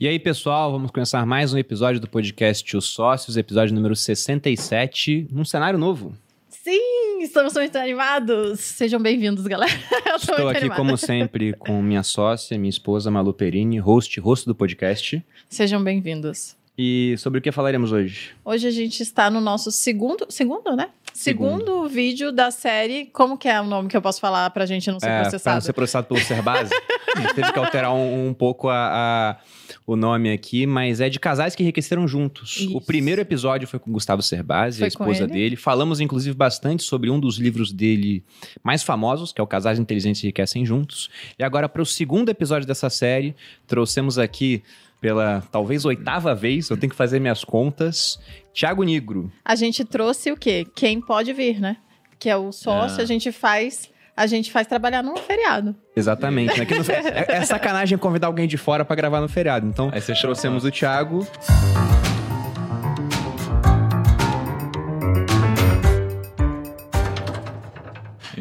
E aí, pessoal, vamos começar mais um episódio do podcast Os Sócios, episódio número 67, num cenário novo. Sim, estamos muito animados. Sejam bem-vindos, galera. Estou aqui, animada. como sempre, com minha sócia, minha esposa Malu Perini, host, rosto do podcast. Sejam bem-vindos. E sobre o que falaremos hoje? Hoje a gente está no nosso segundo, segundo, né? Segundo, segundo vídeo da série. Como que é o nome que eu posso falar pra gente não ser é, processado? Pra não ser processado pelo Serbase. a gente teve que alterar um, um pouco a, a, o nome aqui, mas é de casais que enriqueceram juntos. Isso. O primeiro episódio foi com Gustavo Serbase, a esposa dele. Falamos, inclusive, bastante sobre um dos livros dele mais famosos, que é o Casais Inteligentes Enriquecem Juntos. E agora, para o segundo episódio dessa série, trouxemos aqui pela talvez oitava vez, eu tenho que fazer minhas contas. Tiago Negro. A gente trouxe o quê? Quem pode vir, né? Que é o sócio, é. a gente faz. A gente faz trabalhar num feriado. Exatamente. Né? No, é, é, sacanagem convidar alguém de fora para gravar no feriado. Então, Aí trouxemos o Thiago.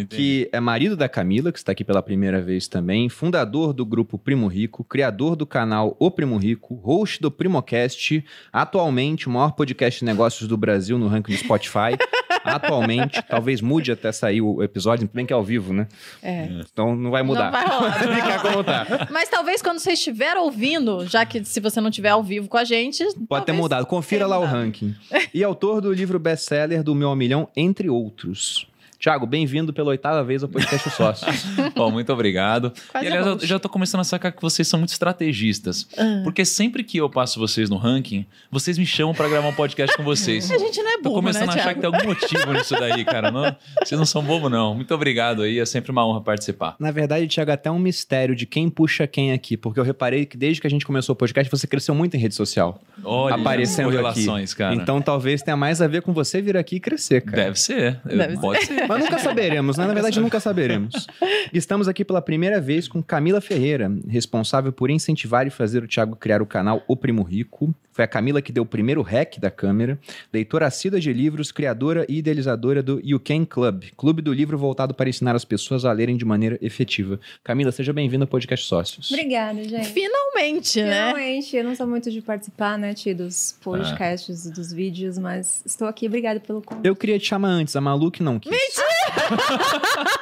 Que é marido da Camila, que está aqui pela primeira vez também, fundador do grupo Primo Rico, criador do canal O Primo Rico, host do Primocast, atualmente o maior podcast de negócios do Brasil no ranking do Spotify. atualmente, talvez mude até sair o episódio, bem que é ao vivo, né? É. Então não vai mudar. Não vai rolar. Ficar como tá. Mas talvez quando você estiver ouvindo, já que se você não estiver ao vivo com a gente. Pode ter mudado. Confira lá mudado. o ranking. E autor do livro best-seller do Meu Milhão, entre outros. Tiago, bem-vindo pela oitava vez ao podcast Sócios. Bom, muito obrigado. Quase e aliás, eu já estou começando a sacar que vocês são muito estrategistas. Ah. Porque sempre que eu passo vocês no ranking, vocês me chamam para gravar um podcast com vocês. A gente não é burro, Tô começando né, a achar que tem algum motivo nisso daí, cara. Não, vocês não são bobo, não. Muito obrigado aí, é sempre uma honra participar. Na verdade, Tiago, é até um mistério de quem puxa quem aqui, porque eu reparei que desde que a gente começou o podcast, você cresceu muito em rede social. Olha, aparecendo relações, cara. Então talvez tenha mais a ver com você vir aqui e crescer, cara. Deve ser. Deve Pode ser. ser. Mas nunca saberemos né? Na verdade, nunca saberemos. Estamos aqui pela primeira vez com Camila Ferreira, responsável por incentivar e fazer o Thiago criar o canal O Primo Rico. Foi a Camila que deu o primeiro hack da câmera, leitora assídua de livros, criadora e idealizadora do You Can Club, clube do livro voltado para ensinar as pessoas a lerem de maneira efetiva. Camila, seja bem-vinda ao Podcast Sócios. Obrigada, gente. Finalmente, né? Finalmente. Eu não sou muito de participar, né, Ti, dos podcasts, ah. dos vídeos, mas estou aqui. Obrigada pelo convite. Eu queria te chamar antes, a Malu que não quis. Mentira! too.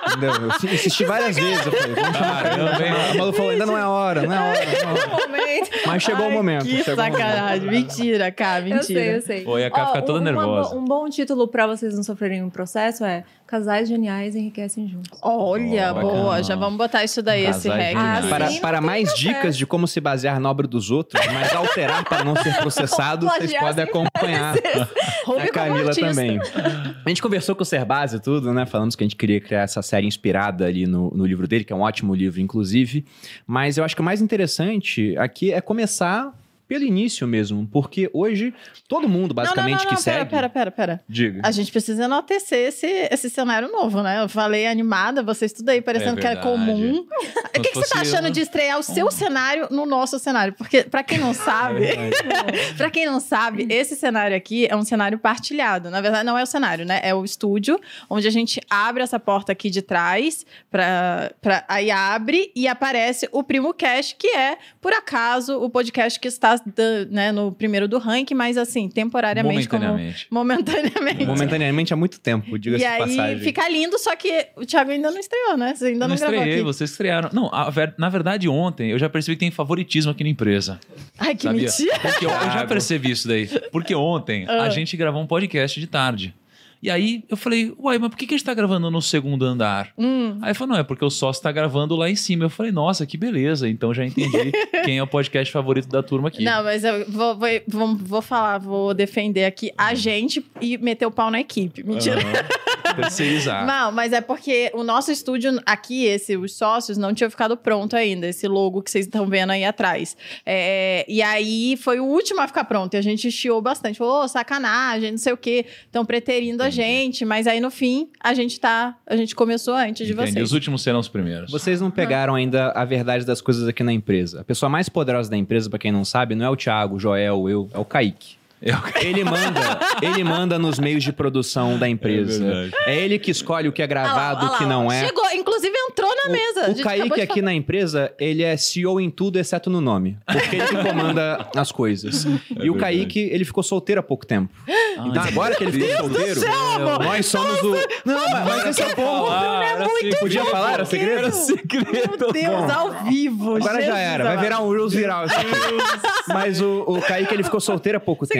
Entendeu? Eu insisti várias vezes. Eu falei, vamos chamar. Ah, a Malu falou, ainda não é a hora, não é a hora. Não é hora. Mas chegou Ai, o momento. Que sacanagem. Mentira, cara, mentira. Eu sei, eu sei. Oi, a Cá fica toda nervosa. Um bom título pra vocês não sofrerem um processo é Casais Geniais Enriquecem Juntos. Olha, oh, boa. Já vamos botar isso daí, Casais esse reggae. Ah, para, para mais dicas de como se basear na obra dos outros, mas alterar para não ser processado, vocês podem acompanhar a Camila também. A gente conversou com o Serbase e tudo, né? Falamos que a gente queria criar essa série inspirada ali no, no livro dele, que é um ótimo livro, inclusive. Mas eu acho que o mais interessante aqui é começar pelo início mesmo, porque hoje todo mundo basicamente não, não, não, que não, segue. Pera, pera, pera, Diga. A gente precisa enaltecer esse, esse cenário novo, né? Eu falei animada, vocês tudo aí parecendo é que era comum. O que, que você tá achando de estrear o seu cenário no nosso cenário? Porque, para quem não sabe, é para quem não sabe, esse cenário aqui é um cenário partilhado. Na verdade, não é o cenário, né? É o estúdio, onde a gente abre essa porta aqui de trás, pra, aí abre e aparece o Primo Cast, que é, por acaso, o podcast que está né, no primeiro do ranking, mas assim, temporariamente. Momentaneamente. Como, momentaneamente. Momentaneamente há muito tempo, diga-se E aí passagem. fica lindo, só que o Thiago ainda não estreou, né? Você ainda não, não estreiei, gravou aqui. vocês estrearam. Não, ver... na verdade, ontem eu já percebi que tem favoritismo aqui na empresa. Ai, que sabia? mentira. Porque eu, eu já percebi isso daí. Porque ontem ah. a gente gravou um podcast de tarde. E aí eu falei, uai, mas por que, que a gente tá gravando no segundo andar? Hum. Aí falou, não, é porque o sócio tá gravando lá em cima. Eu falei, nossa, que beleza. Então já entendi quem é o podcast favorito da turma aqui. Não, mas eu vou, vou, vou, falar, vou defender aqui a uhum. gente e meter o pau na equipe. Mentira. Uhum. Terceirizar. Não, mas é porque o nosso estúdio aqui, esse, os sócios, não tinha ficado pronto ainda, esse logo que vocês estão vendo aí atrás. É, e aí foi o último a ficar pronto. E a gente chiou bastante. Falou, oh, sacanagem, não sei o quê. Estão preterindo a gente, mas aí no fim a gente tá. A gente começou antes de Entendi. vocês. Os últimos serão os primeiros. Vocês não pegaram ainda a verdade das coisas aqui na empresa. A pessoa mais poderosa da empresa, para quem não sabe, não é o Thiago, o Joel, eu, é o Kaique. Ele manda, ele manda nos meios de produção da empresa. É, é ele que escolhe o que é gravado, o que não é. Chegou, inclusive entrou na mesa. O, o Kaique aqui na empresa, ele é CEO em tudo, exceto no nome. Porque ele que comanda as coisas. É e o Kaique, ele ficou solteiro há pouco tempo. Ai, então agora que ele ficou solteiro, céu, nós somos o... Não, mas, mas esse é bom. É muito Podia falar? Era segredo? Era segredo. Meu Deus, ao vivo. Agora já era. Vai virar um Reels viral aqui. Mas o, o Kaique, ele ficou solteiro há pouco Você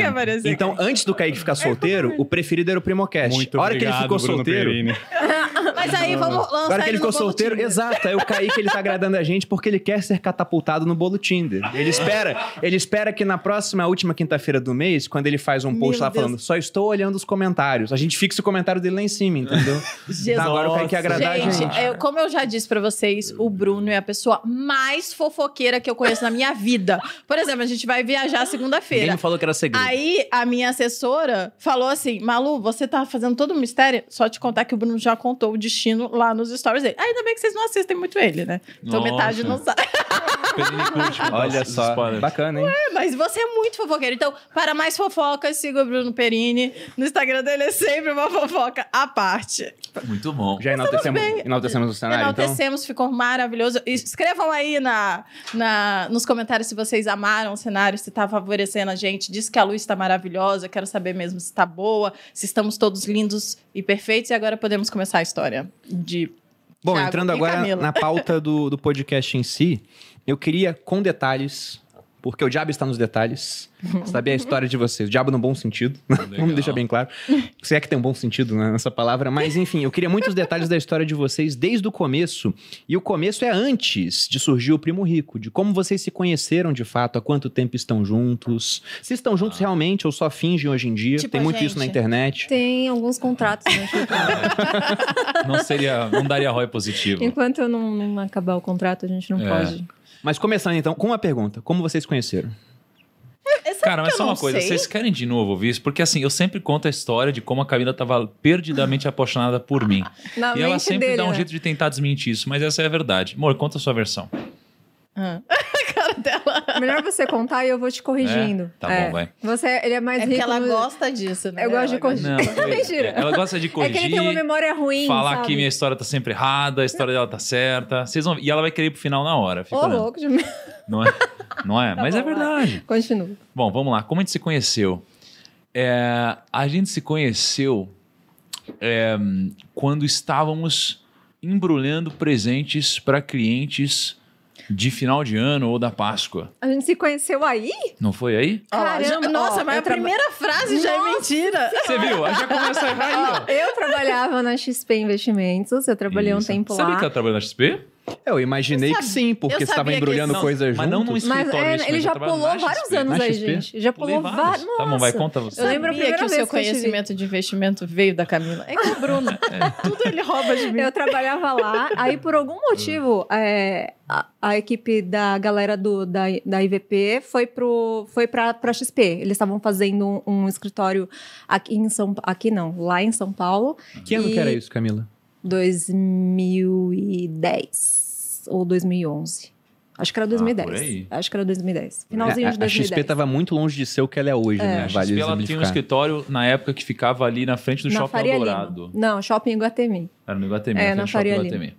Então, antes do Kaique ficar solteiro, o preferido era o Primocast. Muito a hora obrigado, que ele ficou Bruno solteiro. Mas aí vamos lançar. Agora que ele ficou solteiro, exato. Aí o Kaique ele tá agradando a gente porque ele quer ser catapultado no bolo Tinder. Ele espera, ele espera que na próxima, última quinta-feira do mês, quando ele faz um post Meu lá Deus. falando, só estou olhando os comentários, a gente fixa o comentário dele lá em cima, entendeu? Jesus. Então, agora o Kaique agradar gente, a gente. Eu, como eu já disse pra vocês, o Bruno é a pessoa mais fofoqueira que eu conheço na minha vida. Por exemplo, a gente vai viajar segunda-feira. Ninguém falou que era segredo. Aí a minha assessora falou assim: Malu, você tá fazendo todo um mistério? Só te contar que o Bruno já contou o destino lá nos stories dele. Ainda bem que vocês não assistem muito ele, né? Então Nossa. metade não sabe. Olha só, bacana, hein? Ué, mas você é muito fofoqueiro. Então, para mais fofocas, siga o Bruno Perini. No Instagram dele é sempre uma fofoca à parte. Muito bom. Já enaltecemos, enaltecemos o cenário, então? Enaltecemos, então? ficou maravilhoso. Escrevam aí na, na, nos comentários se vocês amaram o cenário, se está favorecendo a gente. Diz que a luz está maravilhosa, quero saber mesmo se está boa, se estamos todos lindos e perfeitos. E agora podemos começar a história de Bom, Thiago entrando agora Camila. na pauta do, do podcast em si, eu queria, com detalhes, porque o diabo está nos detalhes, saber a história de vocês. O diabo no bom sentido, vamos deixar bem claro. Se é que tem um bom sentido né, nessa palavra, mas enfim, eu queria muitos detalhes da história de vocês desde o começo. E o começo é antes de surgir o Primo Rico, de como vocês se conheceram de fato, há quanto tempo estão juntos, se estão juntos ah. realmente ou só fingem hoje em dia. Tipo tem muito gente. isso na internet. Tem alguns contratos, né? não seria, não daria ROI positivo. Enquanto eu não, não acabar o contrato, a gente não é. pode. Mas começando então com uma pergunta: como vocês conheceram? Cara, mas só uma coisa, sei. vocês querem de novo ouvir isso? Porque assim, eu sempre conto a história de como a Camila estava perdidamente apaixonada por mim. Na e ela sempre dele, dá um né? jeito de tentar desmentir isso, mas essa é a verdade. Amor, conta a sua versão. Ah. Melhor você contar e eu vou te corrigindo. É? Tá é. bom, vai. Você, ele é mais é rico. ela no... gosta disso, né? Eu gosto de corrigir. Não, é, ela gosta de corrigir. É que ele tem uma memória ruim. Falar sabe? que minha história tá sempre errada, a história dela tá certa. Vocês vão... E ela vai querer ir pro final na hora. Ô, oh, louco de Não é? Não é? Tá Mas é bom, é verdade. Continua. Bom, vamos lá. Como a gente se conheceu? É, a gente se conheceu é, quando estávamos embrulhando presentes para clientes de final de ano ou da Páscoa. A gente se conheceu aí? Não foi aí? Caramba, nossa, mas a primeira frase já é mentira. Você viu? Já começa a aí, Eu trabalhava na XP Investimentos, eu trabalhei Isso. um tempo lá. Sabe que ela trabalhou na XP? Eu imaginei que sim, porque você estava embrulhando coisas juntos. Mas não no escritório. Mas, é, ele já pulou vários anos aí, gente. Já pulou vários. Tá bom, vai, conta você. Eu lembro que o seu conhecimento de investimento veio da Camila. É que o Bruno, é. tudo ele rouba de mim. Eu trabalhava lá, aí por algum motivo, é, a, a, equipe da galera do, da, da IVP foi, pro, foi pra, pra XP. Eles estavam fazendo um, um, escritório aqui em São Aqui não, lá em São Paulo. Que ano que era isso, Camila? 2010 ou 2011. Acho que era 2010. Ah, Acho que era 2010. Finalzinho de 2010. A XP estava muito longe de ser o que ela é hoje, é. né? A XP ela tinha um escritório na época que ficava ali na frente do na Shopping Faria Eldorado. Não, Shopping Iguatemi. Era no Iguatemi, é, na Faria Lima.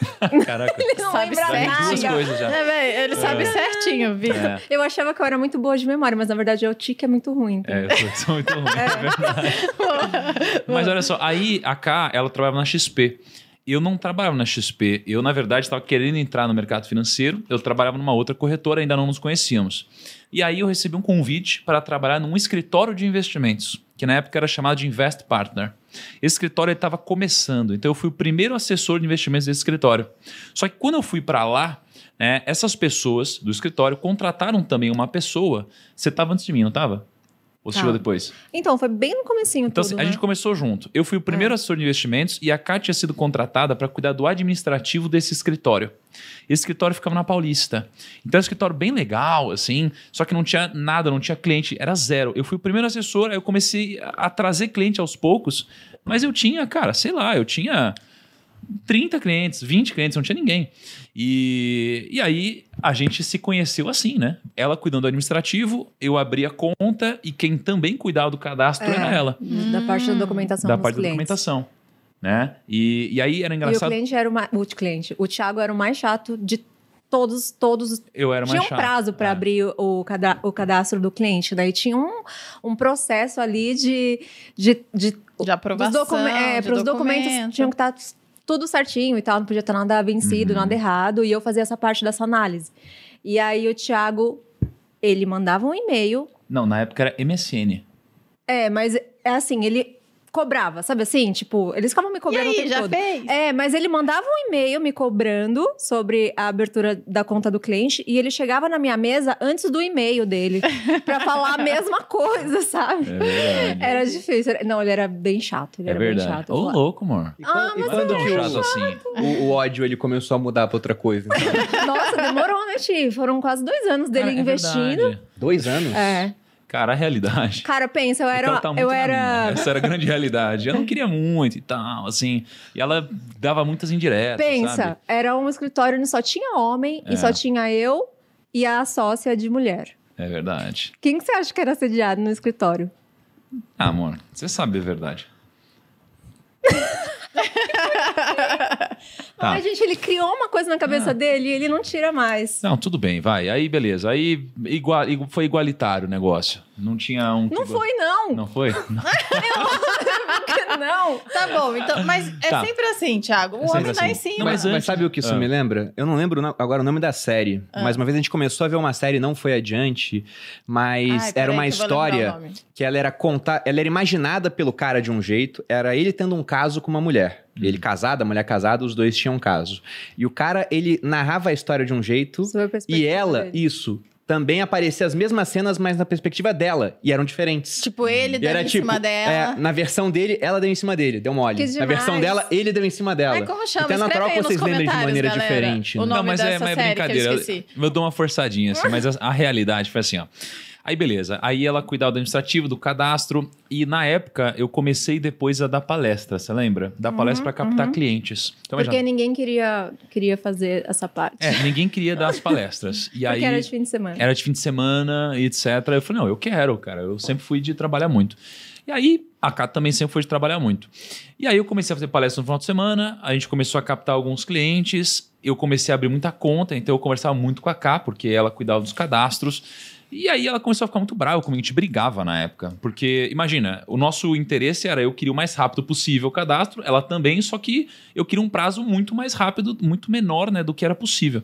Caraca. Ele não sabe certinho. Duas coisas já. É, véio, ele é. sabe certinho, viu? É. Eu achava que eu era muito boa de memória, mas na verdade o tique é muito ruim. É, eu sou muito ruim, é, é verdade. mas olha só, aí a K, ela trabalhava na XP. Eu não trabalhava na XP. Eu, na verdade, estava querendo entrar no mercado financeiro. Eu trabalhava numa outra corretora, ainda não nos conhecíamos. E aí eu recebi um convite para trabalhar num escritório de investimentos, que na época era chamado de Invest Partner. Esse escritório estava começando, então eu fui o primeiro assessor de investimentos desse escritório. Só que quando eu fui para lá, né, essas pessoas do escritório contrataram também uma pessoa. Você estava antes de mim, não estava? Ou tá. chegou depois? Então, foi bem no comecinho então, tudo, a né? gente começou junto. Eu fui o primeiro é. assessor de investimentos e a Ká tinha sido contratada para cuidar do administrativo desse escritório. Esse escritório ficava na Paulista. Então, é um escritório bem legal, assim, só que não tinha nada, não tinha cliente, era zero. Eu fui o primeiro assessor, aí eu comecei a trazer cliente aos poucos, mas eu tinha, cara, sei lá, eu tinha 30 clientes, 20 clientes, não tinha ninguém. E, e aí a gente se conheceu assim, né? Ela cuidando do administrativo, eu abria a conta e quem também cuidava do cadastro é, era ela. Da parte da documentação Da parte clientes. da documentação. Né? E, e aí era engraçado. E o cliente era o, o cliente. O Thiago era o mais chato de todos, todos eu era tinha um chato. prazo para é. abrir o, o cadastro do cliente, daí tinha um, um processo ali de de, de, de aprovação, docu é, para os documentos tinham que estar tá tudo certinho e tal, não podia ter nada vencido, uhum. nada errado, e eu fazia essa parte dessa análise. E aí o Thiago, ele mandava um e-mail. Não, na época era MSN. É, mas é assim, ele cobrava, sabe assim? Tipo, eles ficavam me cobrando e aí, o tempo já todo. fez? É, mas ele mandava um e-mail me cobrando sobre a abertura da conta do cliente e ele chegava na minha mesa antes do e-mail dele para falar a mesma coisa, sabe? É Era difícil. Não, ele era bem chato. Ele é era verdade. bem chato. Ô, louco, amor. E ah, mas quando é chato assim? O, o, ódio ele começou a mudar pra outra coisa. Então. Nossa, demorou, né, Ti? Foram quase dois anos dele é investindo. Dois anos? É. Cara, a realidade. Cara, pensa, eu era. Então, tá eu era... Essa era a grande realidade. Eu não queria muito e tal, assim. E ela dava muitas indiretas. Pensa, sabe? era um escritório onde só tinha homem é. e só tinha eu e a sócia de mulher. É verdade. Quem que você acha que era assediado no escritório? Ah, amor, você sabe a verdade. Tá. Ai, gente, ele criou uma coisa na cabeça ah. dele e ele não tira mais. Não, tudo bem, vai. Aí, beleza. Aí igual, foi igualitário o negócio. Não tinha um. Não foi, não. Não foi? Não. não. Tá bom, então. Mas é tá. sempre assim, Thiago. O é homem tá assim. em cima. Mas, mas, sabe o que isso ah. me lembra? Eu não lembro agora o nome da série. Ah. Mas uma vez a gente começou a ver uma série, não foi adiante. Mas Ai, era uma história que ela era contar. Ela era imaginada pelo cara de um jeito. Era ele tendo um caso com uma mulher. Hum. Ele casado, a mulher casada, os dois tinham um caso. E o cara, ele narrava a história de um jeito. E ela, dele. isso, também aparecia as mesmas cenas, mas na perspectiva dela. E eram diferentes. Tipo, ele deu em tipo, cima dela. É, na versão dele, ela deu em cima dele, deu mole. Na versão dela, ele deu em cima dela. Ai, como chama? Então é natural que vocês lembrem de maneira galera. diferente. O nome Não, mas é, mas é brincadeira. Eu, eu dou uma forçadinha, assim, mas a, a realidade foi assim, ó. Aí beleza, aí ela cuidava do administrativo, do cadastro, e na época eu comecei depois a dar palestra, você lembra? Dar palestra uhum, para captar uhum. clientes. Então, Porque já... ninguém queria, queria fazer essa parte. É, ninguém queria dar as palestras. E Porque aí, era de fim de semana. Era de fim de semana, etc. Eu falei, não, eu quero, cara, eu sempre fui de trabalhar muito. E aí, a Cá também sempre foi de trabalhar muito. E aí eu comecei a fazer palestra no final de semana, a gente começou a captar alguns clientes, eu comecei a abrir muita conta, então eu conversava muito com a Cá, porque ela cuidava dos cadastros. E aí ela começou a ficar muito brava comigo, a gente brigava na época. Porque, imagina, o nosso interesse era eu queria o mais rápido possível o cadastro, ela também, só que eu queria um prazo muito mais rápido, muito menor né, do que era possível.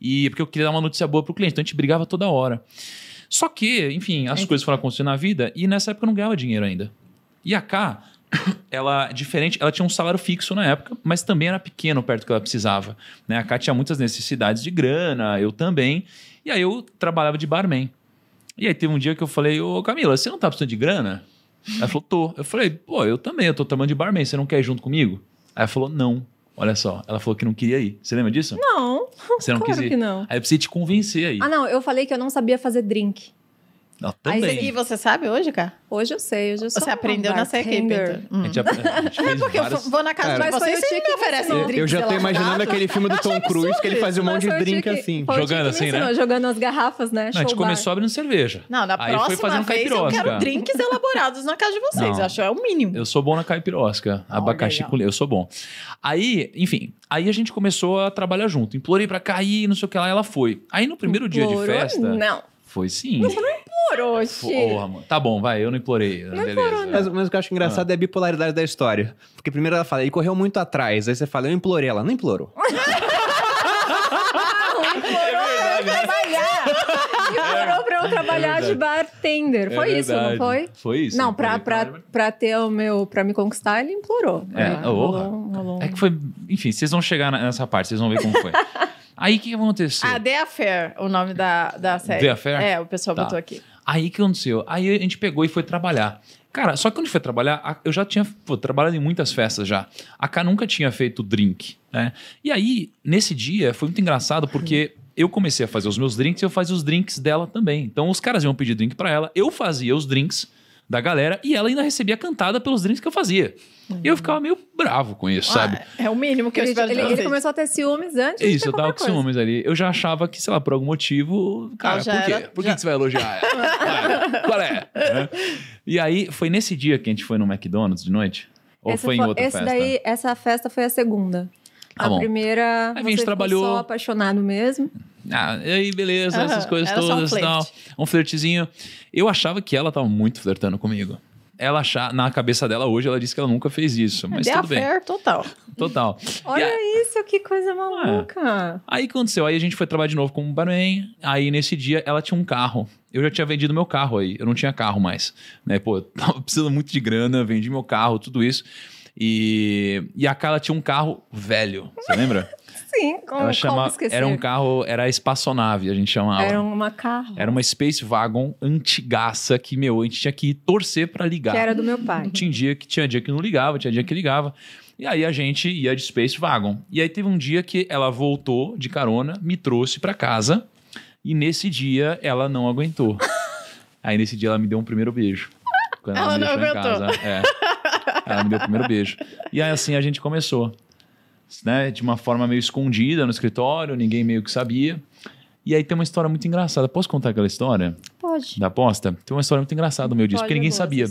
E porque eu queria dar uma notícia boa pro cliente, então a gente brigava toda hora. Só que, enfim, as é. coisas foram acontecendo na vida e nessa época eu não ganhava dinheiro ainda. E a K, ela diferente, ela tinha um salário fixo na época, mas também era pequeno perto do que ela precisava. Né? A K tinha muitas necessidades de grana, eu também. E aí eu trabalhava de barman. E aí teve um dia que eu falei, ô Camila, você não tá precisando de grana? Ela falou, tô. Eu falei, pô, eu também, eu tô trabalhando de barman, você não quer ir junto comigo? Aí ela falou, não. Olha só, ela falou que não queria ir. Você lembra disso? Não. Você não claro quis ir. que não. Aí eu precisei te convencer aí. Ah, não, eu falei que eu não sabia fazer drink. Não, também. Aí, e você sabe hoje, cara? Hoje eu sei, hoje eu sou Você aprendeu nessa equipe. Hum. A gente, a, gente fez Porque várias... eu vou na casa Cara, de vocês e me oferecem um drink. Eu já tô imaginando aquele filme do Tom Cruise que ele fazia um monte de drink assim. Jogando assim, né? Jogando as garrafas, né? Não, a gente começou abrindo cerveja. Não, na Aí próxima foi fazendo vez caipirosca. eu quero drinks elaborados na casa de vocês. Não, acho que é o mínimo. Eu sou bom na caipirosca. Abacaxi com eu sou bom. Aí, enfim, aí a gente começou a trabalhar junto. Implorei pra cair, não sei o que lá, ela foi. Aí no primeiro dia de festa... Não. Foi sim. Não implorou, Porra, mano. Tá bom, vai, eu não implorei. Não beleza. Implorou, mas, mas, o que eu acho engraçado ah. é a bipolaridade da história. Porque primeiro ela fala, ele correu muito atrás. Aí você fala, eu implorei. Ela não implorou. implorou pra eu trabalhar. Implorou pra eu trabalhar é de bartender. Foi é isso, não foi? Foi isso. Não, pra, pra, pra ter o meu. Pra me conquistar, ele implorou. É, é, rolou, rolou. é que foi. Enfim, vocês vão chegar nessa parte, vocês vão ver como foi. Aí o que aconteceu? Ah, The Affair, o nome da, da série. The Affair? É, o pessoal tá. botou aqui. Aí que aconteceu? Aí a gente pegou e foi trabalhar. Cara, só que quando foi trabalhar, eu já tinha pô, trabalhado em muitas festas já. A K nunca tinha feito drink, né? E aí, nesse dia, foi muito engraçado porque eu comecei a fazer os meus drinks e eu fazia os drinks dela também. Então, os caras iam pedir drink para ela, eu fazia os drinks da galera e ela ainda recebia cantada pelos drinks que eu fazia. Uhum. E eu ficava meio bravo com isso, ah, sabe? É o mínimo que ele, eu espero ele, ele começou a ter ciúmes antes Isso, eu tava com coisa. ciúmes ali. Eu já achava que, sei lá, por algum motivo... Cara, por quê? Era, por que, que você vai elogiar ela? Qual é? é? E aí, foi nesse dia que a gente foi no McDonald's de noite? Ou essa foi em outra festa? Daí, essa festa foi a segunda. Tá a bom. primeira, a gente trabalhou só apaixonado mesmo. Ah, e aí, beleza, essas coisas todas e tal. Um flertezinho. Eu achava que ela tava muito flertando comigo. Ela achar, na cabeça dela hoje, ela disse que ela nunca fez isso. Mas tudo bem. total. Total. Olha isso, que coisa maluca. É. Aí aconteceu, aí a gente foi trabalhar de novo com o Bahrein. Aí nesse dia ela tinha um carro. Eu já tinha vendido meu carro aí. Eu não tinha carro mais. Né? Pô, tava precisando muito de grana, vendi meu carro, tudo isso. E, e a Carla tinha um carro velho, você lembra? Sim, como, Ela chama, Era um carro, era a espaçonave, a gente chamava. Era uma carro. Era uma Space Wagon antigaça que, meu, a gente tinha que torcer para ligar. Que era do meu pai. Tinha dia que, tinha dia que não ligava, tinha dia que ligava. E aí a gente ia de Space Wagon. E aí teve um dia que ela voltou de carona, me trouxe para casa. E nesse dia ela não aguentou. aí nesse dia ela me deu um primeiro beijo. Quando ela, ela me não aguentou. Em casa. É. Ela me deu o primeiro beijo. E aí assim a gente começou né, de uma forma meio escondida no escritório, ninguém meio que sabia. E aí tem uma história muito engraçada. Posso contar aquela história? Pode. Da aposta? Tem uma história muito engraçada no meu disco, porque ninguém sabia.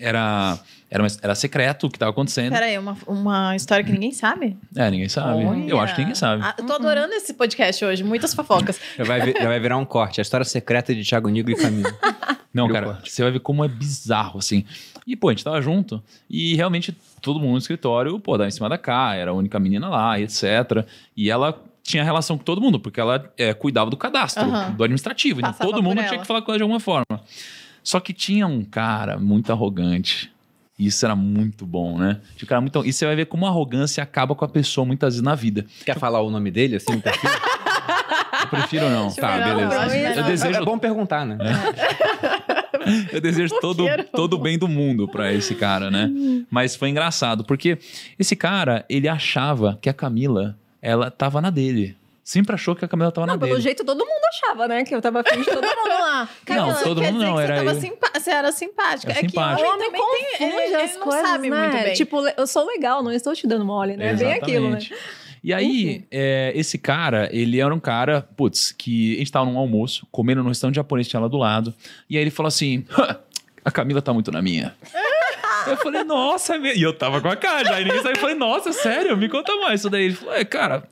Era, era, uma, era secreto o que estava acontecendo. Peraí, uma, uma história que ninguém sabe? É, ninguém sabe. Olha. Eu acho que ninguém sabe. Ah, eu tô adorando esse podcast hoje, muitas fofocas. já, vai, já vai virar um corte, a história secreta de Thiago Nigro e Camilo. Não, cara, você vai ver como é bizarro, assim. E, pô, a gente tava junto e realmente todo mundo no escritório, pô, dava em cima da cá, era a única menina lá, etc. E ela tinha relação com todo mundo, porque ela é, cuidava do cadastro, uhum. do administrativo. Então todo mundo tinha que falar com ela de alguma forma. Só que tinha um cara muito arrogante. Isso era muito bom, né? Cara muito... E você vai ver como a arrogância acaba com a pessoa muitas vezes na vida. Quer falar o nome dele, assim, perfil? Eu prefiro não. Tá, beleza. Eu desejo... É bom perguntar, né? É. Eu desejo todo, todo o bem do mundo para esse cara, né? Mas foi engraçado, porque esse cara, ele achava que a Camila, ela tava na dele. Sempre achou que a Camila tava não, na dele. Pelo jeito, todo mundo achava, né? Que eu tava afim de todo mundo lá. Camila, não, todo mundo não, era eu. Simpa... Você era simpática. Era é simpática. que o homem confunde tem, ele, as ele coisas, não sabe né? muito bem. Tipo, eu sou legal, não estou te dando mole, né? Exatamente. Bem aquilo, né? E aí, é, esse cara, ele era um cara, putz, que a gente tava num almoço, comendo num restaurante japonês que tinha lá do lado. E aí ele falou assim: a Camila tá muito na minha. Eu falei, nossa, é e eu tava com a cara. Aí ninguém saiu. Eu falei, nossa, sério, me conta mais. Isso daí ele falou, é, cara.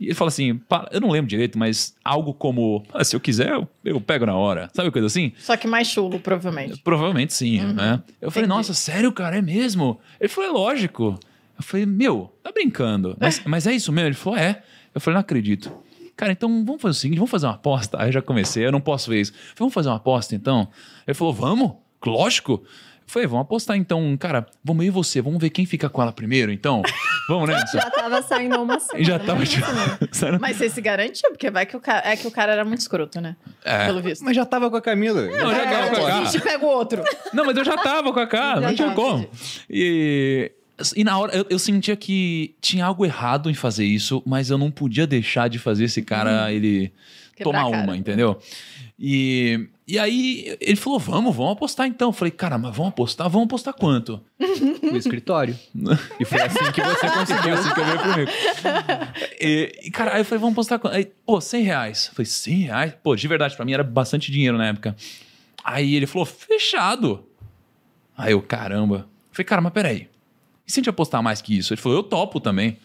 E ele falou assim, eu não lembro direito, mas algo como, ah, se eu quiser, eu, eu, pego na hora. Sabe coisa assim? Só que mais chulo, provavelmente. Provavelmente sim, uhum. né? Eu falei, nossa, sério, cara, é mesmo? Ele falou, é lógico. Eu falei, meu, tá brincando. Mas, mas é isso mesmo? Ele falou, é. Eu falei, não acredito. Cara, então vamos fazer o seguinte, vamos fazer uma aposta. Aí eu já comecei, eu não posso ver isso. Falei, vamos fazer uma aposta então? Ele falou, vamos? Lógico. Falei, vamos apostar então, cara, vamos eu e você, vamos ver quem fica com ela primeiro, então. Vamos nessa. já tava saindo uma semana. Já tava. Mas você se garantiu, porque vai que o cara. É que o cara era muito escroto, né? É. Pelo visto. Mas já tava com a Camila. Não, já tava com a Camila. A gente pega o outro. Não, mas eu já tava com a cara, não tinha como. E. E na hora eu, eu, sentia que tinha algo errado em fazer isso, mas eu não podia deixar de fazer esse cara, hum. ele Quebrar tomar uma, entendeu? E, e aí ele falou: vamos, vamos apostar então. Eu falei, cara, mas vamos apostar? Vamos apostar quanto? No escritório. e foi assim que você conseguiu, assim que eu veio comigo. E, e, cara, aí eu falei, vamos apostar quanto? Aí, pô, 100 reais. Eu falei, 100 reais? Pô, de verdade, pra mim era bastante dinheiro na época. Aí ele falou, fechado. Aí eu, caramba. Eu falei, cara, mas peraí. E se a gente apostar mais que isso? Ele falou, eu topo também.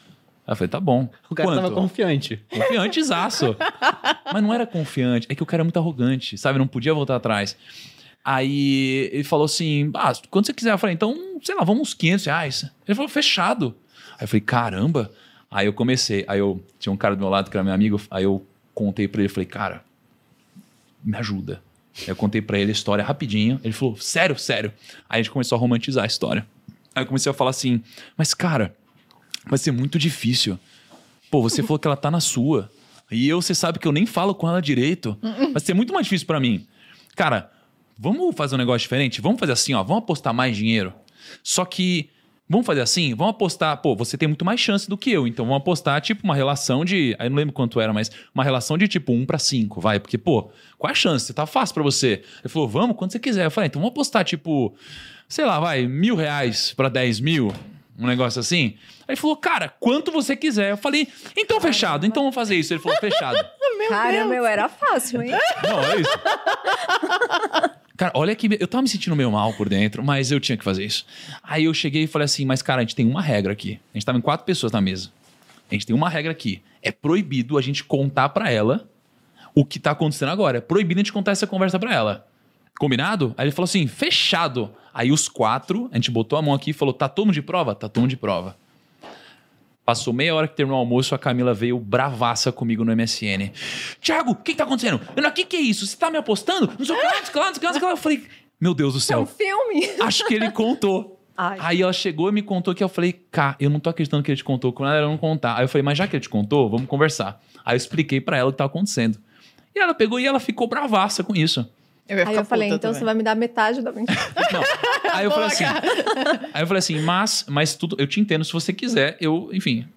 Aí eu falei, tá bom. O cara Quanto? tava confiante. Confiante, zaço. Mas não era confiante, é que o cara é muito arrogante, sabe? Não podia voltar atrás. Aí ele falou assim: ah, quando você quiser. Eu falei, então, sei lá, vamos uns 500 reais. Ele falou, fechado. Aí eu falei, caramba. Aí eu comecei. Aí eu tinha um cara do meu lado que era meu amigo. Aí eu contei pra ele, falei, cara, me ajuda. Aí eu contei pra ele a história rapidinho. Ele falou, sério, sério. Aí a gente começou a romantizar a história. Aí eu comecei a falar assim, mas cara, vai ser muito difícil. Pô, você falou que ela tá na sua. E eu, você sabe que eu nem falo com ela direito. Vai ser muito mais difícil para mim. Cara, vamos fazer um negócio diferente? Vamos fazer assim, ó. Vamos apostar mais dinheiro. Só que Vamos fazer assim? Vamos apostar. Pô, você tem muito mais chance do que eu, então vamos apostar, tipo, uma relação de. Aí não lembro quanto era, mas uma relação de tipo 1 para 5, vai. Porque, pô, qual é a chance? Tá fácil para você. Ele falou, vamos, quando você quiser. Eu falei, então vamos apostar, tipo, sei lá, vai, mil reais para 10 mil, um negócio assim. Aí ele falou, cara, quanto você quiser. Eu falei, então fechado, então vamos fazer isso. Ele falou, fechado. meu cara, Deus. meu, era fácil, hein? Não, é isso. Cara, olha que eu tava me sentindo meio mal por dentro, mas eu tinha que fazer isso. Aí eu cheguei e falei assim: mas cara, a gente tem uma regra aqui. A gente tava em quatro pessoas na mesa. A gente tem uma regra aqui. É proibido a gente contar para ela o que tá acontecendo agora. É proibido a gente contar essa conversa para ela. Combinado? Aí ele falou assim: fechado. Aí os quatro, a gente botou a mão aqui e falou: tá todo mundo de prova? Tá todo mundo de prova. Passou meia hora que terminou o almoço, a Camila veio bravaça comigo no MSN. Tiago, o que, que tá acontecendo? O que, que é isso? Você tá me apostando? Não sei o que lá, não sei o que lá, não sei o que lá. Eu falei, meu Deus do céu. É um filme. Acho que ele contou. Ai. Aí ela chegou e me contou que eu falei, cá, eu não tô acreditando que ele te contou, quando ela não contar. Aí eu falei, mas já que ele te contou, vamos conversar. Aí eu expliquei para ela o que tava acontecendo. E ela pegou e ela ficou bravaça com isso. Eu aí eu falei, então também. você vai me dar metade da mentira. Não. Aí eu falei assim. aí eu falei assim, mas, mas tudo, eu te entendo se você quiser, eu, enfim,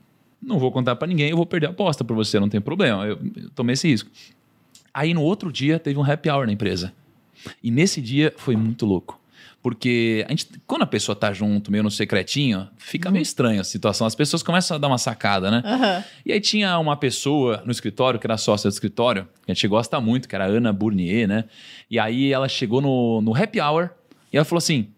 não vou contar para ninguém, eu vou perder a aposta para você, não tem problema. Eu, eu tomei esse risco. Aí no outro dia teve um happy hour na empresa. E nesse dia foi muito louco. Porque a gente, quando a pessoa tá junto, meio no secretinho, fica uhum. meio estranha a situação. As pessoas começam a dar uma sacada, né? Uhum. E aí tinha uma pessoa no escritório, que era sócia do escritório, que a gente gosta muito, que era a Ana Bournier, né? E aí ela chegou no, no happy hour e ela falou assim.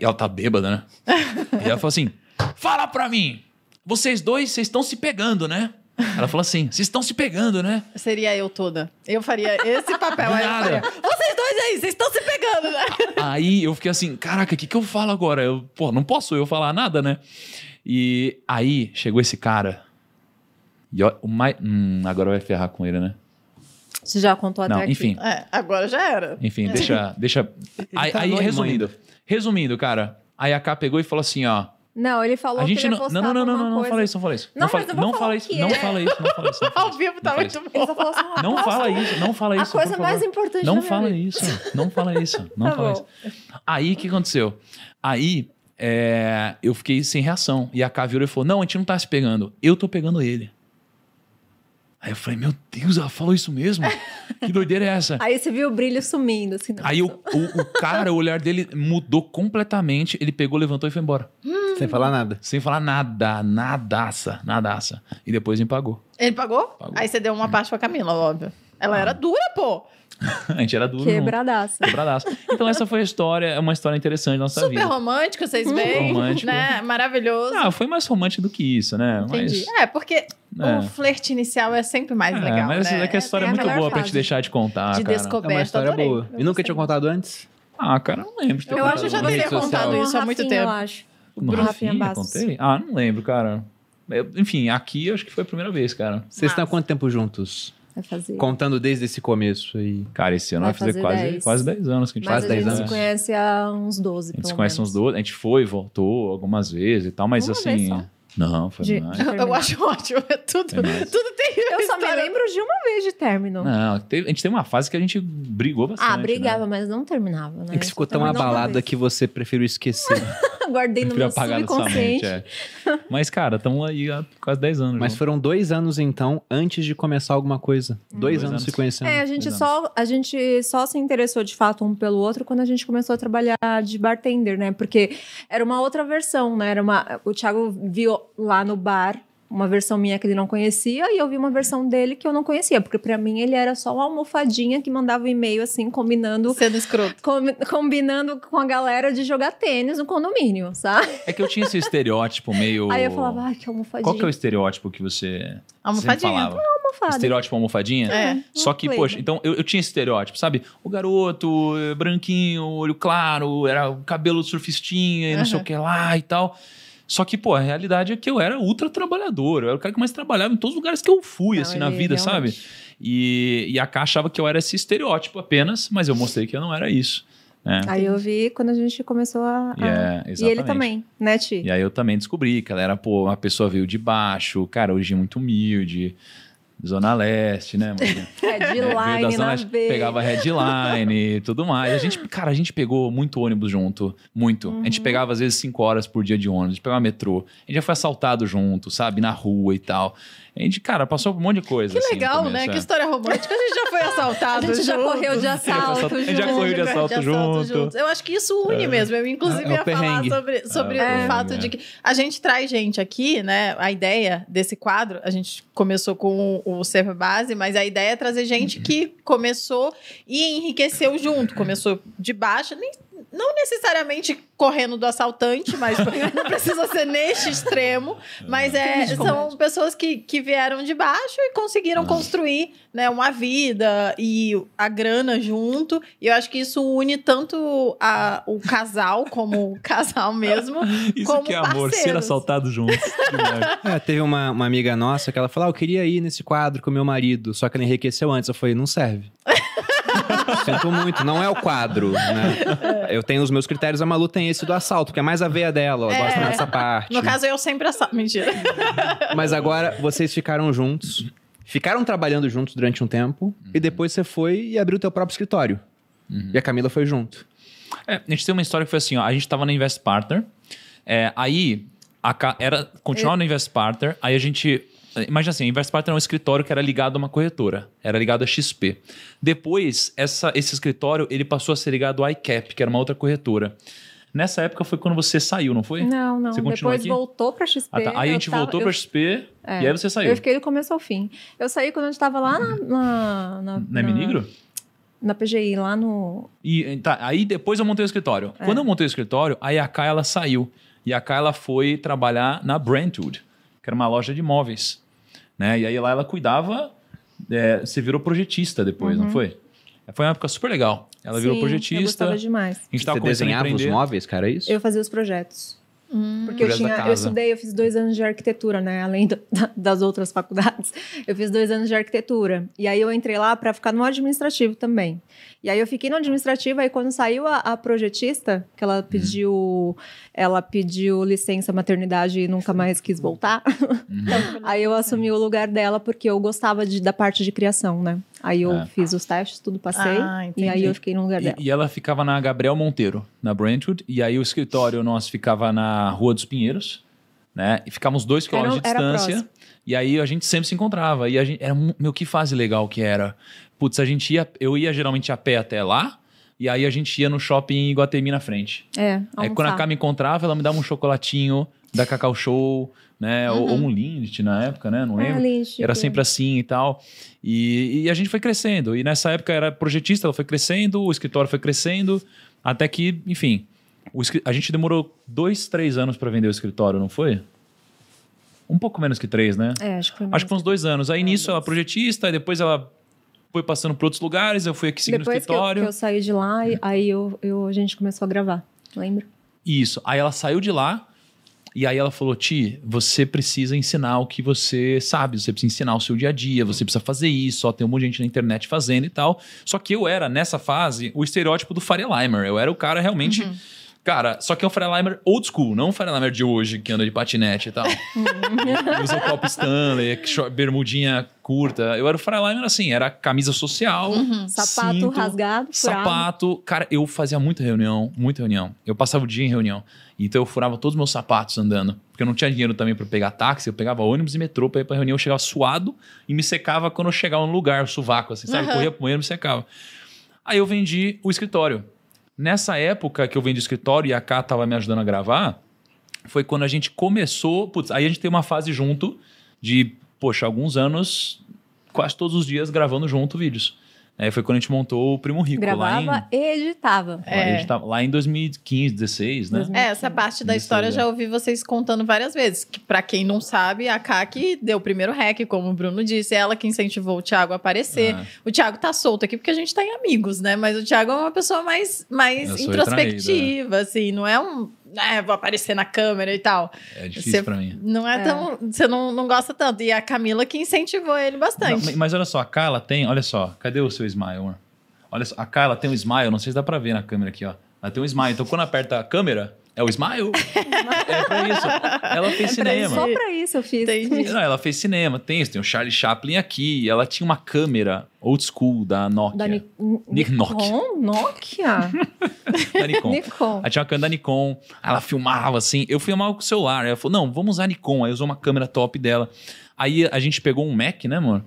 E ela tá bêbada, né? e ela falou assim: fala pra mim, vocês dois, vocês estão se pegando, né? Ela falou assim: vocês estão se pegando, né? Seria eu toda. Eu faria esse papel. aí Faria, vocês dois aí, vocês estão se pegando, né? Aí eu fiquei assim: caraca, o que, que eu falo agora? Eu, pô, não posso eu falar nada, né? E aí chegou esse cara. E o mais, hum, agora vai ferrar com ele, né? Você já contou até não, aqui. Enfim. É, agora já era. Enfim, é. deixa. deixa... Aí, tá aí resumindo. Resumindo, cara. Aí a K pegou e falou assim: ó. Não, ele falou a gente que não, não, não, não, não, não, não fala isso, não fala isso. Não, não, fala, não, fala isso, não fala isso, não fala isso. Ao vivo tá muito bom. Assim, não fala isso, não fala isso. A coisa mais importante Não fala isso, não fala isso, não fala isso. Aí o que aconteceu? Aí é, eu fiquei sem reação. E a K virou e falou: Não, a gente não tá se pegando, eu tô pegando ele. Aí eu falei, meu Deus, ela falou isso mesmo? Que doideira é essa? Aí você viu o brilho sumindo, assim. Aí o, o, o, cara, o olhar dele mudou completamente. Ele pegou, levantou e foi embora. Hum. Sem falar nada. Sem falar nada, nadaça, nadaça. E depois me pagou. Ele pagou? pagou. Aí você deu uma parte pra Camila, óbvio. Ela ah. era dura, pô. a gente era duro. Quebradaça. Quebradaça. Então essa foi a história, é uma história interessante da nossa Super vida. Super romântico, vocês veem. romântico. Né? Maravilhoso. Ah, foi mais romântico do que isso, né? Entendi. Mas... É, porque é. o flerte inicial é sempre mais é, legal, mas né? é que a história é, é muito boa pra gente deixar de contar, De cara. descoberta, é uma história adorei. boa. E nunca tinha contado antes? Ah, cara, não lembro. Eu acho que eu já teria contado isso há muito tempo. Eu acho. No Rafinha, Rafinha contei? Ah, não lembro, cara. Eu, enfim, aqui acho que foi a primeira vez, cara. Vocês estão há quanto tempo juntos? Fazer. Contando desde esse começo aí. Cara, esse ano vai, vai fazer, quase 10. quase 10 anos que a gente mas faz 10 anos. a gente se conhece há uns 12, A gente se conhece uns 12. A gente foi, voltou algumas vezes e tal, mas Uma assim. Não, foi de, mais. Eu acho ótimo. É tudo, tudo tem. Eu só me lembro de uma vez de término. Não, teve, a gente tem uma fase que a gente brigou bastante. Ah, brigava, né? mas não terminava, né? É que ficou tão abalada que você preferiu esquecer. Guardei no meu subconsciente. É. Mas, cara, estamos aí há quase 10 anos. Mas foram dois anos, então, antes de começar alguma coisa. Hum. Dois, dois anos, anos, se conhecendo. É, a gente, só, a gente só se interessou de fato um pelo outro quando a gente começou a trabalhar de bartender, né? Porque era uma outra versão, né? Era uma, o Thiago viu lá no bar uma versão minha que ele não conhecia e eu vi uma versão dele que eu não conhecia, porque para mim ele era só uma almofadinha que mandava um e-mail assim, combinando. Sendo escroto. Com, combinando com a galera de jogar tênis no condomínio, sabe? É que eu tinha esse estereótipo meio. Aí eu falava, ai, que almofadinha. Qual que é o estereótipo que você. Almofadinha. Falava? Não, almofada. Estereótipo almofadinha? É. Só que, poxa, então eu, eu tinha esse estereótipo, sabe? O garoto, eh, branquinho, olho claro, era o cabelo surfistinha e não uhum. sei o que lá e tal. Só que, pô, a realidade é que eu era ultra trabalhador. Eu era o cara que mais trabalhava em todos os lugares que eu fui, não, assim, na vida, realmente... sabe? E, e a K achava que eu era esse estereótipo apenas, mas eu mostrei que eu não era isso. Né? Aí eu vi quando a gente começou a. Yeah, e ele também, né, Ti? E aí eu também descobri que ela era, pô, uma pessoa veio de baixo, cara, hoje muito humilde. Zona Leste, né, Maria? Headline é, na Leste, Pegava headline e tudo mais. A gente, cara, a gente pegou muito ônibus junto. Muito. Uhum. A gente uhum. pegava, às vezes, cinco horas por dia de ônibus. A gente pegava metrô. A gente já foi assaltado junto, sabe? Na rua e tal. A gente, cara, passou por um monte de coisa. Que assim, legal, né? É. Que história romântica. A gente já foi assaltado A gente já correu de assalto A gente já correu de assalto, junto. Eu acho que isso une é. mesmo. Eu, inclusive, é, ia falar sobre, sobre é. o fato de que a gente traz gente aqui, né? A ideia desse quadro, a gente começou com o Server Base, mas a ideia é trazer gente que começou e enriqueceu junto. Começou de baixo, nem não necessariamente correndo do assaltante, mas não precisa ser neste extremo. Mas é, são pessoas que, que vieram de baixo e conseguiram ah. construir né, uma vida e a grana junto. E eu acho que isso une tanto a, o casal como o casal mesmo. Isso como que é amor, ser assaltado juntos. é, teve uma, uma amiga nossa que ela falou: ah, eu queria ir nesse quadro com meu marido, só que ele enriqueceu antes. Eu falei, não serve. Sinto muito, não é o quadro, né? Eu tenho os meus critérios, a Malu tem esse do assalto, porque é mais a veia dela, ela é. gosta dessa parte. No caso, eu sempre assalto. Mentira. Mas agora vocês ficaram juntos, ficaram trabalhando juntos durante um tempo, uhum. e depois você foi e abriu o teu próprio escritório. Uhum. E a Camila foi junto. É, a gente tem uma história que foi assim, ó, a gente tava na Invest Partner, é, aí a, era continuar no Invest Partner, aí a gente Imagina assim, a Inverse Partner é um escritório que era ligado a uma corretora, era ligado a XP. Depois, essa, esse escritório ele passou a ser ligado ao ICAP, que era uma outra corretora. Nessa época foi quando você saiu, não foi? Não, não. Você Depois aqui? voltou para XP. Ah, tá. Aí a gente tava, voltou para XP é, e aí você saiu. Eu fiquei do começo ao fim. Eu saí quando a gente estava lá na. Na, na, na Minigro? Na PGI, lá no. E, tá, aí depois eu montei o escritório. É. Quando eu montei o escritório, a Kai ela saiu. E a Kai ela foi trabalhar na Brentwood, que era uma loja de imóveis. Né? E aí lá ela cuidava, é, você virou projetista depois, uhum. não foi? Foi uma época super legal. Ela Sim, virou projetista. Eu gostava demais. A gente tava você desenhava os móveis, cara, é isso? Eu fazia os projetos. Hum. Porque eu, tinha, eu estudei, eu fiz dois anos de arquitetura, né? Além do, das outras faculdades. Eu fiz dois anos de arquitetura. E aí eu entrei lá para ficar no administrativo também. E aí eu fiquei no administrativo, aí quando saiu a, a projetista, que ela pediu, uhum. ela pediu licença maternidade e nunca mais quis voltar. Uhum. aí eu assumi o lugar dela porque eu gostava de, da parte de criação, né? Aí eu é. fiz os testes, tudo passei. Ah, e aí eu fiquei no lugar dela. E, e, ela ficava na Gabriel Monteiro, na Brentwood. E aí o escritório nosso ficava na Rua dos Pinheiros, né? E ficávamos dois quilômetros de distância. E aí a gente sempre se encontrava. E a gente, era, meu, que fase legal que era. Putz, a gente ia, eu ia geralmente a pé até lá. E aí a gente ia no shopping Iguatemi na frente. É, Aí quando a Cá me encontrava, ela me dava um chocolatinho da Cacau Show, né? Uhum. Ou, ou, um Lindt na época, né? Não é, lembro. Era sempre assim e tal. E, e, a gente foi crescendo. E nessa época era projetista, ela foi crescendo, o escritório foi crescendo, até que, enfim, o, a gente demorou dois, três anos para vender o escritório, não foi? Um pouco menos que três, né? É, acho que foi Acho que uns dois anos. Aí é, nisso ela projetista, e depois ela foi passando para outros lugares, eu fui aqui seguindo Depois o escritório. Depois que, eu saí de lá, aí eu, eu, a gente começou a gravar, lembra? Isso. Aí ela saiu de lá, e aí ela falou: Ti, você precisa ensinar o que você sabe, você precisa ensinar o seu dia a dia, você precisa fazer isso, ó, tem um monte de gente na internet fazendo e tal. Só que eu era, nessa fase, o estereótipo do Faria Limer. Eu era o cara realmente. Uhum Cara, só que é um Firelimer old school, não um Firelimer de hoje, que anda de patinete e tal. Usa copo Stanley, bermudinha curta. Eu era o Firelimer assim, era camisa social. Uhum. Sapato cinto, rasgado, furado. Sapato. Cara, eu fazia muita reunião, muita reunião. Eu passava o dia em reunião. Então eu furava todos os meus sapatos andando. Porque eu não tinha dinheiro também para pegar táxi, eu pegava ônibus e metrô para ir pra reunião. Eu chegava suado e me secava quando eu chegava no lugar, o sovaco, assim, sabe? Uhum. Corria pro banheiro e me secava. Aí eu vendi o escritório. Nessa época que eu venho de escritório e a Ká estava me ajudando a gravar, foi quando a gente começou. Putz, aí a gente tem uma fase junto de, poxa, alguns anos, quase todos os dias gravando junto vídeos. É, foi quando a gente montou o Primo Rico. Gravava lá em, e editava. É. editava. Lá em 2015, 16, né? É, essa parte da história eu já ouvi vocês contando várias vezes. Que para quem não sabe, a Kaki deu o primeiro hack, como o Bruno disse. É ela que incentivou o Thiago a aparecer. Ah. O Thiago tá solto aqui porque a gente tá em amigos, né? Mas o Thiago é uma pessoa mais, mais introspectiva, assim. Não é um né, vou aparecer na câmera e tal. É difícil você pra mim. Não é, é. tão. Você não, não gosta tanto. E a Camila que incentivou ele bastante. Não, mas olha só, a Carla tem. Olha só, cadê o seu smile, amor? Olha só, a Carla tem um smile, não sei se dá pra ver na câmera aqui, ó. Ela tem um smile. Então quando aperta a câmera, É o Smile. é pra isso. Ela fez é cinema. Só pra isso eu fiz. Não, ela fez cinema. Tem isso, tem o Charlie Chaplin aqui. Ela tinha uma câmera old school da Nokia. Da Ni Nikon? Nokia? da Nikon. Nikon. Ela tinha uma câmera da Nikon. Ela filmava assim. Eu filmava com o celular. Ela falou, não, vamos usar Nikon. Aí usou uma câmera top dela. Aí a gente pegou um Mac, né, amor?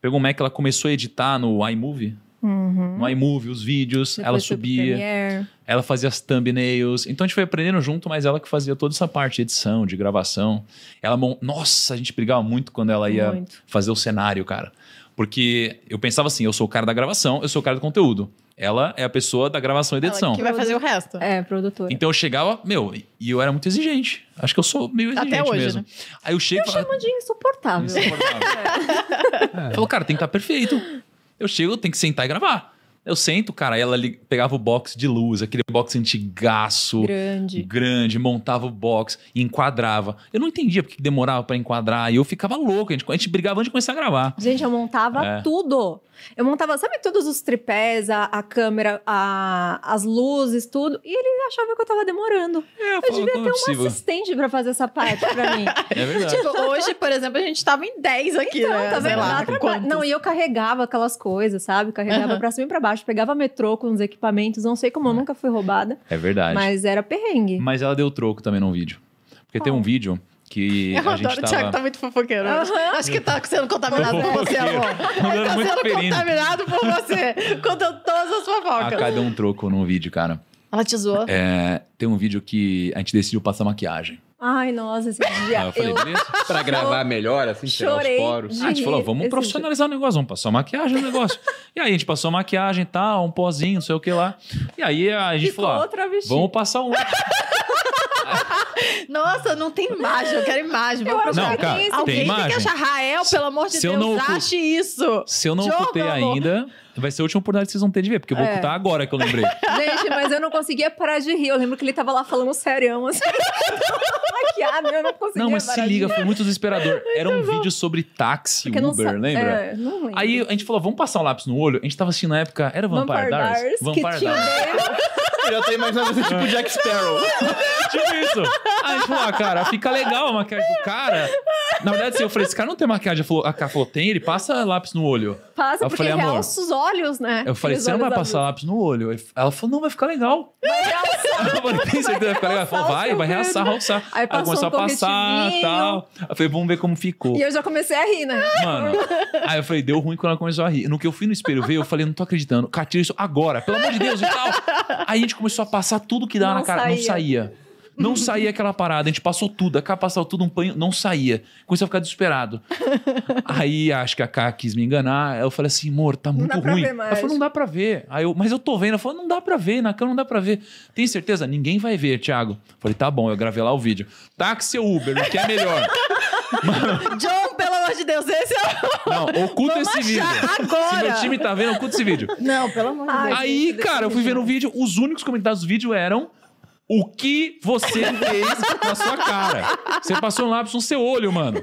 Pegou um Mac, ela começou a editar no iMovie. Uhum. No iMovie, os vídeos, Depois ela subia, ela fazia as thumbnails. Então a gente foi aprendendo junto, mas ela que fazia toda essa parte de edição, de gravação. Ela, nossa, a gente brigava muito quando ela ia muito. fazer o cenário, cara. Porque eu pensava assim, eu sou o cara da gravação, eu sou o cara do conteúdo. Ela é a pessoa da gravação e edição. Ela que vai fazer o resto. É, produtora. Então eu chegava, meu, e eu era muito exigente. Acho que eu sou meio exigente Até hoje, mesmo. Né? Aí eu chego Eu falo, chamo de insuportável. Insuportável. é. Falou, cara, tem que estar tá perfeito. Eu chego, tem que sentar e gravar. Eu sento, cara, ela pegava o box de luz, aquele box antigaço. Grande. Grande, montava o box, enquadrava. Eu não entendia porque demorava para enquadrar. E eu ficava louco. A gente, a gente brigava antes de começar a gravar. Gente, eu montava é. tudo. Eu montava, sabe, todos os tripés, a, a câmera, a, as luzes, tudo. E ele achava que eu tava demorando. É, eu, eu devia ter é um assistente pra fazer essa parte pra mim. É verdade. Tipo, hoje, por exemplo, a gente tava em 10 aqui, então, né? Tá vendo? Lá, não, e eu carregava aquelas coisas, sabe? Carregava uhum. pra cima e pra baixo. Pegava metrô com os equipamentos. Não sei como eu é. nunca fui roubada. É verdade. Mas era perrengue. Mas ela deu troco também num vídeo. Porque oh. tem um vídeo que eu a gente adoro, tava... o Thiago tá muito fofoqueiro. Uhum. Acho que tá sendo contaminado por você, amor. Ele tá sendo perino. contaminado por você. Contando todas as fofocas. A cada um troco num vídeo, cara. Ela te zoou? É, tem um vídeo que a gente decidiu passar maquiagem. Ai, nossa, esse dia. Ah, eu falei, beleza? Pra gravar melhor, assim, tirar os poros. Ah, a gente falou, vamos profissionalizar dia. o negócio, vamos passar maquiagem no negócio. e aí a gente passou maquiagem e tal, um pozinho, não sei o que lá. E aí a gente Ficou falou, ah, vamos passar um. Nossa, não tem imagem, eu quero imagem. Eu não, cara, Alguém tem, imagem. tem que achar Rael, pelo amor de se Deus, não ache isso. Se eu não ocultei ainda, vai ser a última oportunidade que vocês vão ter de ver, porque eu vou é. ocultar agora que eu lembrei. Gente, mas eu não conseguia parar de rir. Eu lembro que ele tava lá falando serião, assim. maquiado, eu não conseguia Não, mas se liga, foi muito desesperador. Era um vídeo sobre táxi, porque Uber, lembra? É, não lembro. Aí a gente falou, vamos passar um lápis no olho. A gente tava assistindo na época, era Vampire, Vampire Dars? Dars Vampire Dars. Eu já tô imaginando esse tipo Jack Sparrow. tipo isso. Aí a gente falou, ah, cara, fica legal a maquiagem do cara. Na verdade, assim, eu falei, esse cara não tem maquiagem. A cara falou, tem, ele passa lápis no olho. Passa, eu porque falei, realça os olhos, né? Eu falei, você não vai passar lápis no olho? Ela falou, não, vai ficar legal. Vai realçar. Eu falei, tem certeza que vai ficar legal? Ela falou, vai, vai realçar, realçar. Aí, começou um a passar e tal. Eu falei, vamos ver como ficou. E eu já comecei a rir, né? Mano, aí eu falei, deu ruim quando ela começou a rir. No que eu fui no espelho ver, eu falei, não tô acreditando. Cara, tira isso agora, pelo amor de Deus e tal. Aí a gente começou a passar tudo que dava na cara. Saía. Não saía. Não saía aquela parada, a gente passou tudo, a K passou tudo um panho, não saía. Comecei a ficar desesperado. Aí acho que a K quis me enganar. Eu falei assim, amor, tá muito ruim. Ela falou, não dá pra ver. Aí eu, mas eu tô vendo. Ela falou, não dá pra ver, na cama não dá pra ver. Tem certeza? Ninguém vai ver, Thiago. Eu falei, tá bom, eu gravei lá o vídeo. Táxi ou Uber, o que é melhor? Mano, John, pelo amor de Deus, esse é o. Não, oculta Vamos esse vídeo. Agora. Se meu time tá vendo, oculta esse vídeo. Não, pelo amor de Deus. Aí, cara, eu fui ver o vídeo, os únicos comentários do vídeo eram o que você fez na sua cara. Você passou um lápis no seu olho, mano.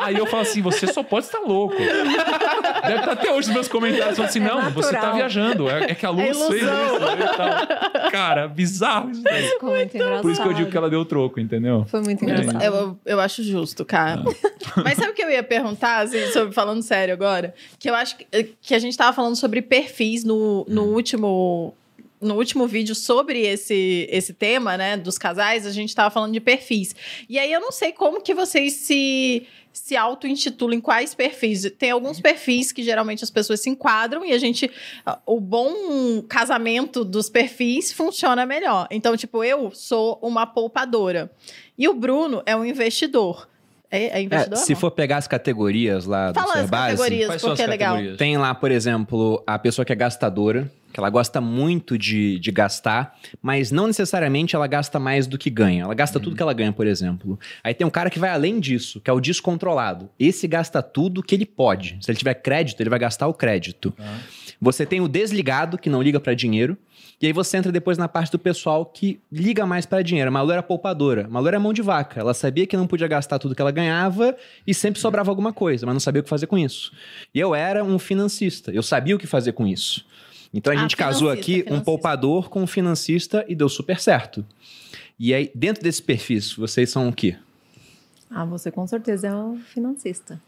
Aí eu falo assim, você só pode estar louco. Deve estar até hoje nos meus comentários falando assim, é não, natural. você tá viajando. É, é que a luz é fez isso. Cara, bizarro isso daí. Ficou muito engraçado. Por isso que eu digo que ela deu troco, entendeu? Foi muito engraçado. Eu, eu acho justo, cara. É. Mas sabe o que eu ia perguntar, assim, sobre, falando sério agora? Que eu acho que, que a gente tava falando sobre perfis no, no hum. último no último vídeo sobre esse, esse tema, né, dos casais, a gente estava falando de perfis. E aí eu não sei como que vocês se se auto-intitulam quais perfis. Tem alguns perfis que geralmente as pessoas se enquadram e a gente. O bom casamento dos perfis funciona melhor. Então, tipo, eu sou uma poupadora. E o Bruno é um investidor. É, é investidor? É, se for pegar as categorias lá Fala do as categorias, porque é legal. Tem lá, por exemplo, a pessoa que é gastadora, que ela gosta muito de, de gastar, mas não necessariamente ela gasta mais do que ganha. Ela gasta uhum. tudo que ela ganha, por exemplo. Aí tem um cara que vai além disso, que é o descontrolado. Esse gasta tudo que ele pode. Se ele tiver crédito, ele vai gastar o crédito. Uhum. Você tem o desligado, que não liga para dinheiro. E aí você entra depois na parte do pessoal que liga mais para dinheiro. A Malu era poupadora. A Malu era mão de vaca. Ela sabia que não podia gastar tudo que ela ganhava e sempre sobrava alguma coisa, mas não sabia o que fazer com isso. E eu era um financista. Eu sabia o que fazer com isso. Então a ah, gente casou aqui financista. um poupador com um financista e deu super certo. E aí, dentro desse perfil, vocês são o quê? Ah, você com certeza é um financista.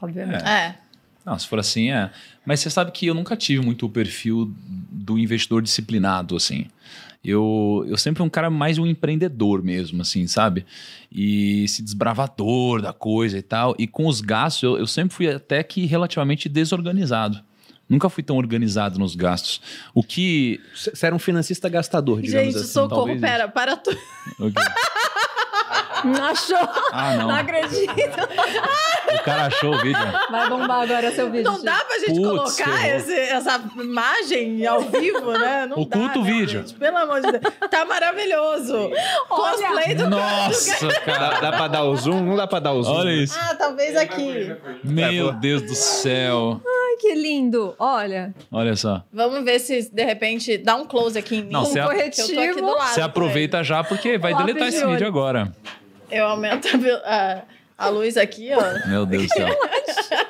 Obviamente. É. é. Não, se for assim, é. Mas você sabe que eu nunca tive muito o perfil do investidor disciplinado, assim. Eu, eu sempre um cara mais um empreendedor mesmo, assim, sabe? E esse desbravador da coisa e tal. E com os gastos, eu, eu sempre fui até que relativamente desorganizado. Nunca fui tão organizado nos gastos. O que. Você era um financista gastador, digamos Gente, assim. Gente, socorro, Talvez pera, para tudo. Okay. Não achou? Ah, não. Não acredito. O cara achou o vídeo. Vai bombar agora seu vídeo. Não dá pra gente Puts, colocar esse, essa imagem ao vivo, né? Não Oculta o né, vídeo. Gente? Pelo amor de Deus. Tá maravilhoso. Cosplay do Nossa, cara. Dá, dá pra dar o zoom? Não dá pra dar o zoom. Olha isso. Ah, talvez aqui. Meu Deus do céu. Ai, que lindo. Olha. Olha só. Vamos ver se, de repente, dá um close aqui em mim. Não, um corretivo. Eu tô aqui do lado. Você aproveita já, porque vai deletar esse vídeo agora. Eu aumento a, a, luz aqui, ó. Meu Deus do céu.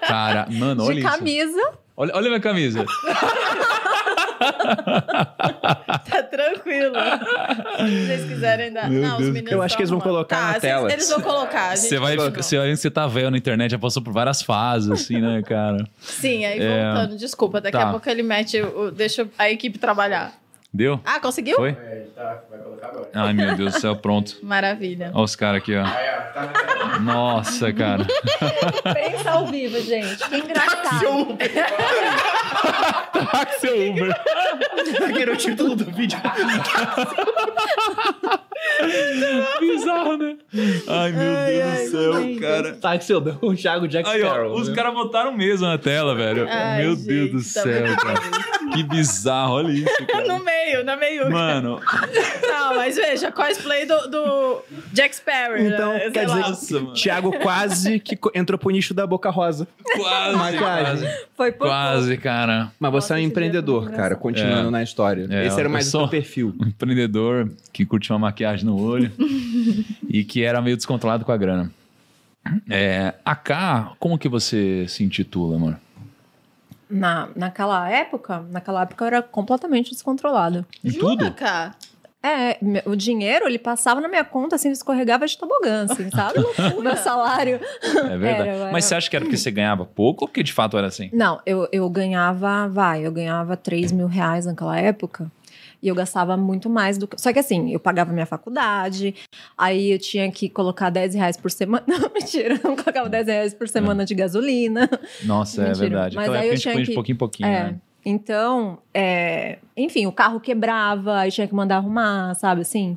Cara, mano, olha De isso. camisa. Olha, olha minha camisa. tá tranquilo. Se vocês quiserem dar. Meu não, Deus. os meninos. Eu acho que eles vão colocar tá, na tela. Eles vão colocar. Você vai Você olha que você tá velho na internet, já passou por várias fases, assim, né, cara? Sim, aí é... voltando, desculpa, daqui tá. a pouco ele mete, o, deixa a equipe trabalhar. Deu? Ah, conseguiu? Foi? É, tá, vai colocar agora. Ai, meu Deus do céu, pronto. Maravilha. Olha os caras aqui, ó. Tá Nossa, cara. Pensa ao vivo, gente. Que engraçado. Táxi Uber. Aqui era o título do vídeo. Bizarro, né? Ai, meu ai, Deus ai, do céu, ai, cara. Táxi Uber, o Thiago Jack Sparrow. Ó, os caras botaram mesmo na tela, velho. meu gente, Deus do tá céu, cara. Que bizarro, olha isso, cara. no meio, na meio. Mano. Não, mas veja, cosplay do, do Jack Sparrow. Então, né? quer dizer, Nossa, Thiago quase que entrou pro nicho da Boca Rosa. Quase, quase. Foi por Quase, cara. Mas você Nossa, é um empreendedor, cara, continuando é. na história. É, Esse era mais o seu perfil. Um empreendedor que curte uma maquiagem no olho e que era meio descontrolado com a grana. É, a K, como que você se intitula, amor? Na, naquela época, naquela época eu era completamente descontrolada. Em tudo? Cá. É, o dinheiro, ele passava na minha conta, assim, escorregava de tobogã, assim, sabe? o meu salário. É verdade. Era, era... Mas você acha que era porque você ganhava pouco ou que de fato era assim? Não, eu, eu ganhava, vai, eu ganhava 3 mil reais naquela época. E eu gastava muito mais do que. Só que assim, eu pagava minha faculdade, aí eu tinha que colocar 10 reais por semana. Não, mentira, eu não colocava 10 reais por semana é. de gasolina. Nossa, é mentira. é verdade. Mas aí eu tinha que... de pouquinho em pouquinho, é. né? Então, é... enfim, o carro quebrava, aí tinha que mandar arrumar, sabe assim?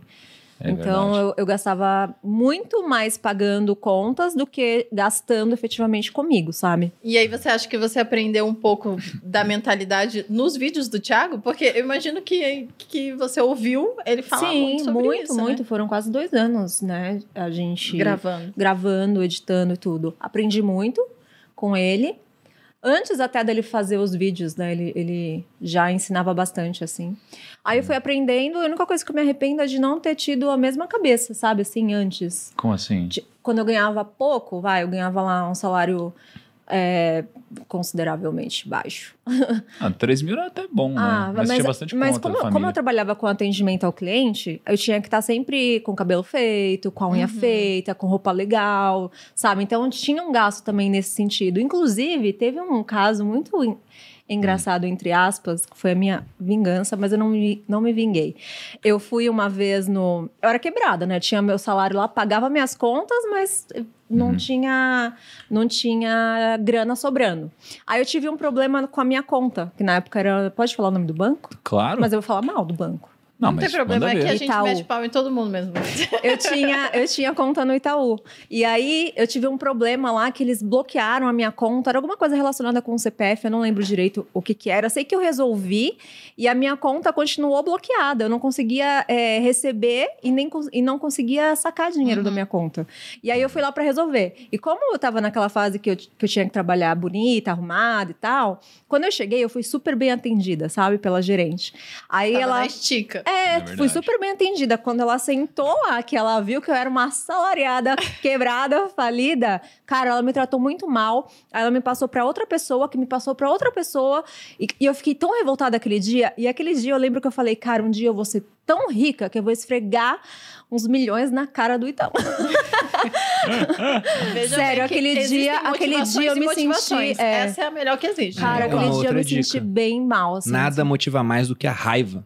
É então eu, eu, gastava muito mais pagando contas do que gastando efetivamente comigo, sabe? E aí você acha que você aprendeu um pouco da mentalidade nos vídeos do Thiago? Porque eu imagino que, que você ouviu ele falar Sim, muito sobre muito, isso, muito. Né? Foram quase dois anos, né? A gente gravando, gravando, editando e tudo. Aprendi muito com ele. Antes até dele fazer os vídeos, né? Ele, ele já ensinava bastante, assim. Aí eu fui aprendendo, a única coisa que eu me arrependo é de não ter tido a mesma cabeça, sabe? Assim, antes. Como assim? De, quando eu ganhava pouco, vai, eu ganhava lá um salário é, consideravelmente baixo. Ah, 3 mil era até bom, né? Ah, mas, mas tinha bastante Mas como, como, eu trabalhava com atendimento ao cliente, eu tinha que estar sempre com o cabelo feito, com a unha uhum. feita, com roupa legal, sabe? Então tinha um gasto também nesse sentido. Inclusive, teve um caso muito engraçado, entre aspas, que foi a minha vingança, mas eu não me, não me vinguei. Eu fui uma vez no. Eu era quebrada, né? Tinha meu salário lá, pagava minhas contas, mas não uhum. tinha não tinha grana sobrando. Aí eu tive um problema com a minha conta, que na época era. Pode falar o nome do banco? Claro. Mas eu vou falar mal do banco. Não, não tem problema, é que a gente Itaú. mete pau em todo mundo mesmo. eu, tinha, eu tinha conta no Itaú. E aí eu tive um problema lá que eles bloquearam a minha conta. Era alguma coisa relacionada com o CPF, eu não lembro direito o que, que era. Eu sei que eu resolvi e a minha conta continuou bloqueada. Eu não conseguia é, receber e, nem, e não conseguia sacar dinheiro uhum. da minha conta. E aí eu fui lá para resolver. E como eu tava naquela fase que eu, que eu tinha que trabalhar bonita, arrumada e tal, quando eu cheguei, eu fui super bem atendida, sabe, pela gerente. Aí tava ela. Na estica. É, é fui super bem atendida. Quando ela sentou lá, que ela viu que eu era uma assalariada, quebrada, falida, cara, ela me tratou muito mal. Aí ela me passou para outra pessoa, que me passou para outra pessoa. E, e eu fiquei tão revoltada aquele dia. E aquele dia eu lembro que eu falei, cara, um dia eu vou ser tão rica que eu vou esfregar uns milhões na cara do Itaú. Sério, aquele dia, aquele dia eu me senti. É, Essa é a melhor que existe. Cara, aquele dia eu me dica. senti bem mal. Assim, Nada assim. motiva mais do que a raiva.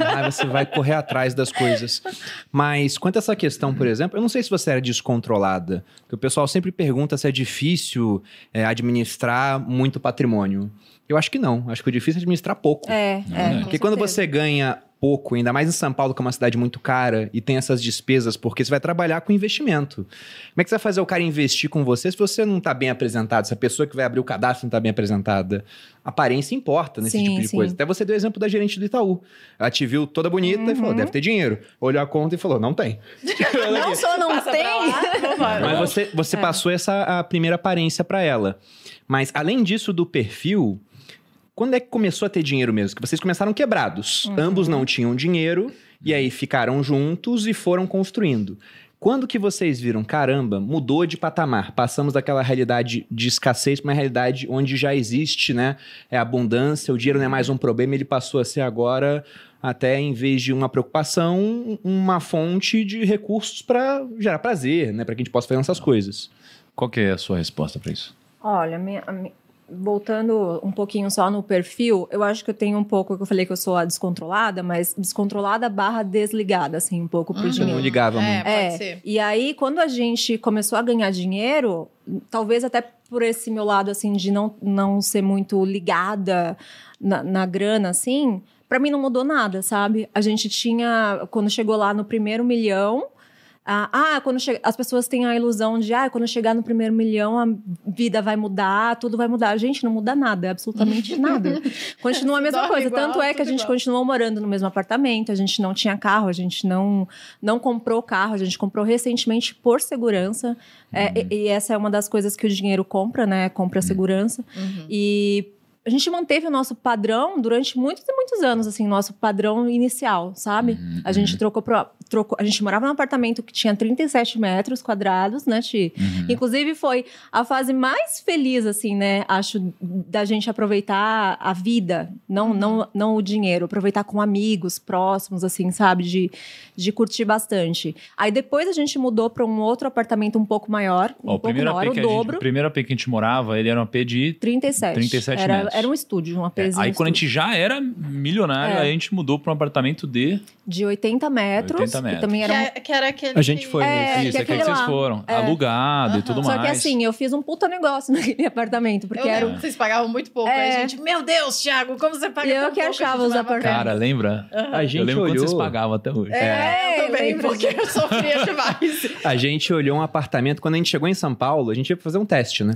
a raiva você vai correr atrás das coisas. Mas quanto a essa questão, por exemplo, eu não sei se você era descontrolada, porque o pessoal sempre pergunta se é difícil é, administrar muito patrimônio. Eu acho que não. Acho que o difícil é administrar pouco. É, é. Porque quando você ganha pouco, ainda mais em São Paulo, que é uma cidade muito cara e tem essas despesas, porque você vai trabalhar com investimento. Como é que você vai fazer o cara investir com você se você não está bem apresentado, se a pessoa que vai abrir o cadastro não está bem apresentada? Aparência importa nesse sim, tipo de sim. coisa. Até você deu o exemplo da gerente do Itaú. Ela te viu toda bonita uhum. e falou: uhum. deve ter dinheiro. Olhou a conta e falou: não tem. não só não Passa tem. Lá, Mas você, você é. passou essa a primeira aparência para ela. Mas além disso do perfil, quando é que começou a ter dinheiro mesmo? Que vocês começaram quebrados. Uhum. Ambos não tinham dinheiro e aí ficaram juntos e foram construindo. Quando que vocês viram, caramba, mudou de patamar, passamos daquela realidade de escassez para uma realidade onde já existe, né, é abundância, o dinheiro não é mais um problema, ele passou a ser agora até em vez de uma preocupação, uma fonte de recursos para gerar prazer, né, para que a gente possa fazer essas coisas. Qual que é a sua resposta para isso? Olha, minha, voltando um pouquinho só no perfil, eu acho que eu tenho um pouco, que eu falei que eu sou a descontrolada, mas descontrolada barra desligada, assim, um pouco pro uhum. dinheiro. Não ligava muito. É, é, ser. E aí, quando a gente começou a ganhar dinheiro, talvez até por esse meu lado, assim, de não, não ser muito ligada na, na grana, assim, para mim não mudou nada, sabe? A gente tinha, quando chegou lá no primeiro milhão, ah, quando chega, as pessoas têm a ilusão de, ah, quando chegar no primeiro milhão a vida vai mudar, tudo vai mudar. Gente, não muda nada, absolutamente nada. Continua a mesma coisa. Igual, Tanto é que a gente igual. continuou morando no mesmo apartamento, a gente não tinha carro, a gente não, não comprou carro, a gente comprou recentemente por segurança. É, uhum. É, e, e, essa é uma das coisas que o dinheiro compra, né? Compra uhum. segurança. Uhum. E a gente manteve o nosso padrão durante muitos e muitos anos, assim, nosso padrão inicial, sabe? Uhum, a gente uhum. trocou, pro, trocou. A gente morava num apartamento que tinha 37 metros quadrados, né, Ti? Uhum. Inclusive, foi a fase mais feliz, assim, né? Acho, da gente aproveitar a vida, não, não, não o dinheiro, aproveitar com amigos próximos, assim, sabe? De, de curtir bastante. Aí depois a gente mudou para um outro apartamento um pouco maior, um Ó, pouco maior, o dobro. Gente, o primeiro AP que a gente morava, ele era um AP de 37. 37 era, metros. Era um estúdio, um APzinho. É, aí quando a gente já era milionário, é. aí a gente mudou para um apartamento de... De 80 metros. 80 metros. também era, um... que, que, era aquele A gente foi. É, Isso, que aquele que vocês foram. É. Alugado uhum. e tudo Só mais. Só que assim, eu fiz um puta negócio naquele apartamento. Porque eu era... Vocês pagavam muito pouco. É. Aí a gente, meu Deus, Thiago, como você paga Eu que achava os apartamentos. Cara, lembra? Uhum. A gente eu lembro olhou... quanto vocês pagavam até hoje. É, é eu também, porque eu sofria demais. a gente olhou um apartamento, quando a gente chegou em São Paulo, a gente ia fazer um teste, né?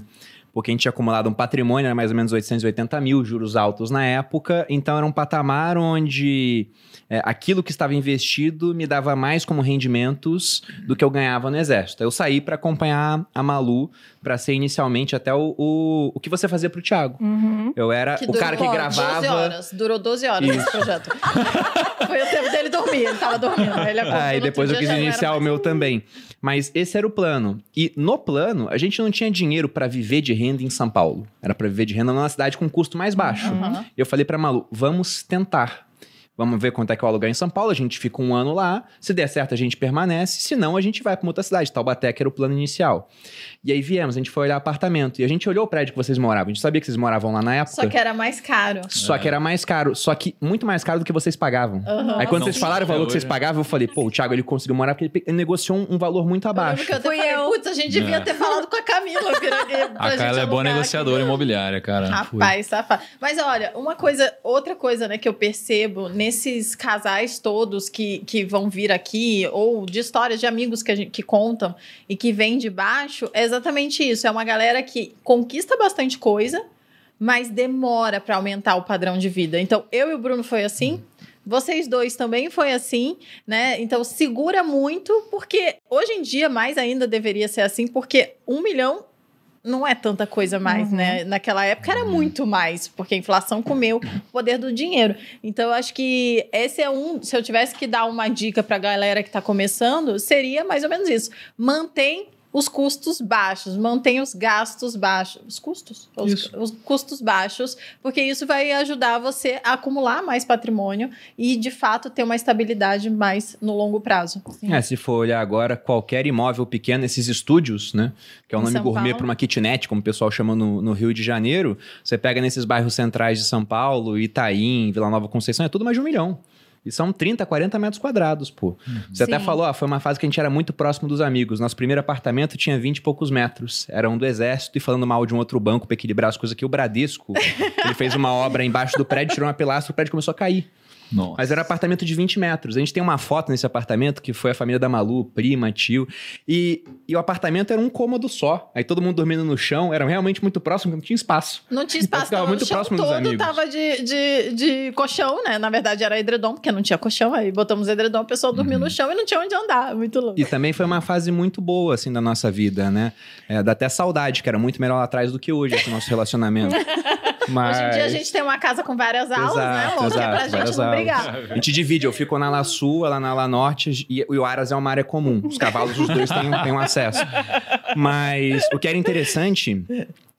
Porque a gente tinha acumulado um patrimônio, era mais ou menos 880 mil, juros altos na época, então era um patamar onde é, aquilo que estava investido me dava mais como rendimentos do que eu ganhava no exército. Eu saí para acompanhar a Malu para ser inicialmente até o, o, o que você fazia pro Thiago. Uhum. Eu era que o cara que gravava. 12 horas. Durou 12 horas Isso. esse projeto. Foi o tempo dele dormir, ele tava dormindo. Ele ah, e depois eu quis iniciar o meu também. Mas esse era o plano. E no plano, a gente não tinha dinheiro para viver de renda em São Paulo. Era para viver de renda numa cidade com custo mais baixo. Uhum. Eu falei para Malu, vamos tentar. Vamos ver quanto é que é o aluguel em São Paulo. A gente fica um ano lá. Se der certo, a gente permanece. Se não, a gente vai para outra cidade. Taubaté, que era o plano inicial. E aí viemos, a gente foi olhar apartamento. E a gente olhou o prédio que vocês moravam. A gente sabia que vocês moravam lá na época. Só que era mais caro. Só é. que era mais caro. Só que muito mais caro do que vocês pagavam. Uhum. Aí quando não, vocês falaram o valor que vocês pagavam, eu falei, pô, o Thiago ele conseguiu morar porque ele negociou um, um valor muito abaixo. Eu Fui eu. Putz, a gente devia é. ter falado com a Camila. a Camila é boa negociadora imobiliária, cara. Rapaz, safado. Mas olha, uma coisa, outra coisa, né, que eu percebo nesses casais todos que, que vão vir aqui, ou de histórias de amigos que, gente, que contam e que vêm de baixo, é exatamente isso. É uma galera que conquista bastante coisa, mas demora para aumentar o padrão de vida. Então, eu e o Bruno foi assim. Vocês dois também foi assim, né? Então segura muito, porque hoje em dia mais ainda deveria ser assim, porque um milhão não é tanta coisa mais, uhum. né? Naquela época era muito mais, porque a inflação comeu o poder do dinheiro. Então, eu acho que esse é um. Se eu tivesse que dar uma dica para a galera que está começando, seria mais ou menos isso. Mantém os custos baixos, mantém os gastos baixos. Os custos? Os, os, custos baixos, porque isso vai ajudar você a acumular mais patrimônio e, de fato, ter uma estabilidade mais no longo prazo. É, se for olhar agora, qualquer imóvel pequeno, esses estúdios, né? Que é um nome São gourmet para uma kitnet, como o pessoal chama no, no, Rio de Janeiro. Você pega nesses bairros centrais de São Paulo, Itaim, Vila Nova Conceição, é tudo mais de um milhão. E são 30, 40 metros quadrados, pô. Uhum. Você Sim. até falou, ó, foi uma fase que a gente era muito próximo dos amigos. Nosso primeiro apartamento tinha 20 e poucos metros. Era um do exército e falando mal de um outro banco para equilibrar as coisas aqui. O Bradesco, ele fez uma obra embaixo do prédio, tirou uma pilastra, o prédio começou a cair. Nossa. Mas era um apartamento de 20 metros. A gente tem uma foto nesse apartamento que foi a família da Malu, prima, tio. E, e o apartamento era um cômodo só. Aí todo mundo dormindo no chão. Era realmente muito próximo, não tinha espaço. Não tinha espaço. Então, ficava muito próximo todo dos amigos. tava de, de, de colchão, né? Na verdade era edredom, porque não tinha colchão. Aí botamos edredom, o pessoal dormia uhum. no chão e não tinha onde andar. Muito louco. E também foi uma fase muito boa, assim, da nossa vida, né? É, dá até saudade, que era muito melhor lá atrás do que hoje, esse nosso relacionamento. Mas... Hoje em dia a gente tem uma casa com várias aulas, né, exato, né, Louca? Exato, pra gente não brigar. A gente divide, eu fico na ala sul, ela na ala norte, e, e o Aras é uma área comum. Os cavalos, os dois têm, têm um acesso. Mas o que era interessante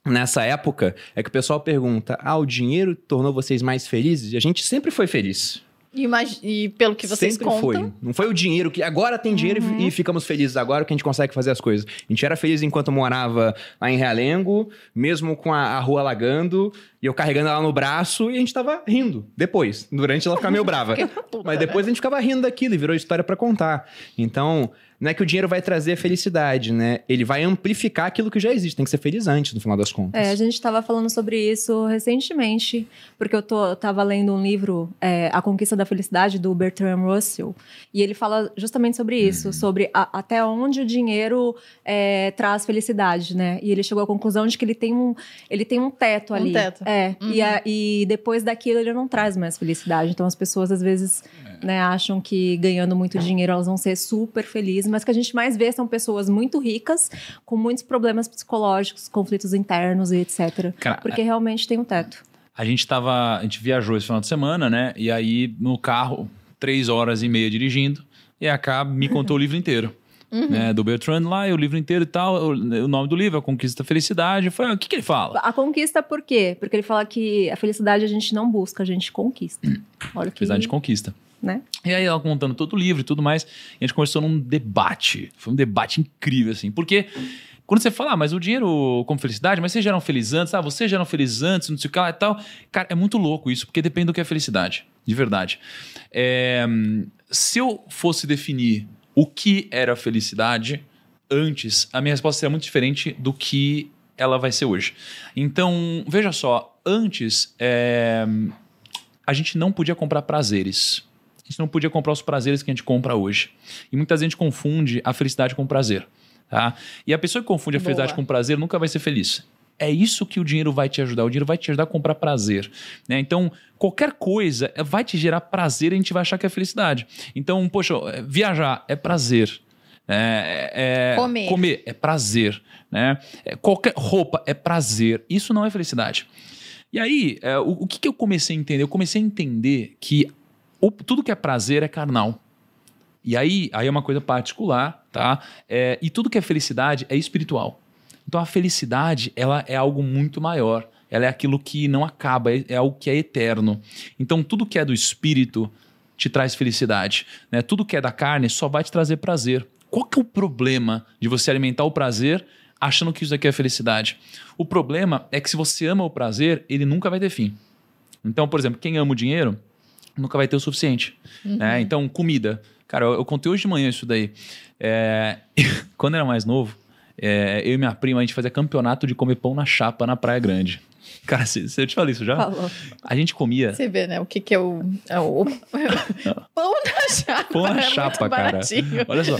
nessa época é que o pessoal pergunta: ah, o dinheiro tornou vocês mais felizes? E a gente sempre foi feliz. E, pelo que vocês Sempre contam... foi. Não foi o dinheiro que... Agora tem dinheiro uhum. e, ficamos felizes. Agora que a gente consegue fazer as coisas. A gente era feliz enquanto morava lá em Realengo, mesmo com a, a rua alagando, e eu carregando ela no braço, e a gente tava rindo. Depois. Durante ela ficar meio brava. Mas depois a gente ficava rindo daquilo e virou história para contar. Então, não é que o dinheiro vai trazer felicidade, né? Ele vai amplificar aquilo que já existe. Tem que ser feliz antes, no final das contas. É, a gente estava falando sobre isso recentemente, porque eu, tô, eu tava lendo um livro, é, A Conquista da Felicidade, do Bertrand Russell, e ele fala justamente sobre isso, uhum. sobre a, até onde o dinheiro é, traz felicidade, né? E ele chegou à conclusão de que ele tem um, ele tem um teto um ali. Um teto. É, uhum. e, a, e depois daquilo ele não traz mais felicidade. Então as pessoas às vezes é. Né, acham que ganhando muito dinheiro elas vão ser super felizes, mas que a gente mais vê são pessoas muito ricas, com muitos problemas psicológicos, conflitos internos e etc. Cara, porque é realmente tem um teto. A gente tava. A gente viajou esse final de semana, né? E aí, no carro, três horas e meia dirigindo, e a Cá me contou o livro inteiro. Uhum. Né, do Bertrand lá, o livro inteiro e tal, o, o nome do livro, A Conquista da Felicidade. Foi, o que, que ele fala? A conquista por quê? Porque ele fala que a felicidade a gente não busca, a gente conquista. Hum. Olha que... Felicidade conquista né? E aí ela contando todo o livro e tudo mais, e a gente começou num debate. Foi um debate incrível, assim, porque quando você fala, ah, mas o dinheiro como felicidade, mas vocês já eram felizes antes, ah, vocês já eram felizes antes, não sei o que lá e tal. Cara, é muito louco isso, porque depende do que é felicidade, de verdade. É, se eu fosse definir o que era felicidade antes, a minha resposta seria muito diferente do que ela vai ser hoje. Então, veja só, antes é, a gente não podia comprar prazeres a gente não podia comprar os prazeres que a gente compra hoje. E muitas vezes a gente confunde a felicidade com o prazer. Tá? E a pessoa que confunde a Boa. felicidade com prazer nunca vai ser feliz. É isso que o dinheiro vai te ajudar. O dinheiro vai te ajudar a comprar prazer. Né? Então, qualquer coisa vai te gerar prazer e a gente vai achar que é felicidade. Então, poxa, viajar é prazer. É, é, comer. comer é prazer. Né? É, qualquer roupa é prazer. Isso não é felicidade. E aí, é, o, o que, que eu comecei a entender? Eu comecei a entender que o, tudo que é prazer é carnal. E aí, aí é uma coisa particular, tá? É, e tudo que é felicidade é espiritual. Então a felicidade, ela é algo muito maior. Ela é aquilo que não acaba, é, é algo que é eterno. Então tudo que é do espírito te traz felicidade. Né? Tudo que é da carne só vai te trazer prazer. Qual que é o problema de você alimentar o prazer achando que isso aqui é felicidade? O problema é que se você ama o prazer, ele nunca vai ter fim. Então, por exemplo, quem ama o dinheiro nunca vai ter o suficiente. Uhum. Né? Então, comida. Cara, eu, eu, contei hoje de manhã isso daí. É, quando eu era mais novo, é, eu e minha prima, a gente fazia campeonato de comer pão na chapa na Praia Grande. Cara, você, eu te falei isso já? Falou. A gente comia. Você vê, né? O que, que é o. É o... pão na chapa. Pão na é chapa, cara. Olha só.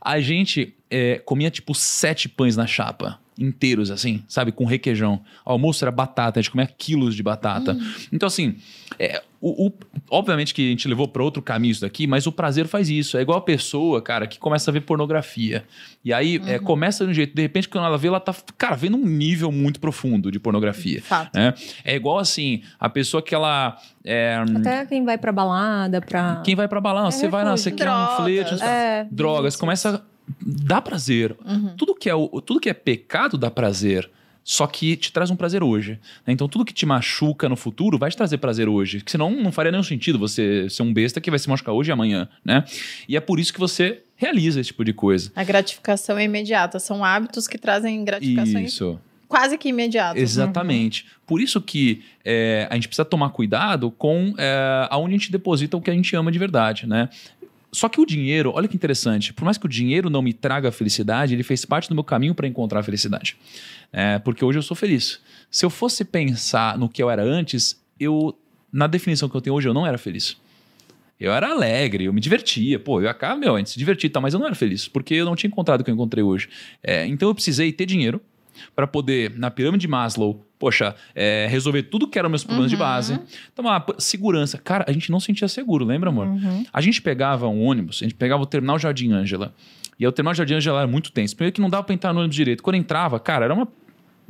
A gente é, comia tipo sete pães na chapa. Inteiros, assim, sabe? Com requeijão. O almoço era batata, a gente comia quilos de batata. Hum. Então, assim, é, o, o, obviamente que a gente levou para outro caminho isso daqui, mas o prazer faz isso. É igual a pessoa, cara, que começa a ver pornografia. E aí é, uhum. é, começa de um jeito, de repente, quando ela vê, ela tá, cara, vendo um nível muito profundo de pornografia. Fato. Né? É igual assim, a pessoa que ela. É, Até quem vai pra balada, pra. Quem vai pra balada, é você vai lá, você quer um flerte, é, drogas, começa. Dá prazer. Uhum. Tudo, que é, tudo que é pecado dá prazer só que te traz um prazer hoje. Né? Então, tudo que te machuca no futuro vai te trazer prazer hoje. Porque senão não faria nenhum sentido você ser um besta que vai se machucar hoje e amanhã, né? E é por isso que você realiza esse tipo de coisa. A gratificação é imediata. São hábitos que trazem gratificação isso. quase que imediata. Exatamente. Uhum. Por isso que é, a gente precisa tomar cuidado com é, aonde a gente deposita o que a gente ama de verdade, né? Só que o dinheiro, olha que interessante, por mais que o dinheiro não me traga felicidade, ele fez parte do meu caminho para encontrar a felicidade. É, porque hoje eu sou feliz. Se eu fosse pensar no que eu era antes, eu, na definição que eu tenho hoje, eu não era feliz. Eu era alegre, eu me divertia. Pô, eu acaba, meu, antes se divertir, tá, mas eu não era feliz, porque eu não tinha encontrado o que eu encontrei hoje. É, então eu precisei ter dinheiro para poder, na pirâmide de Maslow, poxa, é, resolver tudo que eram meus problemas uhum. de base. Então, uma segurança. Cara, a gente não sentia seguro, lembra, amor? Uhum. A gente pegava um ônibus, a gente pegava o terminal Jardim Ângela. E o terminal Jardim Ângela era muito tenso. Primeiro que não dava pra entrar no ônibus direito. Quando entrava, cara, era uma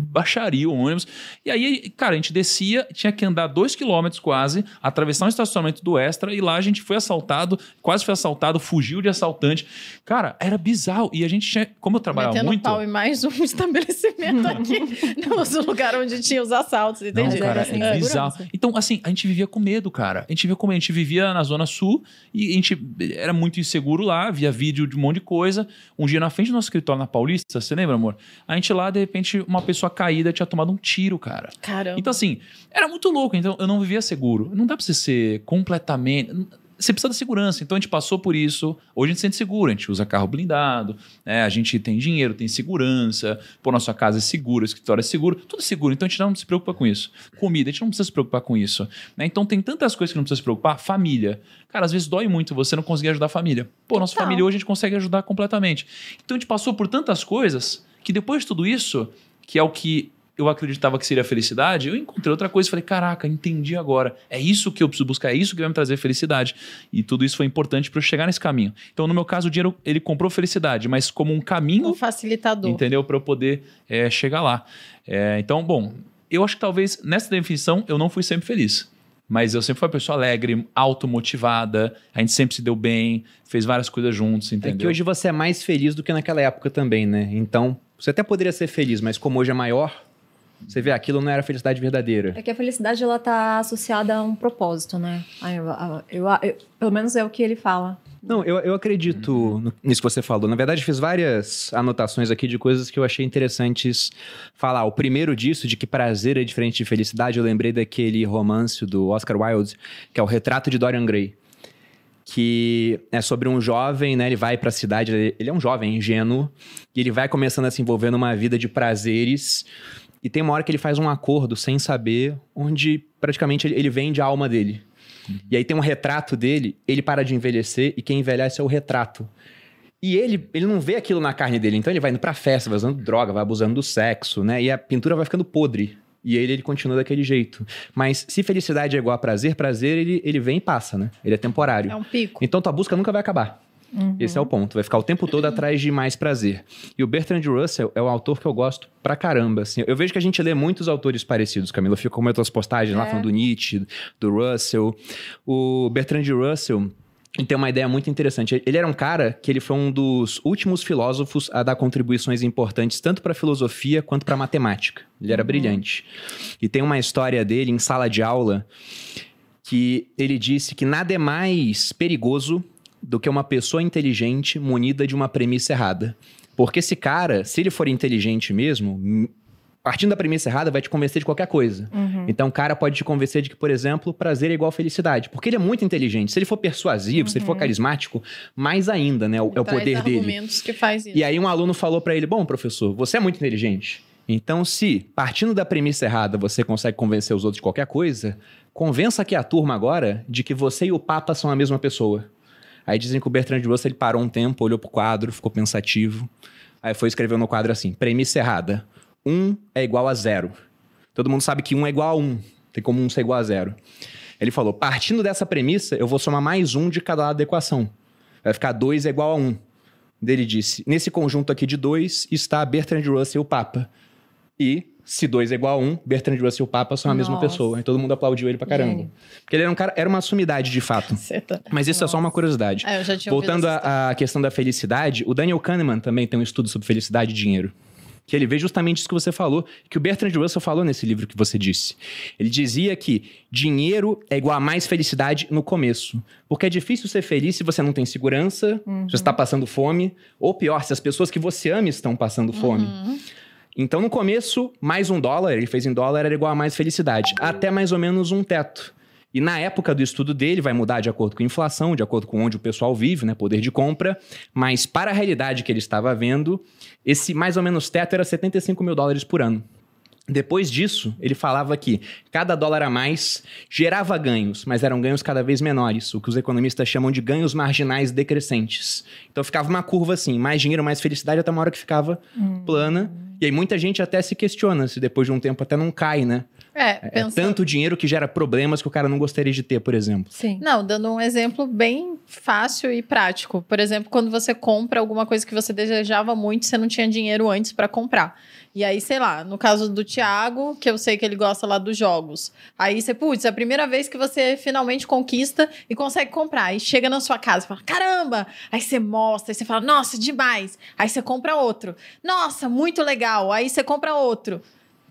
baixaria o ônibus. E aí, cara, a gente descia, tinha que andar dois quilômetros quase, atravessar um estacionamento do Extra, e lá a gente foi assaltado, quase foi assaltado, fugiu de assaltante. Cara, era bizarro. E a gente tinha, como eu trabalhava Metendo muito... pau em mais um estabelecimento aqui, no lugar onde tinha os assaltos, entende? Não, cara, é, é bizarro. Então, assim, a gente vivia com medo, cara. A gente vivia com medo. A gente vivia na Zona Sul e a gente era muito inseguro lá, via vídeo de um monte de coisa. Um dia na frente do nosso escritório na Paulista, você lembra, amor? A gente lá, de repente, uma pessoa caída tinha tomado um tiro, cara. Caramba. Então, assim, era muito louco. Então, eu não vivia seguro. Não dá pra você ser completamente. Você precisa da segurança. Então, a gente passou por isso. Hoje a gente se sente seguro. A gente usa carro blindado, né? a gente tem dinheiro, tem segurança. Pô, nossa casa é segura, o escritório é seguro. Tudo é seguro. Então, a gente não se preocupa com isso. Comida, a gente não precisa se preocupar com isso. Né? Então, tem tantas coisas que não precisa se preocupar. Família. Cara, às vezes dói muito você não conseguir ajudar a família. Pô, nossa família hoje a gente consegue ajudar completamente. Então, a gente passou por tantas coisas que depois de tudo isso, que é o que eu acreditava que seria felicidade, eu encontrei outra coisa e falei, caraca, entendi agora. É isso que eu preciso buscar, é isso que vai me trazer felicidade. E tudo isso foi importante para eu chegar nesse caminho. Então, no meu caso, o dinheiro, ele comprou felicidade, mas como um caminho... Um facilitador. Entendeu? Para eu poder é, chegar lá. É, então, bom, eu acho que talvez nessa definição eu não fui sempre feliz. Mas eu sempre fui uma pessoa alegre, automotivada, a gente sempre se deu bem, fez várias coisas juntos, entendeu? É que hoje você é mais feliz do que naquela época também, né? Então, você até poderia ser feliz, mas como hoje é maior, você vê, aquilo não era felicidade verdadeira. É que a felicidade ela tá associada a um propósito, né? Eu, eu, eu, pelo menos é o que ele fala. Não, eu, eu acredito nisso que você falou. Na verdade, fiz várias anotações aqui de coisas que eu achei interessantes falar. O primeiro disso, de que prazer é diferente de felicidade, eu lembrei daquele romance do Oscar Wilde, que é o Retrato de Dorian Gray que é sobre um jovem, né? Ele vai para a cidade, ele é um jovem ingênuo, e ele vai começando a se envolver numa vida de prazeres e tem uma hora que ele faz um acordo sem saber, onde praticamente ele vende a alma dele. Uhum. E aí tem um retrato dele, ele para de envelhecer e quem envelhece é o retrato. E ele, ele não vê aquilo na carne dele, então ele vai indo pra festa, vai usando droga, vai abusando do sexo, né? E a pintura vai ficando podre. E ele, ele continua daquele jeito. Mas se felicidade é igual a prazer, prazer ele, ele vem e passa, né? Ele é temporário. É um pico. Então tua busca nunca vai acabar. Uhum. Esse é o ponto. Vai ficar o tempo todo atrás de mais prazer. E o Bertrand Russell é um autor que eu gosto pra caramba. Assim. Eu vejo que a gente lê muitos autores parecidos, Camila. Eu fico comentando as postagens é. lá falando do Nietzsche, do Russell. O Bertrand Russell tem uma ideia muito interessante. Ele era um cara que ele foi um dos últimos filósofos a dar contribuições importantes tanto para a filosofia quanto para a matemática. Ele era uhum. brilhante. E tem uma história dele em sala de aula que ele disse que nada é mais perigoso do que uma pessoa inteligente munida de uma premissa errada. Porque esse cara, se ele for inteligente mesmo, partindo da premissa errada, vai te convencer de qualquer coisa. Uhum. Então, o cara pode te convencer de que, por exemplo, prazer é igual felicidade. Porque ele é muito inteligente. Se ele for persuasivo, uhum. se ele for uhum. carismático, mais ainda, né? É o, é o poder dele. Que faz isso. E aí, um aluno falou para ele: Bom, professor, você é muito inteligente. Então, se partindo da premissa errada você consegue convencer os outros de qualquer coisa, convença aqui a turma agora de que você e o Papa são a mesma pessoa. Aí dizem que o Bertrand Russell ele parou um tempo, olhou pro quadro, ficou pensativo. Aí foi escrever no quadro assim: premissa errada. 1 é igual a zero. Todo mundo sabe que 1 é igual a 1. Tem como 1 ser igual a zero. Ele falou: partindo dessa premissa, eu vou somar mais um de cada lado da equação. Vai ficar 2 é igual a 1. Ele disse: nesse conjunto aqui de 2 está Bertrand Russell e o Papa. E se 2 é igual a 1, um, Bertrand Russell e o Papa são a Nossa. mesma pessoa. E todo mundo aplaudiu ele pra caramba. Gênio. Porque ele era um cara, era uma sumidade de fato. Tá... Mas isso Nossa. é só uma curiosidade. É, Voltando à questão da felicidade, o Daniel Kahneman também tem um estudo sobre felicidade e dinheiro que ele vê justamente isso que você falou, que o Bertrand Russell falou nesse livro que você disse. Ele dizia que dinheiro é igual a mais felicidade no começo. Porque é difícil ser feliz se você não tem segurança, uhum. se você está passando fome, ou pior, se as pessoas que você ama estão passando fome. Uhum. Então, no começo, mais um dólar, ele fez em dólar, era igual a mais felicidade. Até mais ou menos um teto. E na época do estudo dele, vai mudar de acordo com a inflação, de acordo com onde o pessoal vive, né? Poder de compra. Mas para a realidade que ele estava vendo, esse mais ou menos teto era 75 mil dólares por ano. Depois disso, ele falava que cada dólar a mais gerava ganhos, mas eram ganhos cada vez menores, o que os economistas chamam de ganhos marginais decrescentes. Então ficava uma curva assim, mais dinheiro, mais felicidade, até uma hora que ficava hum. plana. E aí muita gente até se questiona se depois de um tempo até não cai, né? É, é, é tanto dinheiro que gera problemas que o cara não gostaria de ter, por exemplo. Sim. Não, dando um exemplo bem fácil e prático. Por exemplo, quando você compra alguma coisa que você desejava muito, você não tinha dinheiro antes para comprar. E aí, sei lá, no caso do Thiago, que eu sei que ele gosta lá dos jogos. Aí você, putz, é a primeira vez que você finalmente conquista e consegue comprar. E chega na sua casa e fala, caramba! Aí você mostra, aí você fala, nossa, demais! Aí você compra outro. Nossa, muito legal! Aí você compra outro.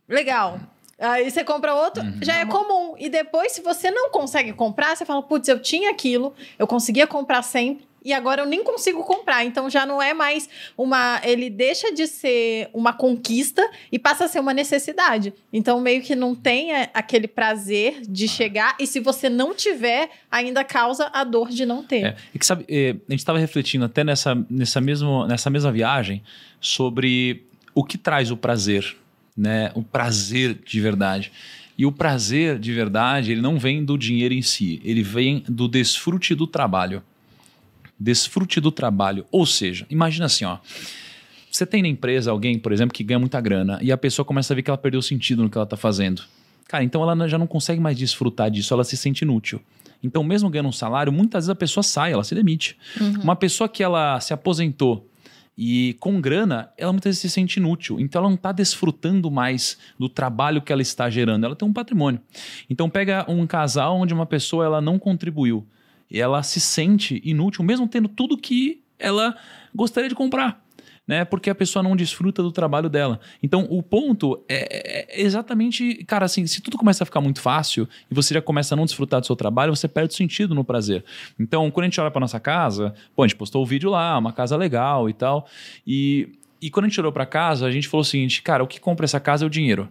Legal. Aí você compra outro, uhum. já é comum. E depois, se você não consegue comprar, você fala, putz, eu tinha aquilo, eu conseguia comprar sempre, e agora eu nem consigo comprar. Então já não é mais uma. Ele deixa de ser uma conquista e passa a ser uma necessidade. Então meio que não tem é, aquele prazer de chegar, e se você não tiver, ainda causa a dor de não ter. É, e que sabe, é, a gente estava refletindo até nessa, nessa, mesmo, nessa mesma viagem sobre o que traz o prazer né, o prazer de verdade. E o prazer de verdade, ele não vem do dinheiro em si, ele vem do desfrute do trabalho. Desfrute do trabalho. Ou seja, imagina assim, ó. Você tem na empresa alguém, por exemplo, que ganha muita grana e a pessoa começa a ver que ela perdeu sentido no que ela está fazendo. Cara, então ela já não consegue mais desfrutar disso, ela se sente inútil. Então, mesmo ganhando um salário, muitas vezes a pessoa sai, ela se demite. Uhum. Uma pessoa que ela se aposentou e com grana, ela muitas vezes se sente inútil. Então ela não está desfrutando mais do trabalho que ela está gerando. Ela tem um patrimônio. Então pega um casal onde uma pessoa ela não contribuiu. E ela se sente inútil, mesmo tendo tudo que ela gostaria de comprar né? Porque a pessoa não desfruta do trabalho dela. Então, o ponto é, é, exatamente, cara, assim, se tudo começa a ficar muito fácil e você já começa a não desfrutar do seu trabalho, você perde sentido no prazer. Então, quando a gente olha para nossa casa, pô, a gente postou o um vídeo lá, uma casa legal e tal, e, e quando a gente olhou para casa, a gente falou o seguinte, cara, o que compra essa casa é o dinheiro,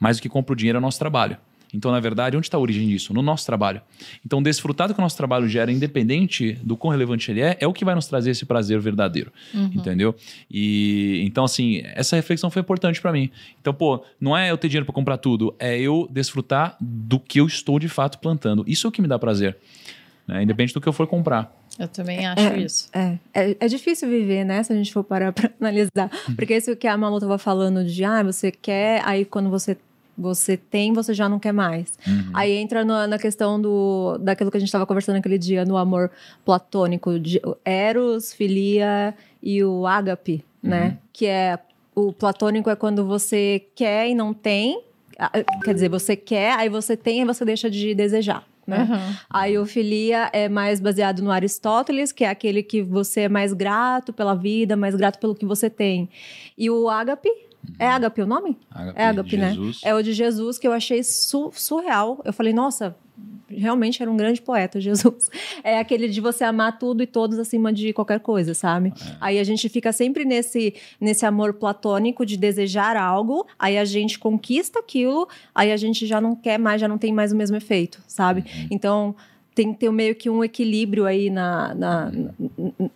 mas o que compra o dinheiro é o nosso trabalho. Então, na verdade, onde está a origem disso? No nosso trabalho. Então, desfrutar do que o nosso trabalho gera, independente do quão relevante ele é, é o que vai nos trazer esse prazer verdadeiro. Uhum. Entendeu? E então, assim, essa reflexão foi importante para mim. Então, pô, não é eu ter dinheiro para comprar tudo, é eu desfrutar do que eu estou de fato plantando. Isso é o que me dá prazer. Né? Independente do que eu for comprar. Eu também acho é, isso. É, é, é, difícil viver, né? Se a gente for parar para analisar. Uhum. Porque isso que a Malu estava falando de, ah, você quer, aí quando você você tem, você já não quer mais. Uhum. Aí entra no, na questão do, daquilo que a gente estava conversando aquele dia, no amor platônico, de eros, filia e o ágape, né? uhum. né? Que é o platônico é quando você quer e não tem. Quer dizer, você quer, aí você tem e você deixa de desejar. Né? Uhum. Aí o filia é mais baseado no Aristóteles, que é aquele que você é mais grato pela vida, mais grato pelo que você tem. E o ágape é Agape o nome? Agape, é Agape, né? É o de Jesus que eu achei su surreal. Eu falei, nossa, realmente era um grande poeta, Jesus. É aquele de você amar tudo e todos acima de qualquer coisa, sabe? É. Aí a gente fica sempre nesse, nesse amor platônico de desejar algo, aí a gente conquista aquilo, aí a gente já não quer mais, já não tem mais o mesmo efeito, sabe? Uhum. Então tem que ter meio que um equilíbrio aí na, na, na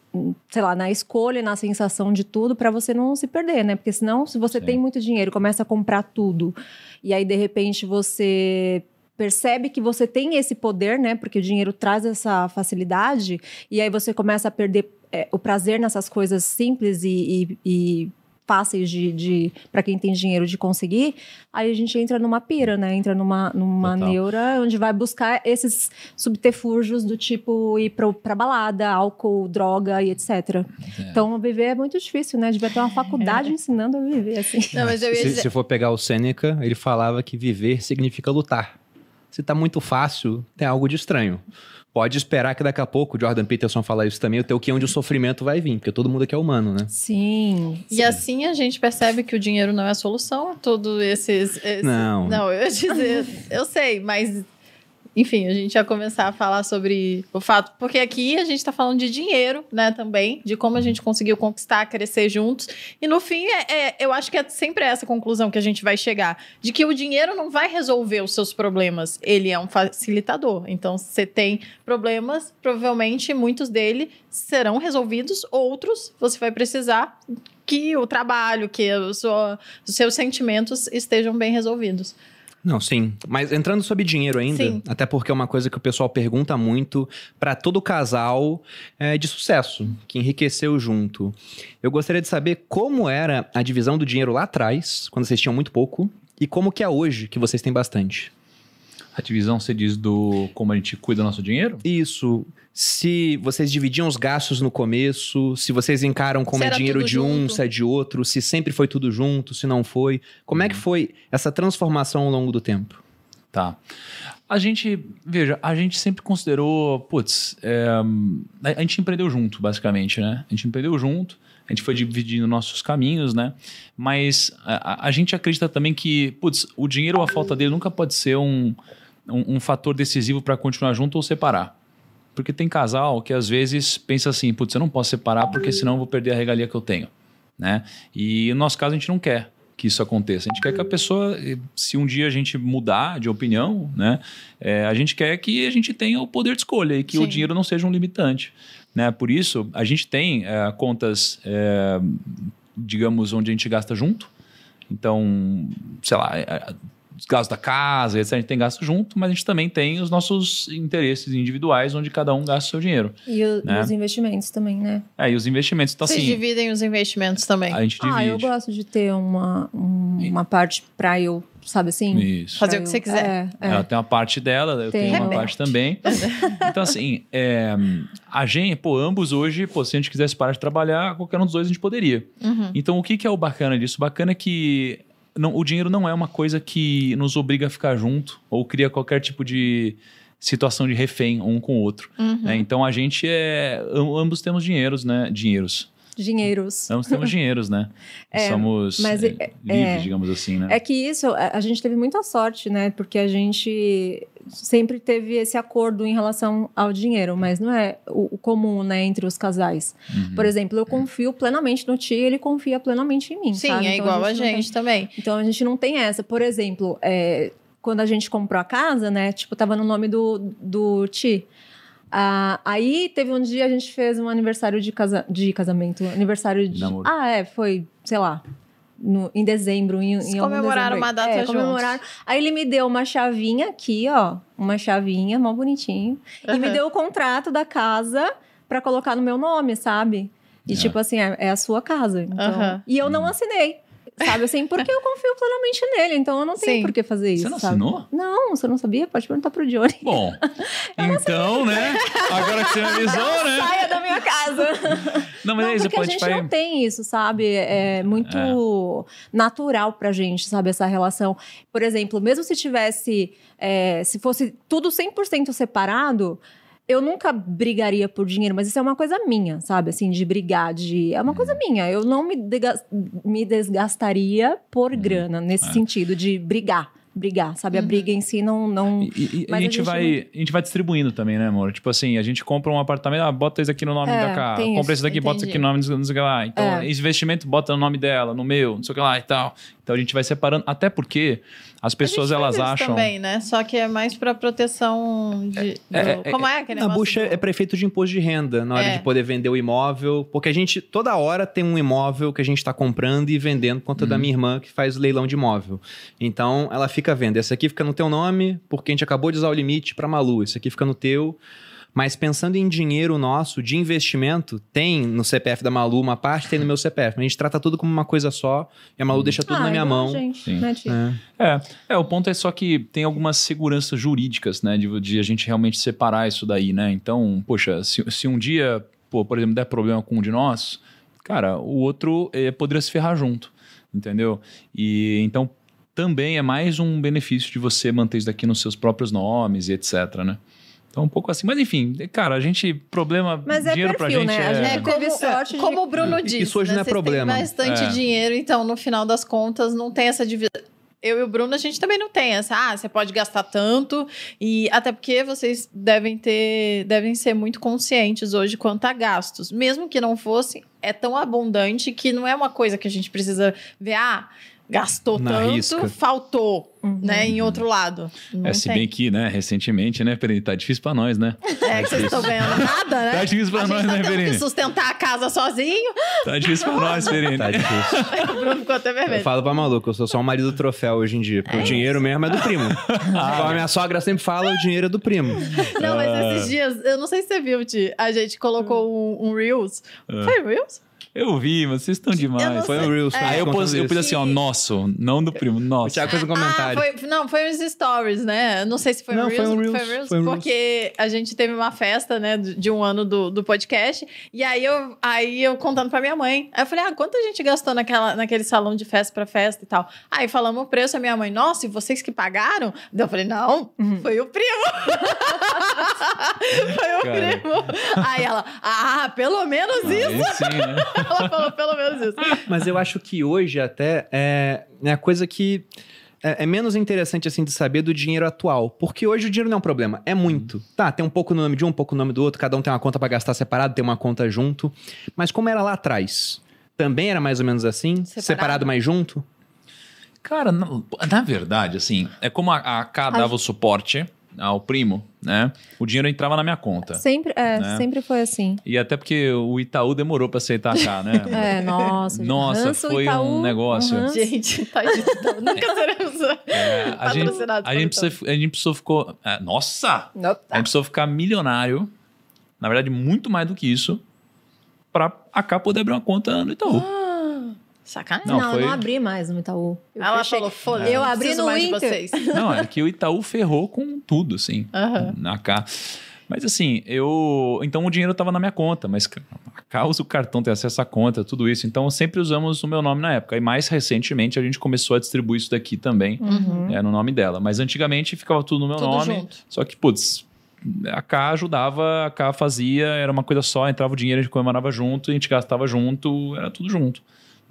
sei lá, na escolha, na sensação de tudo, para você não se perder, né? Porque senão, se você Sim. tem muito dinheiro, começa a comprar tudo, e aí de repente você percebe que você tem esse poder, né? Porque o dinheiro traz essa facilidade, e aí você começa a perder é, o prazer nessas coisas simples e, e, e fáceis de, de para quem tem dinheiro de conseguir, aí a gente entra numa pira, né? Entra numa, numa neura onde vai buscar esses subterfúgios do tipo ir pra, pra balada, álcool, droga e etc. É. Então, viver é muito difícil, né? Devia ter uma faculdade é. ensinando a viver, assim. Não, se, dizer... se for pegar o Sêneca, ele falava que viver significa lutar. Se tá muito fácil, tem algo de estranho pode esperar que daqui a pouco, o Jordan Peterson fala isso também, o teu que é onde o sofrimento vai vir, porque todo mundo aqui é humano, né? Sim. E assim a gente percebe que o dinheiro não é a solução a todos esses, esses... Não. Não, eu dizer, eu sei, mas enfim, a gente ia começar a falar sobre o fato, porque aqui a gente está falando de dinheiro, né, também, de como a gente conseguiu conquistar, crescer juntos. E no fim, é, é, eu acho que é sempre essa conclusão que a gente vai chegar: de que o dinheiro não vai resolver os seus problemas, ele é um facilitador. Então, você tem problemas, provavelmente muitos deles serão resolvidos, outros você vai precisar que o trabalho, que o seu, os seus sentimentos estejam bem resolvidos. Não, sim. Mas entrando sobre dinheiro ainda, sim. até porque é uma coisa que o pessoal pergunta muito para todo casal é, de sucesso, que enriqueceu junto. Eu gostaria de saber como era a divisão do dinheiro lá atrás, quando vocês tinham muito pouco, e como que é hoje, que vocês têm bastante. A divisão, você diz do como a gente cuida do nosso dinheiro? Isso. Se vocês dividiam os gastos no começo, se vocês encaram como se é dinheiro de um, se é de outro, se sempre foi tudo junto, se não foi. Como é que uhum. foi essa transformação ao longo do tempo? Tá. A gente, veja, a gente sempre considerou, putz, é, a gente empreendeu junto, basicamente, né? A gente empreendeu junto, a gente foi dividindo nossos caminhos, né? Mas a, a gente acredita também que, putz, o dinheiro ou a falta dele nunca pode ser um, um, um fator decisivo para continuar junto ou separar. Porque tem casal que às vezes pensa assim, putz, eu não posso separar porque senão eu vou perder a regalia que eu tenho, né? E no nosso caso a gente não quer que isso aconteça. A gente quer que a pessoa, se um dia a gente mudar de opinião, né, é, a gente quer que a gente tenha o poder de escolha e que Sim. o dinheiro não seja um limitante. Né? Por isso, a gente tem é, contas, é, digamos, onde a gente gasta junto. Então, sei lá, os gastos da casa, etc. A gente tem gasto junto, mas a gente também tem os nossos interesses individuais, onde cada um gasta o seu dinheiro. E, o, né? os investimentos também, né? É, e os investimentos. Então, Vocês assim, dividem os investimentos também? A gente divide. Ah, eu gosto de ter uma, um, uma parte para eu sabe assim? Isso. Fazer o que você quiser. É, é. Ela tem uma parte dela, eu tem. tenho uma parte também. então, assim, é, a gente, pô, ambos hoje, pô, se a gente quisesse parar de trabalhar, qualquer um dos dois a gente poderia. Uhum. Então, o que, que é o bacana disso? O bacana é que não, o dinheiro não é uma coisa que nos obriga a ficar junto ou cria qualquer tipo de situação de refém um com o outro. Uhum. Né? Então a gente é. Ambos temos dinheiros, né? Dinheiros. Dinheiros. Ambos temos dinheiros, né? É, Somos mas, é, livres, é, digamos assim, né? É que isso, a gente teve muita sorte, né? Porque a gente sempre teve esse acordo em relação ao dinheiro, mas não é o, o comum, né, entre os casais. Uhum. Por exemplo, eu confio plenamente no tio, ele confia plenamente em mim. Sim, sabe? é então, igual a gente, a gente tem... também. Então a gente não tem essa. Por exemplo, é, quando a gente comprou a casa, né, tipo, tava no nome do, do Ti. Ah, aí teve um dia a gente fez um aniversário de, casa, de casamento, aniversário de. Namoro. Ah, é, foi, sei lá, no, em dezembro. Em, em comemoraram uma data é, comemoraram. Aí ele me deu uma chavinha aqui, ó. Uma chavinha, mó bonitinho. Uhum. E me deu o contrato da casa para colocar no meu nome, sabe? E é. tipo assim, é, é, a sua casa. Então, uhum. E eu não uhum. assinei. Sabe assim, porque eu confio plenamente nele, então eu não tenho Sim. por que fazer isso. Você não sabe? assinou? Não, você não sabia? Pode perguntar pro Johnny. Bom, então, né? Agora que você me avisou, né? Saia da minha casa. Não, mas não, é isso, porque a gente não tem isso, sabe? É muito é. natural pra gente, sabe? Essa relação. Por exemplo, mesmo se tivesse, é, se fosse tudo 100% separado, eu nunca brigaria por dinheiro, mas isso é uma coisa minha, sabe? Assim, de brigar, de. É uma coisa uhum. minha. Eu não me, me desgastaria por uhum. grana, nesse é. sentido, de brigar brigar, sabe? A uhum. briga em si não. não... E, e a, gente a, gente vai, não... a gente vai distribuindo também, né, amor? Tipo assim, a gente compra um apartamento, ah, bota isso aqui no nome é, da casa. Compra esse daqui, entendi. bota isso aqui no nome, não sei o que lá. Então, é. investimento, bota no nome dela, no meu, não sei o que lá e tal. Então a gente vai separando, até porque as pessoas elas acham. também, né? Só que é mais para proteção de. É, do... é, Como é aquele A bucha do... é prefeito de imposto de renda na hora é. de poder vender o imóvel, porque a gente toda hora tem um imóvel que a gente está comprando e vendendo por conta da uhum. minha irmã que faz leilão de imóvel. Então ela fica vendo. Esse aqui fica no teu nome porque a gente acabou de usar o limite para Malu. Esse aqui fica no teu Mas pensando em dinheiro nosso, de investimento, tem no CPF da Malu uma parte, tem no meu CPF. A gente trata tudo como uma coisa só e a Malu deixa tudo ah, na minha mão. Gente, né, é. é. É, o ponto é só que tem algumas seguranças jurídicas, né? De, de a gente realmente separar isso daí, né? Então, poxa, se, se um dia, pô, por exemplo, der problema com um de nós, cara, o outro é, poderia se ferrar junto, entendeu? E então também é mais um benefício de você manter isso daqui nos seus próprios nomes e etc, né? Então, um pouco assim. Mas, enfim, cara, a gente. Problema. Mas é dinheiro perfil, pra gente. Né? É... A gente teve sorte. Como o Bruno disse. Isso hoje né? não é Vocês problema. Tem bastante é. dinheiro, então, no final das contas, não tem essa divisão eu e o Bruno, a gente também não tem essa, ah, você pode gastar tanto, e até porque vocês devem ter, devem ser muito conscientes hoje quanto a gastos. Mesmo que não fosse, é tão abundante que não é uma coisa que a gente precisa ver, ah, gastou Na tanto, risca. faltou, uhum. né, em outro lado. Não é, se tem. bem que, né, recentemente, né, Perini, tá difícil pra nós, né? É, que vocês estão ganhando nada, né? Tá difícil pra a nós, tá né, Perini? que sustentar a casa sozinho. Tá difícil pra nós, Perini. Tá difícil. o Bruno ficou até vermelho. Eu falo pra maluco, eu sou só um marido troféu hoje em dia, porque é o dinheiro mesmo é do primo. Ah, a minha sogra sempre fala, o dinheiro é do primo. Não, mas ah. esses dias, eu não sei se você viu, Ti, a gente colocou um, um Reels. Ah. Foi Reels? Eu vi, mas vocês estão demais. Foi no Reels. É. Aí eu pus, eu pus assim, ó, nosso, não do primo, nosso. O Thiago fez um comentário. Ah, foi, não, foi uns stories, né? Não sei se foi não, Reels. Foi um Reels, foi Reels foi um porque Reels. a gente teve uma festa, né, de um ano do, do podcast. E aí eu, aí eu contando pra minha mãe. Aí eu falei, ah, quanto a gente gastou naquela, naquele salão de festa pra festa e tal? Aí falamos o preço, a minha mãe, nossa, e vocês que pagaram? Daí eu falei, não, uhum. foi o primo. foi o Cara. primo. Aí ela, ah, pelo menos ah, isso. Sim, né? ela falou, pelo menos isso. Mas eu acho que hoje até é, é a coisa que é, é, menos interessante assim de saber do dinheiro atual. Porque hoje o dinheiro não é um problema, é muito. Tá, tem um pouco no nome de um, um pouco no nome do outro, cada um tem uma conta para gastar separado, tem uma conta junto. Mas como era lá atrás? Também era mais ou menos assim? Separado, separado mais junto? Cara, na, na, verdade, assim, é como a, a K dava o suporte ao primo, né? O dinheiro entrava na minha conta. Sempre, é, né? sempre foi assim. E até porque o Itaú demorou para aceitar cá, né? é, nossa. Nossa, foi Itaú, um negócio. Uhum. Gente, tá de Nunca seremos é, a gente, a gente, precisou, a gente precisou ficou, é, nossa! Nota. A gente precisou ficar milionário, na verdade muito mais do que isso, para a cá poder abrir uma conta no Itaú. Ah. Sacanagem. Não, não foi... eu não abri mais no Itaú. Eu Ela fechei... falou, foda Eu abri no Inter. Não, é que o Itaú ferrou com tudo, assim. Uhum. Na cá. Mas assim, eu. Então o dinheiro estava na minha conta, mas a causa o cartão ter acesso à conta, tudo isso. Então sempre usamos o meu nome na época. E mais recentemente a gente começou a distribuir isso daqui também, uhum. é, no nome dela. Mas antigamente ficava tudo no meu tudo nome. Junto. Só que, putz, a K ajudava, a K fazia, era uma coisa só, entrava o dinheiro, a gente comemorava junto, a gente gastava junto, era tudo junto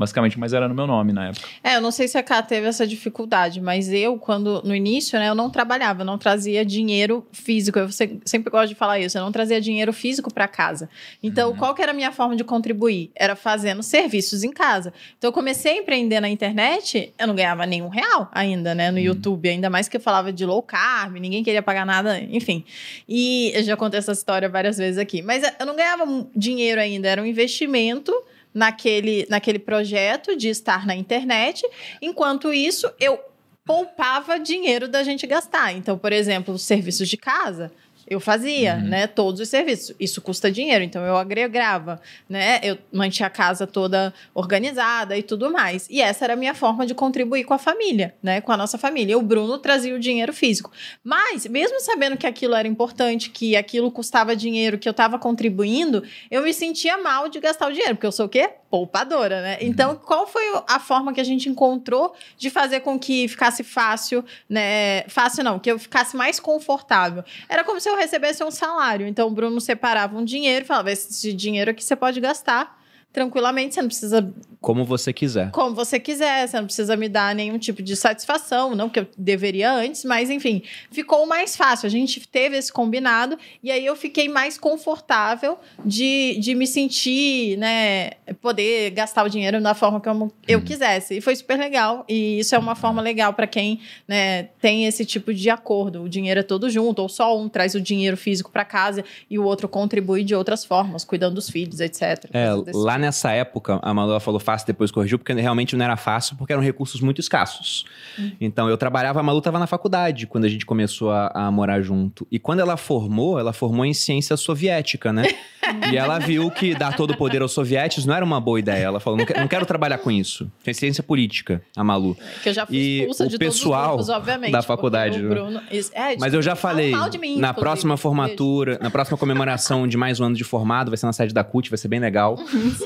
basicamente, mas era no meu nome na época. É, eu não sei se a Ká teve essa dificuldade, mas eu, quando no início, né, eu não trabalhava, eu não trazia dinheiro físico. Eu sempre gosto de falar isso, eu não trazia dinheiro físico para casa. Então, uhum. qual que era a minha forma de contribuir? Era fazendo serviços em casa. Então, eu comecei a empreender na internet, eu não ganhava nenhum real ainda, né, no uhum. YouTube, ainda mais que eu falava de low carb, ninguém queria pagar nada, enfim. E eu já contei essa história várias vezes aqui. Mas eu não ganhava dinheiro ainda, era um investimento naquele, naquele projeto de estar na internet. Enquanto isso, eu poupava dinheiro da gente gastar. Então, por exemplo, os serviços de casa. Eu fazia, uhum. né, todos os serviços. Isso custa dinheiro, então eu agregava, né? Eu mantinha a casa toda organizada e tudo mais. E essa era a minha forma de contribuir com a família, né, com a nossa família. O Bruno trazia o dinheiro físico. Mas, mesmo sabendo que aquilo era importante, que aquilo custava dinheiro, que eu estava contribuindo, eu me sentia mal de gastar o dinheiro, porque eu sou o quê? Poupadora, né? Uhum. Então, qual foi a forma que a gente encontrou de fazer com que ficasse fácil, né? Fácil não, que eu ficasse mais confortável. Era como se eu recebesse um salário. Então, o Bruno separava um dinheiro e falava: esse dinheiro aqui você pode gastar tranquilamente, você não precisa. Como você quiser. Como você quiser, você não precisa me dar nenhum tipo de satisfação, não que eu deveria antes, mas enfim, ficou mais fácil. A gente teve esse combinado e aí eu fiquei mais confortável de, de me sentir, né, poder gastar o dinheiro da forma que eu, eu hum. quisesse. E foi super legal. E isso é uma forma legal para quem né, tem esse tipo de acordo. O dinheiro é todo junto, ou só um traz o dinheiro físico para casa e o outro contribui de outras formas, cuidando dos filhos, etc. É, lá nessa época, a Malu falou fácil, depois corrigiu, porque realmente não era fácil, porque eram recursos muito escassos. Uhum. Então eu trabalhava, a Malu estava na faculdade quando a gente começou a, a, morar junto. E quando ela formou, ela formou em ciência soviética, né? e ela viu que dar todo o poder aos soviéticos não era uma boa ideia. Ela falou: não, quero, não quero trabalhar com isso. Tem ciência política, a Malu. Que eu já fui expulsa e de pessoal todos os grupos, obviamente. Da faculdade. Bruno, é, Mas eu já falei, mim, na próxima formatura, na próxima comemoração de mais um ano de formado, vai ser na sede da CUT, vai ser bem legal.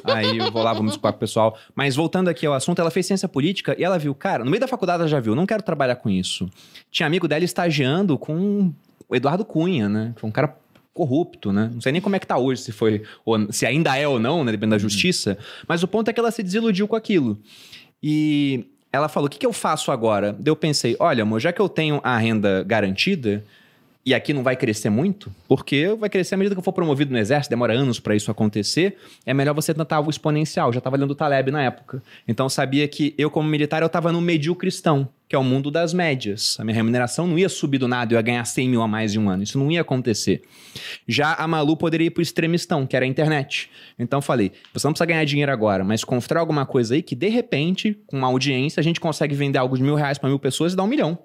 Aí eu vou lá, vamos com o pessoal. Mas voltando aqui ao assunto, ela fez ciência política e ela viu, cara, no meio da faculdade ela já viu, não quero trabalhar com isso. Tinha amigo dela estagiando com o Eduardo Cunha, né? Foi um cara corrupto, né? Não sei nem como é que tá hoje, se foi, ou, se ainda é ou não, né? Depende da uhum. justiça. Mas o ponto é que ela se desiludiu com aquilo. E ela falou: o que, que eu faço agora? Daí eu pensei: olha, amor, já que eu tenho a renda garantida, e aqui não vai crescer muito, porque vai crescer à medida que eu for promovido no exército, demora anos para isso acontecer, é melhor você tentar algo exponencial. Já estava lendo o Taleb na época. Então eu sabia que eu, como militar, eu estava no medio cristão, que é o mundo das médias. A minha remuneração não ia subir do nada, eu ia ganhar 100 mil a mais em um ano. Isso não ia acontecer. Já a Malu poderia ir para o extremistão, que era a internet. Então eu falei, você não precisa ganhar dinheiro agora, mas constrói alguma coisa aí que, de repente, com uma audiência, a gente consegue vender algo de mil reais para mil pessoas e dar um milhão.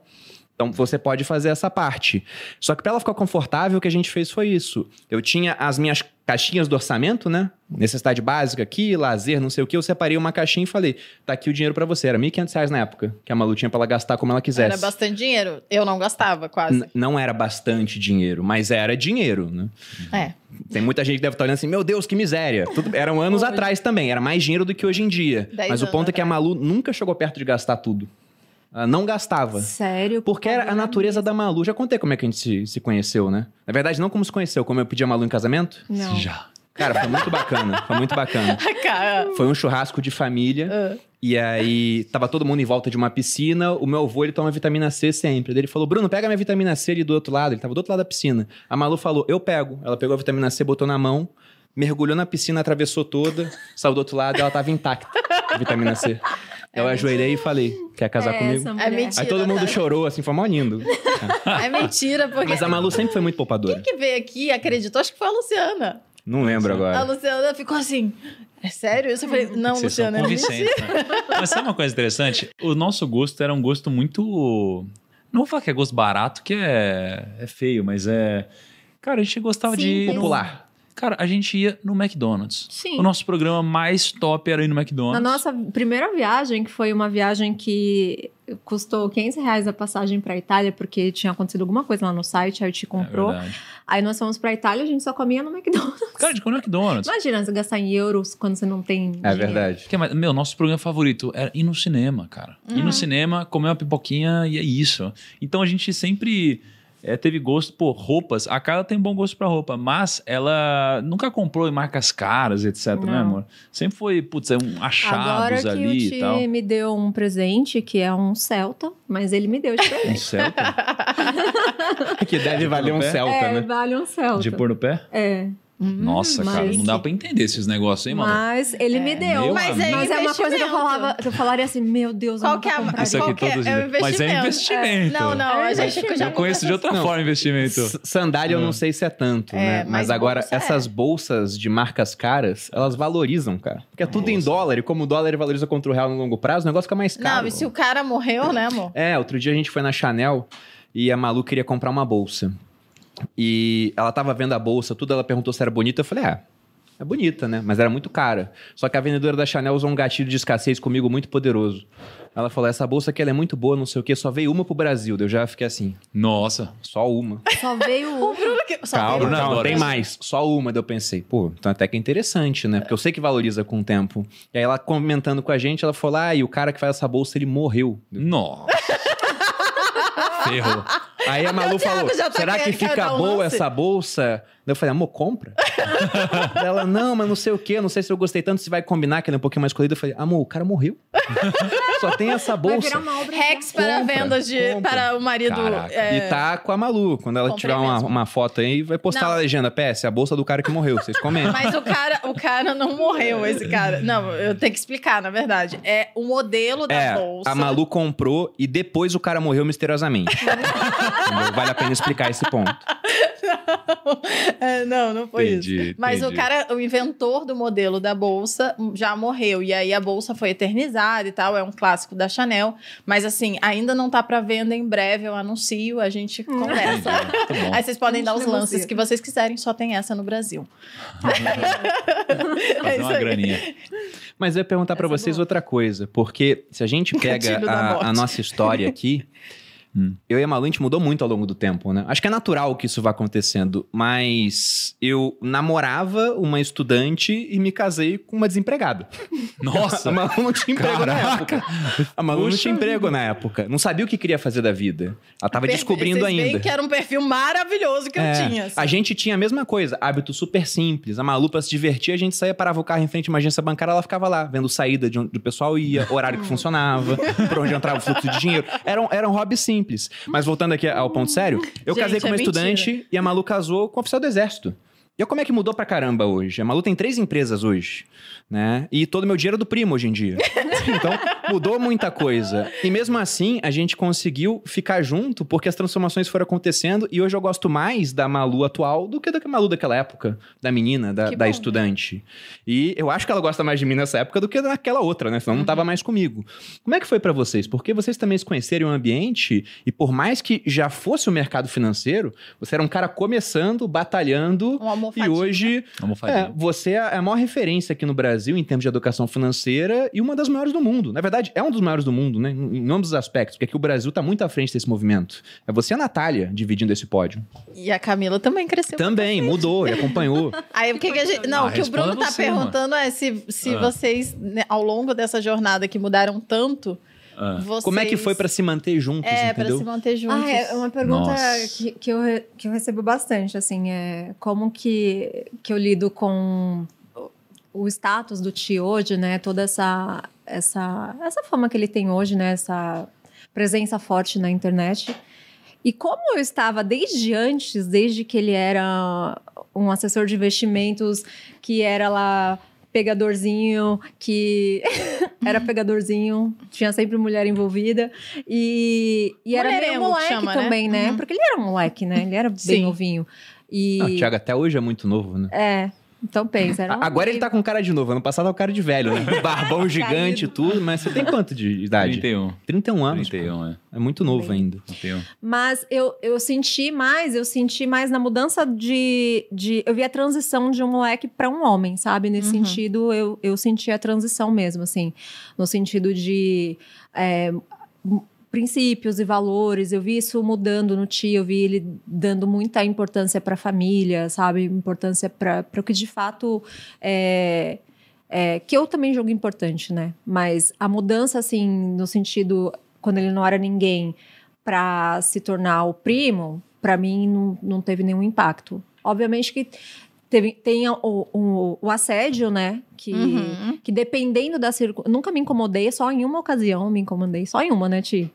Então você pode fazer essa parte. Só que para ela ficar confortável, o que a gente fez foi isso. Eu tinha as minhas caixinhas do orçamento, né? Necessidade básica aqui, lazer, não sei o que. Eu separei uma caixinha e falei: tá aqui o dinheiro para você. Era R$ 1.500 na época, que a Malu tinha pra ela gastar como ela quisesse. Era bastante dinheiro. Eu não gastava quase. N não era bastante dinheiro, mas era dinheiro, né? É. Tem muita gente que deve estar olhando assim: meu Deus, que miséria. Tudo, eram anos atrás também, era mais dinheiro do que hoje em dia. Mas o ponto é que a Malu nunca chegou perto de gastar tudo. Ela não gastava. Sério? Porque era a natureza da Malu. Já contei como é que a gente se, se conheceu, né? Na verdade, não como se conheceu, como eu pedi a Malu em casamento. Não. Já. Cara, foi muito bacana. Foi muito bacana. Foi um churrasco de família. Uh. E aí, tava todo mundo em volta de uma piscina. O meu avô, ele toma vitamina C sempre. Ele falou, Bruno, pega minha vitamina C ali do outro lado. Ele tava do outro lado da piscina. A Malu falou, eu pego. Ela pegou a vitamina C, botou na mão, mergulhou na piscina, atravessou toda, saiu do outro lado e ela tava intacta. A vitamina C. Eu é ajoelhei e falei, quer casar é comigo? É mentira. Aí todo mundo chorou, assim, foi mó lindo. é mentira, porque... Mas a Malu sempre foi muito poupadora. Quem que veio aqui acreditou? Acho que foi a Luciana. Não lembro agora. A Luciana ficou assim... É sério isso? Eu falei, não, Vocês Luciana, é mentira. Mas sabe uma coisa interessante? O nosso gosto era um gosto muito... Não vou falar que é gosto barato, que é, é feio, mas é... Cara, a gente gostava Sim, de... Popular. Cara, a gente ia no McDonald's. Sim. O nosso programa mais top era ir no McDonald's. Na nossa primeira viagem, que foi uma viagem que custou 500 reais a passagem para Itália, porque tinha acontecido alguma coisa lá no site, aí a gente comprou. É aí nós fomos para Itália, a gente só comia no McDonald's. Cara, a gente comia no McDonald's. Imagina você gastar em euros quando você não tem. É dinheiro. verdade. Que, meu, nosso programa favorito era ir no cinema, cara. Uhum. Ir no cinema, comer uma pipoquinha e é isso. Então a gente sempre é, teve gosto por roupas. A Carla tem bom gosto para roupa, mas ela nunca comprou em marcas caras, etc, né, Não. né, amor? Sempre foi, putz, é um achados Agora que ali o e tal. me deu um presente que é um Celta, mas ele me deu de presente. um Celta? que deve valer um Celta, é, né? vale um Celta. De pôr no pé? É. Nossa, mas... cara, não dá pra entender esses negócios, hein, mano? Mas ele é. me deu. Mas é, mas é uma coisa que eu falava, eu falaria assim, meu Deus, qual que é a Isso aqui todos é, é Mas é investimento. É. Não, não, a gente já Eu conheço de outra não. forma investimento. Sandália eu não sei se é tanto, né? Mas, mas agora essas bolsas de marcas caras, elas valorizam, cara. Porque é tudo Nossa. em dólar e como o dólar valoriza contra o real no longo prazo, o negócio fica mais caro. Não, e se o cara morreu, né, amor? É, outro dia a gente foi na Chanel e a Malu queria comprar uma bolsa. E ela tava vendo a bolsa, tudo, ela perguntou se era bonita. Eu falei, ah, é bonita, né? Mas era muito cara. Só que a vendedora da Chanel usou um gatilho de escassez comigo muito poderoso. Ela falou: essa bolsa aqui é muito boa, não sei o quê, só veio uma pro Brasil. Eu já fiquei assim. Nossa. Só uma. Só veio uma. Só calma, veio calma, tem mais. Só uma. Daí eu pensei, pô, então até que é interessante, né? Porque eu sei que valoriza com o tempo. E aí ela comentando com a gente, ela falou: ah, e o cara que faz essa bolsa, ele morreu. Nossa. Ferrou. Aí a Malu falou: tá será que fica boa essa bolsa? eu falei, amor, compra. ela, não, mas não sei o quê, não sei se eu gostei tanto, se vai combinar, que ela é um pouquinho mais colorida. Eu falei, amor, o cara morreu. Só tem essa bolsa. Rex para compra, venda de, compra. para o marido. É... E tá com a Malu. Quando ela tiver uma, uma, foto aí, vai postar não. a legenda. PS, a bolsa do cara que morreu. Vocês comentam. Mas o cara, o cara não morreu, esse cara. Não, eu tenho que explicar, na verdade. É o modelo da é, bolsa. A Malu comprou e depois o cara morreu misteriosamente. Vale a pena explicar esse ponto. é, não, não foi entendi, isso. Mas entendi. o cara, o inventor do modelo da bolsa já morreu. E aí a bolsa foi eternizada e tal. É um clássico da Chanel. Mas assim, ainda não tá para venda em breve. Eu anuncio, a gente hum. conversa. aí vocês podem dar os lances que vocês quiserem, só tem essa no Brasil. Fazer é uma graninha. Mas eu ia perguntar para é vocês é outra coisa, porque se a gente pega a, a nossa história aqui, Hum. Eu e a Malu, a gente mudou muito ao longo do tempo, né? Acho que é natural que isso vá acontecendo, mas eu namorava uma estudante e me casei com uma desempregada. Nossa! a Malu não tinha emprego Caraca. na época. A Malu Puxa. não tinha emprego na época. Não sabia o que queria fazer da vida. Ela tava descobrindo Vocês ainda. que era um perfil maravilhoso que é, eu tinha. Assim. A gente tinha a mesma coisa, hábito super simples. A Malu, pra se divertir, a gente saía, parava o carro em frente a uma agência bancária, ela ficava lá, vendo saída de onde o pessoal ia, horário que funcionava, por onde entrava o fluxo de dinheiro. Era um, era um hobby simples simples. Mas voltando aqui ao ponto sério, eu Gente, casei com uma é estudante mentira. e a Malu casou com um oficial do exército. E olha como é que mudou pra caramba hoje. A Malu tem três empresas hoje, né? E todo meu dinheiro é do primo hoje em dia. então, mudou muita coisa. E mesmo assim, a gente conseguiu ficar junto porque as transformações foram acontecendo e hoje eu gosto mais da Malu atual do que da Malu daquela época, da menina, da, da estudante. E eu acho que ela gosta mais de mim nessa época do que naquela outra, né? Senão uhum. não tava mais comigo. Como é que foi para vocês? Porque vocês também se conheceram o ambiente e por mais que já fosse o mercado financeiro, você era um cara começando, batalhando. Um e hoje, é, você é a maior referência aqui no Brasil em termos de educação financeira e uma das maiores do mundo. Na verdade, é um dos maiores do mundo, né? Em ambos os aspectos, porque aqui o Brasil está muito à frente desse movimento. É você e a Natália dividindo esse pódio. E a Camila também cresceu. Também, mudou e acompanhou. Aí o que, que a gente. Não, ah, o que o Bruno está perguntando é se, se ah. vocês, né, ao longo dessa jornada que mudaram tanto. Ah. Vocês... Como é que foi para se manter juntos? É, para se manter juntos. Ah, é uma pergunta que, que, eu, que eu recebo bastante, assim, é como que, que eu lido com o status do tio hoje, né? Toda essa, essa, essa fama que ele tem hoje, né? Essa presença forte na internet. E como eu estava desde antes, desde que ele era um assessor de investimentos, que era lá pegadorzinho, que era pegadorzinho, tinha sempre mulher envolvida. E, e era meio moleque chama, né? também, né? né? Uhum. Porque ele era um moleque, né? Ele era bem Sim. novinho. E... o Thiago até hoje é muito novo, né? É. Então pensa. Um Agora ele tá com cara de novo. Ano passado é o cara de velho, né? Barbão gigante e tudo. Mas você tem quanto de idade? 31. 31 anos. 31, é. É muito novo Bem. ainda. 31. Mas eu, eu senti mais, eu senti mais na mudança de. de eu vi a transição de um moleque para um homem, sabe? Nesse uhum. sentido, eu, eu senti a transição mesmo, assim. No sentido de. É, princípios e valores. Eu vi isso mudando no tio, eu vi ele dando muita importância para a família, sabe? Importância para o que de fato é, é, que eu também jogo importante, né? Mas a mudança, assim, no sentido quando ele não era ninguém para se tornar o primo, para mim não, não teve nenhum impacto. Obviamente que teve, tem o, o, o, assédio, né? Que, uhum. que dependendo da circunstância. Nunca me incomodei, só em uma ocasião me incomodei. Só em uma, né, Ti?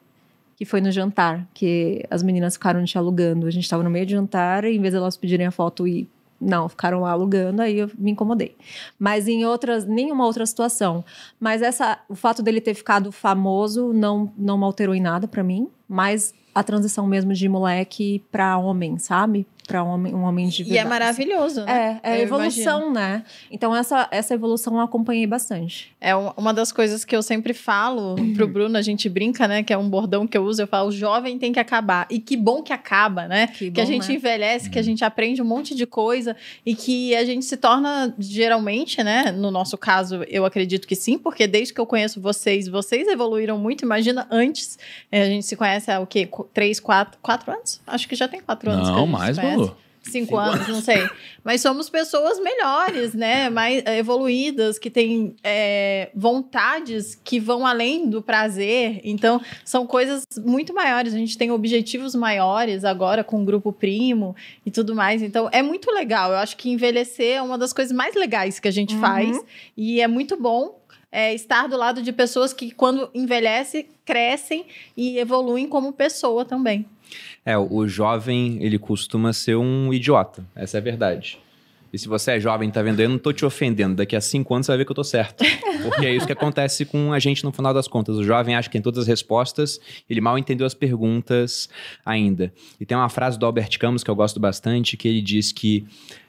Que foi no jantar, que as meninas ficaram te alugando. A gente estava no meio de jantar e em vez de elas pedirem a foto e não, ficaram lá alugando, aí eu me incomodei. Mas em outras, nenhuma outra situação. Mas essa, o fato dele ter ficado famoso não, não alterou em nada para mim, mas a transição mesmo de moleque para homem, sabe? Para um homem, um homem de verdade. E é maravilhoso, né? É, é evolução, imagino. né? Então, essa, essa evolução eu acompanhei bastante. É uma das coisas que eu sempre falo pro Bruno, a gente brinca, né? Que é um bordão que eu uso, eu falo, o jovem tem que acabar. E que bom que acaba, né? Que, bom, que a gente né? envelhece, que a gente aprende um monte de coisa e que a gente se torna, geralmente, né? No nosso caso, eu acredito que sim, porque desde que eu conheço vocês, vocês evoluíram muito. Imagina antes, a gente se conhece há o quê? Três, quatro, quatro anos? Acho que já tem quatro anos. Não, mais, Cinco, Cinco anos, não sei. Mas somos pessoas melhores, né? Mais eh, evoluídas, que têm é, vontades que vão além do prazer. Então, são coisas muito maiores. A gente tem objetivos maiores agora com o grupo primo e tudo mais. Então, é muito legal. Eu acho que envelhecer é uma das coisas mais legais que a gente uhum. faz. E é muito bom é, estar do lado de pessoas que, quando envelhecem, crescem e evoluem como pessoa também. É, o jovem, ele costuma ser um idiota. Essa é a verdade. E se você é jovem e tá vendo, eu não tô te ofendendo. Daqui a cinco anos você vai ver que eu tô certo. Porque é isso que acontece com a gente no final das contas. O jovem acha que tem todas as respostas, ele mal entendeu as perguntas ainda. E tem uma frase do Albert Camus que eu gosto bastante, que ele diz que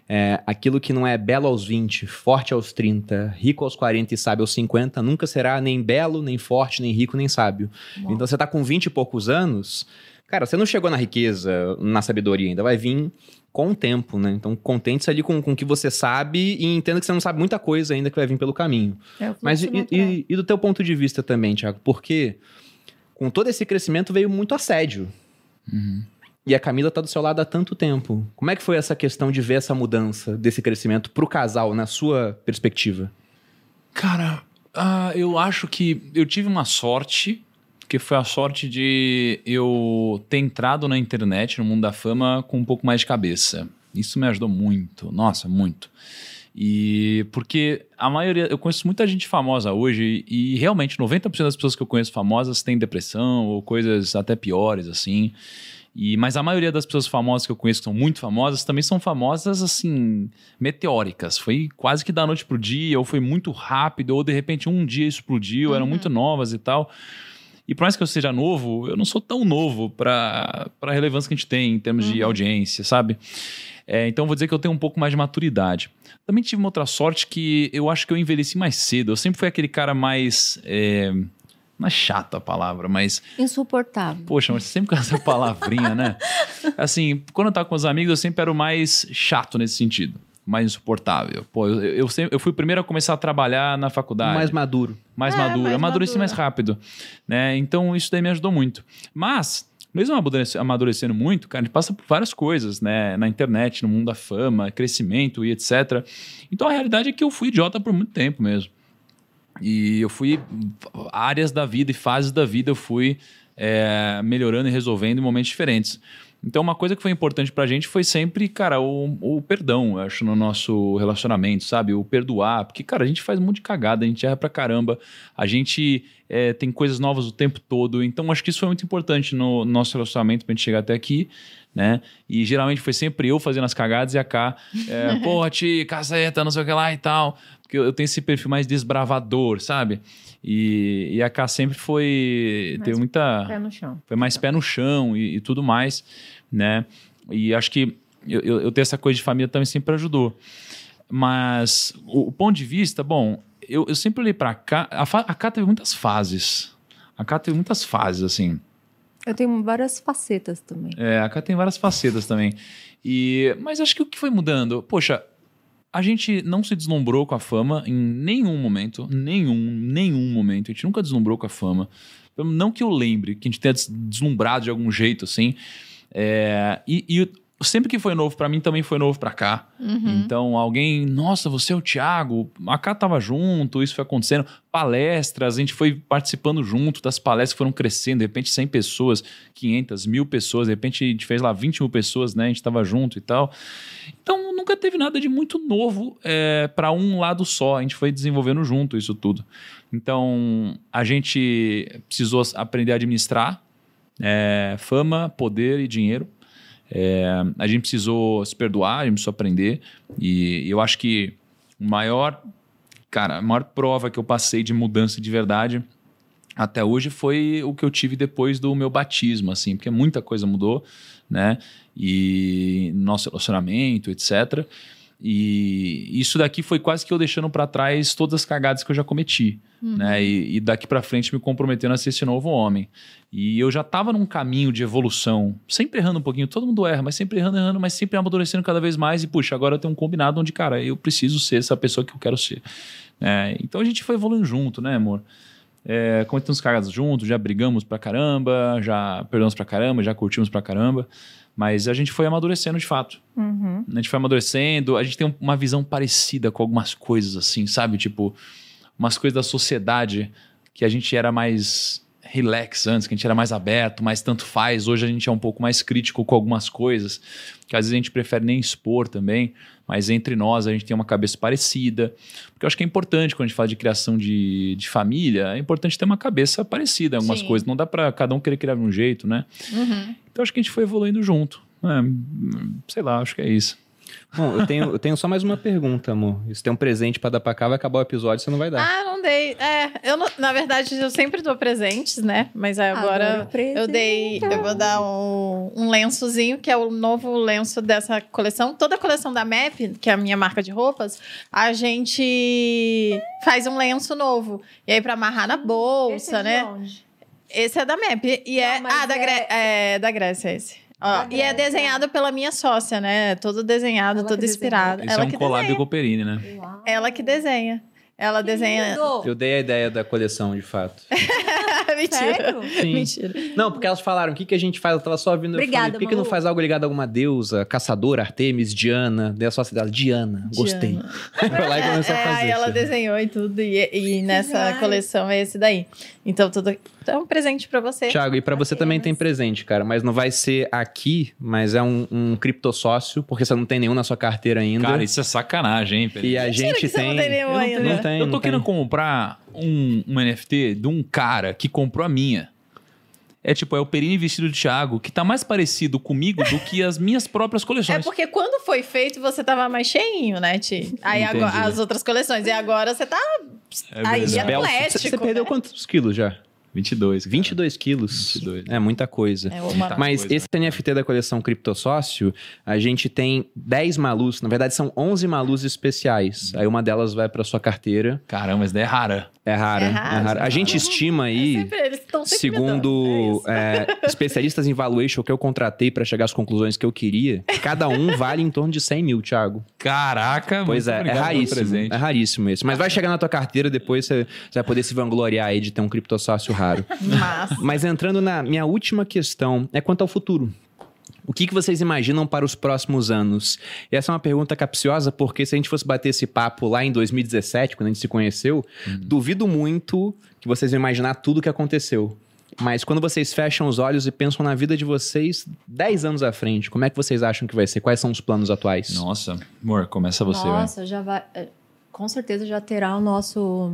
é, aquilo que não é belo aos 20, forte aos 30, rico aos 40 e sábio aos 50, nunca será nem belo, nem forte, nem rico, nem sábio. Bom. Então você tá com 20 e poucos anos, cara, você não chegou na riqueza, na sabedoria ainda, vai vir com o tempo, né? Então contente-se ali com, com o que você sabe e entenda que você não sabe muita coisa ainda que vai vir pelo caminho. É, Mas e, e, e, do teu ponto de vista também, Tiago, porque com todo esse crescimento veio muito assédio. Uhum. E a Camila tá do seu lado há tanto tempo. Como é que foi essa questão de ver essa mudança desse crescimento pro casal, na sua perspectiva? Cara, uh, eu acho que eu tive uma sorte, que foi a sorte de eu ter entrado na internet, no mundo da fama, com um pouco mais de cabeça. Isso me ajudou muito, nossa, muito. E porque a maioria, eu conheço muita gente famosa hoje e, realmente 90% das pessoas que eu conheço famosas têm depressão ou coisas até piores assim. E, mas a maioria das pessoas famosas que eu conheço, que são muito famosas, também são famosas, assim, meteóricas. Foi quase que da noite pro dia, ou foi muito rápido, ou de repente um dia explodiu, uhum. eram muito novas e tal. E por mais que eu seja novo, eu não sou tão novo para a relevância que a gente tem em termos uhum. de audiência, sabe? É, então vou dizer que eu tenho um pouco mais de maturidade. Também tive uma outra sorte que eu acho que eu envelheci mais cedo. Eu sempre fui aquele cara mais. É, não é chato a palavra, mas. Insuportável. Poxa, mas sempre com essa palavrinha, né? Assim, quando eu tava com os amigos, eu sempre era o mais chato nesse sentido. Mais insuportável. Pô, eu, eu, sempre, eu fui o primeiro a começar a trabalhar na faculdade. Mais maduro. Mais é, maduro. Mais Amadureci mais rápido. Né? Então, isso daí me ajudou muito. Mas, mesmo amadurecendo muito, cara, a gente passa por várias coisas, né? Na internet, no mundo da fama, crescimento e etc. Então, a realidade é que eu fui idiota por muito tempo mesmo. E eu fui. áreas da vida e fases da vida eu fui é, melhorando e resolvendo em momentos diferentes. Então, uma coisa que foi importante pra gente foi sempre, cara, o, o perdão, eu acho, no nosso relacionamento, sabe? O perdoar. Porque, cara, a gente faz um monte de cagada, a gente erra pra caramba, a gente é, tem coisas novas o tempo todo. Então, acho que isso foi muito importante no, no nosso relacionamento pra gente chegar até aqui, né? E geralmente foi sempre eu fazendo as cagadas e a Cá, é, porra, tia, caceta, não sei o que lá e tal porque eu, tenho esse perfil mais desbravador, sabe? E, e a K sempre foi. Mais teve muita. Pé no chão. Foi mais pé no chão e, e tudo mais, né? E acho que eu, eu, eu ter essa coisa de família também sempre ajudou. Mas o, o ponto de vista, bom, eu, eu sempre olhei para cá. A, a K teve muitas fases. A K teve muitas fases, assim. Eu tenho várias facetas também. É, a K tem várias facetas também. E, mas acho que o que foi mudando? Poxa, a gente não se deslumbrou com a fama em nenhum momento, nenhum, nenhum momento. A gente nunca deslumbrou com a fama. Não que eu lembre que a gente tenha deslumbrado de algum jeito, assim. É, e, e sempre que foi novo para mim também foi novo para cá. Uhum. Então alguém, nossa, você é o Thiago, a cá tava junto, isso foi acontecendo, palestras, a gente foi participando junto das palestras que foram crescendo, de repente 100 pessoas, 500, mil pessoas, de repente a gente fez lá 20 mil pessoas, né, a gente tava junto e tal. Então nunca teve nada de muito novo é, para um lado só, a gente foi desenvolvendo junto isso tudo. Então a gente precisou aprender a administrar é, fama, poder e dinheiro é, a gente precisou se perdoar, a gente precisou aprender. E eu acho que o maior, cara, a maior prova que eu passei de mudança de verdade até hoje foi o que eu tive depois do meu batismo, assim, porque muita coisa mudou, né? E nosso relacionamento, etc. E isso daqui foi quase que eu deixando para trás todas as cagadas que eu já cometi, uhum. né? E, e daqui para frente me comprometendo a ser esse novo homem. E eu já estava num caminho de evolução, sempre errando um pouquinho, todo mundo erra, mas sempre errando, errando, mas sempre amadurecendo cada vez mais. E puxa, agora eu tenho um combinado onde, cara, eu preciso ser essa pessoa que eu quero ser. É, então a gente foi evoluindo junto, né, amor? É, cometemos cagadas juntos, já brigamos pra caramba, já perdemos pra caramba, já curtimos pra caramba. Mas a gente foi amadurecendo de fato. Uhum. A gente foi amadurecendo, a gente tem uma visão parecida com algumas coisas, assim, sabe? Tipo, umas coisas da sociedade que a gente era mais relax antes, que a gente era mais aberto, mais tanto faz. Hoje a gente é um pouco mais crítico com algumas coisas, que às vezes a gente prefere nem expor também, mas entre nós a gente tem uma cabeça parecida. Porque eu acho que é importante quando a gente fala de criação de, de família, é importante ter uma cabeça parecida em algumas Sim. coisas. Não dá para cada um querer criar de um jeito, né? Uhum. Então acho que a gente foi evoluindo junto. É, sei lá, acho que é isso. Bom, eu tenho, eu tenho só mais uma pergunta, amor. Se tem um presente para dar pra cá, vai acabar o episódio, você não vai dar. Ah, não dei. É, eu não, na verdade, eu sempre dou presentes, né? Mas agora eu dei. Eu vou dar um, um lençozinho, que é o novo lenço dessa coleção. Toda a coleção da MAP, que é a minha marca de roupas, a gente faz um lenço novo. E aí, pra amarrar na bolsa, esse é né? Onde? Esse é da MAP. E é. ah, da, é... é da Grécia, esse. Ó, e é desenhado pela minha sócia, né? Todo desenhado, Ela todo inspirado. Isso Ela é um collab com o Perini, né? Uau. Ela que desenha. Ela que desenha. Lindo. Eu dei a ideia da coleção, de fato. Mentira. Sim. Mentira. Não, porque elas falaram: o que, que a gente faz? Eu tava só ouvindo. Obrigada, falei, por que, que não faz algo ligado a alguma deusa, caçadora, Artemis, Diana? Dei a sócia dela, Diana, gostei. Diana. Foi lá e começou é, a fazer. Aí ela desenhou e tudo. E, e nessa coleção é esse daí. Então, tudo é um presente para você. Tiago, e para você também tem presente, cara. Mas não vai ser aqui, mas é um, um criptossócio, porque você não tem nenhum na sua carteira ainda. Cara, isso é sacanagem, hein, Pedro? E a Mentira gente tem. Não tem nenhum eu ainda. Não tem, eu tô querendo tem. comprar um, um NFT de um cara que comprou a minha. É tipo, é o Perini vestido de Thiago, que tá mais parecido comigo do que as minhas próprias coleções. É porque quando foi feito, você tava mais cheinho, né, Ti? Aí agora, as outras coleções. E agora você tá é aí, atlético. Você perdeu né? quantos quilos já? 22. Cara. 22 quilos. 22. É muita coisa. É uma... Mas coisa, esse né? NFT da coleção Criptosócio, a gente tem 10 malus. Na verdade, são 11 malus especiais. Aí uma delas vai para sua carteira. Caramba, mas é rara. É rara, é rara. É rara. A gente estima aí, é sempre, eles sempre segundo é é, especialistas em valuation que eu contratei para chegar às conclusões que eu queria, cada um vale em torno de 100 mil, Thiago. Caraca, Pois é, é raríssimo. É raríssimo esse. Mas vai chegar na tua carteira, depois você, você vai poder se vangloriar aí de ter um criptosócio raro. Mas... Mas entrando na minha última questão, é quanto ao futuro. O que, que vocês imaginam para os próximos anos? E essa é uma pergunta capciosa, porque se a gente fosse bater esse papo lá em 2017, quando a gente se conheceu, uhum. duvido muito que vocês vão imaginar tudo o que aconteceu. Mas quando vocês fecham os olhos e pensam na vida de vocês 10 anos à frente, como é que vocês acham que vai ser? Quais são os planos atuais? Nossa, amor, começa você. Nossa, já vai. Eh, com certeza já terá o nosso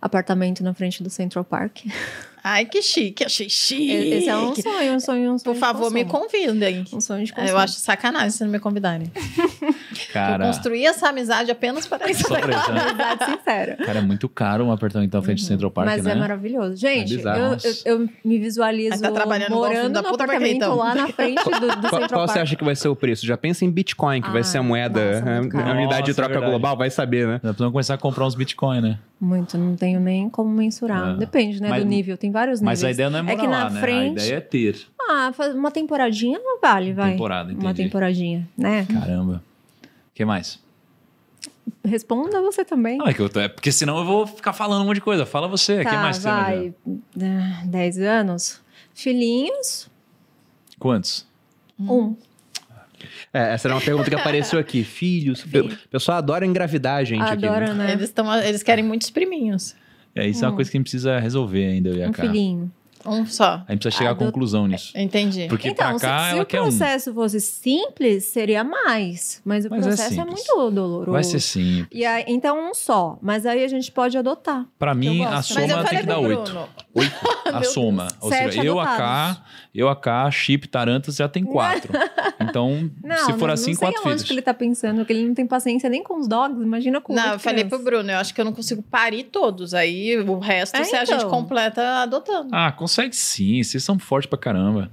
apartamento na frente do Central Park. Ai, que chique, achei chique. Esse é um sonho, um sonho, um sonho. Por favor, me convidem. Um sonho de consumo. Eu acho sacanagem se não me convidarem. Cara. Eu construí essa amizade apenas para isso. Só pra isso. Né? Amizade sincera. Cara, é muito caro um apartamento na frente uhum. do Central Park, Mas né? é maravilhoso. Gente, é eu, eu, eu, me visualizo tá morando no apartamento então. lá na frente do, do Central qual, Park. Qual você acha que vai ser o preço? Já pensa em Bitcoin, que ah, vai ser a moeda, nossa, a, a unidade de troca é global, vai saber, né? Já precisamos começar a comprar uns Bitcoin, né? Muito, não tenho nem como mensurar. É. Depende, né, mas, do nível. Tem vários níveis. Mas a ideia não é morar é que na lá, né? frente, A ideia é ter. Ah, uma temporadinha não vale, vai. Temporada, entendi. Uma temporadinha, né? Caramba. O que mais? Responda você também. Não, é, que eu, é porque senão eu vou ficar falando um monte de coisa. Fala você, o tá, que mais vai. Você 10 anos. Filhinhos. Quantos? Um. É, essa era uma pergunta que apareceu aqui. Filhos. O pessoal adora engravidar, gente. Adora, aqui, né? né? Eles, tão, eles querem muitos priminhos. É, isso hum. é uma hum. coisa que a gente precisa resolver ainda, eu e a Um filhinho. Um só. A gente precisa chegar à conclusão nisso. Entendi. Porque então, pra cá, se, ela se o processo um. fosse simples, seria mais. Mas o mas é processo é, é, muito doloroso. Vai ser simples. E aí, então, um só. Mas aí a gente pode adotar. Pra mim, a soma tem que dar oito. Oito. A soma. Ou seja, eu, a K, eu, a K, Chip, Tarantas já tem quatro. Então, não, se for assim, quatro filhos. Não sei que ele tá pensando, que ele não tem paciência nem com os dogs, imagina com Não, eu falei pro Bruno, eu acho que eu não consigo parir todos. Aí o resto, é, se então. a gente então. completa adotando. Ah, consegue sim vocês são fortes pra caramba.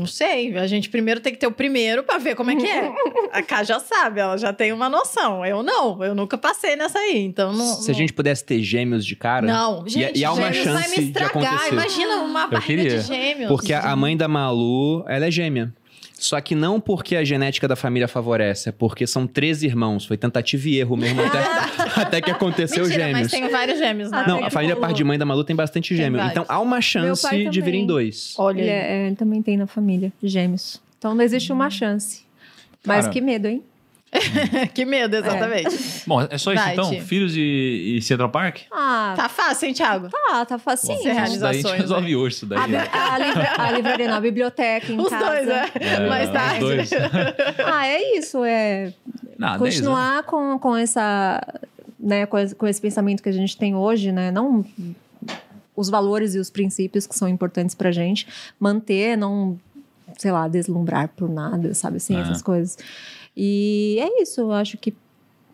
Não, sei. A gente primeiro tem que ter o primeiro pra ver como é que é. A Cá já sabe, ela já tem uma noção. Eu não, eu nunca passei nessa aí. Então não. Se não... a gente pudesse ter gêmeos de cara. Não, gente, e, e há uma chance vai me estragar. de acontecer. Imagina uma barriga de gêmeos. Porque a mãe da Malu, ela é gêmea. Só que não porque a genética da família favorece, é porque são três irmãos. Foi tentativa e erro mesmo até, até que aconteceu Mentira, gêmeos. Mas tem vários gêmeos, né? Não, a família par de mãe da Malu tem bastante gêmeos. Tem então há uma chance de virem dois. Olha, ele, é, ele também tem na família gêmeos. Então não existe uma chance. Mas Cara, que medo, hein? que medo, exatamente. É. Bom, é só isso Vai, então? Filhos e, e Central Park? Ah, tá fácil, hein, Thiago? Tá, tá. Bom, realizações. Daí a gente resolve né? hoje isso daí. A, né? a, livra, a livraria, não, a biblioteca em Os casa. dois, né? É, Mais tarde. Dois. ah, é isso, é... Não, continuar com, com essa... Né, com, esse, com esse pensamento que a gente tem hoje, né? Não os valores e os princípios que são importantes pra gente manter, não sei lá, deslumbrar por nada, sabe assim, essas coisas. E é isso, eu acho que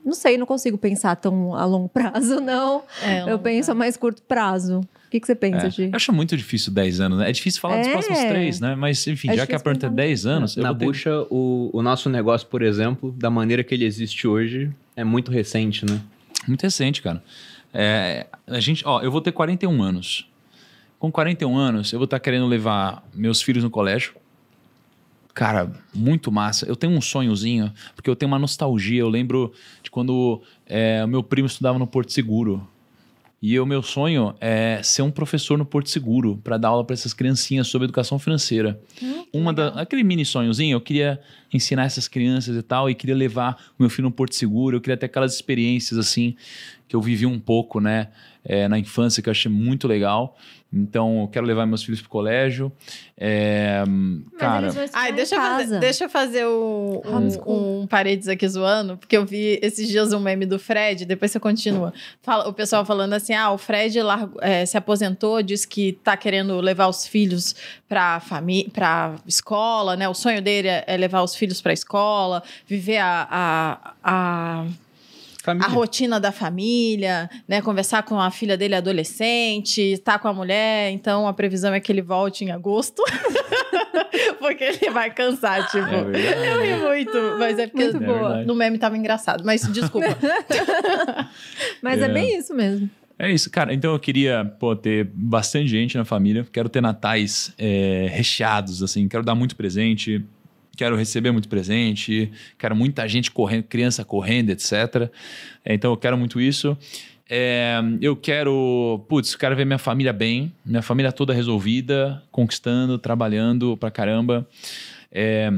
não sei, não consigo pensar tão a longo prazo, não. É, eu penso prazo. a mais curto prazo. O que, que você pensa, é. Eu acho muito difícil 10 anos, né? É difícil falar é. dos próximos 3, né? Mas, enfim, é já que a pergunta é 10 anos... Na ter... bucha, o, o nosso negócio, por exemplo, da maneira que ele existe hoje, é muito recente, né? Muito recente, cara. É, a gente, ó, eu vou ter 41 anos. Com 41 anos, eu vou estar querendo levar meus filhos no colégio cara, muito massa. Eu tenho um sonhozinho, porque eu tenho uma nostalgia. Eu lembro de quando é, meu primo estudava no Porto Seguro. E o meu sonho é ser um professor no Porto Seguro para dar aula para essas criancinhas sobre educação financeira. Hum, Uma da, aquele mini sonhozinho, eu queria ensinar essas crianças e tal, e queria levar o meu filho no Porto Seguro. Eu queria ter aquelas experiências assim que eu vivi um pouco, né, é, na infância que eu achei muito legal. Então, eu quero levar meus filhos pro colégio. É, cara. Ai, deixa, eu fazer, deixa eu fazer o, um, um paredes aqui zoando, porque eu vi esses dias um meme do Fred, depois você continua. Fala, o pessoal falando assim: ah, o Fred largo, é, se aposentou, disse que tá querendo levar os filhos pra, família, pra escola, né? O sonho dele é, é levar os filhos pra escola, viver a, a, a Família. a rotina da família, né? Conversar com a filha dele adolescente, estar com a mulher. Então a previsão é que ele volte em agosto. porque ele vai cansar, tipo. É eu ri muito, mas é porque muito boa. no meme tava engraçado. Mas desculpa. mas é. é bem isso mesmo. É isso, cara. Então eu queria pô, ter bastante gente na família. Quero ter natais é, recheados, assim. Quero dar muito presente quero receber muito presente, quero muita gente correndo, criança correndo, etc. Então eu quero muito isso. É, eu quero, putz, quero ver minha família bem, minha família toda resolvida, conquistando, trabalhando pra caramba. É,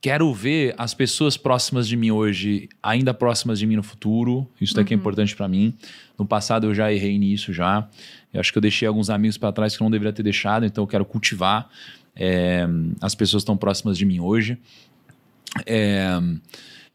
quero ver as pessoas próximas de mim hoje, ainda próximas de mim no futuro. Isso daqui é uhum. é importante para mim. No passado eu já errei nisso já. Eu acho que eu deixei alguns amigos para trás que eu não deveria ter deixado, então eu quero cultivar é, as pessoas estão próximas de mim hoje. É,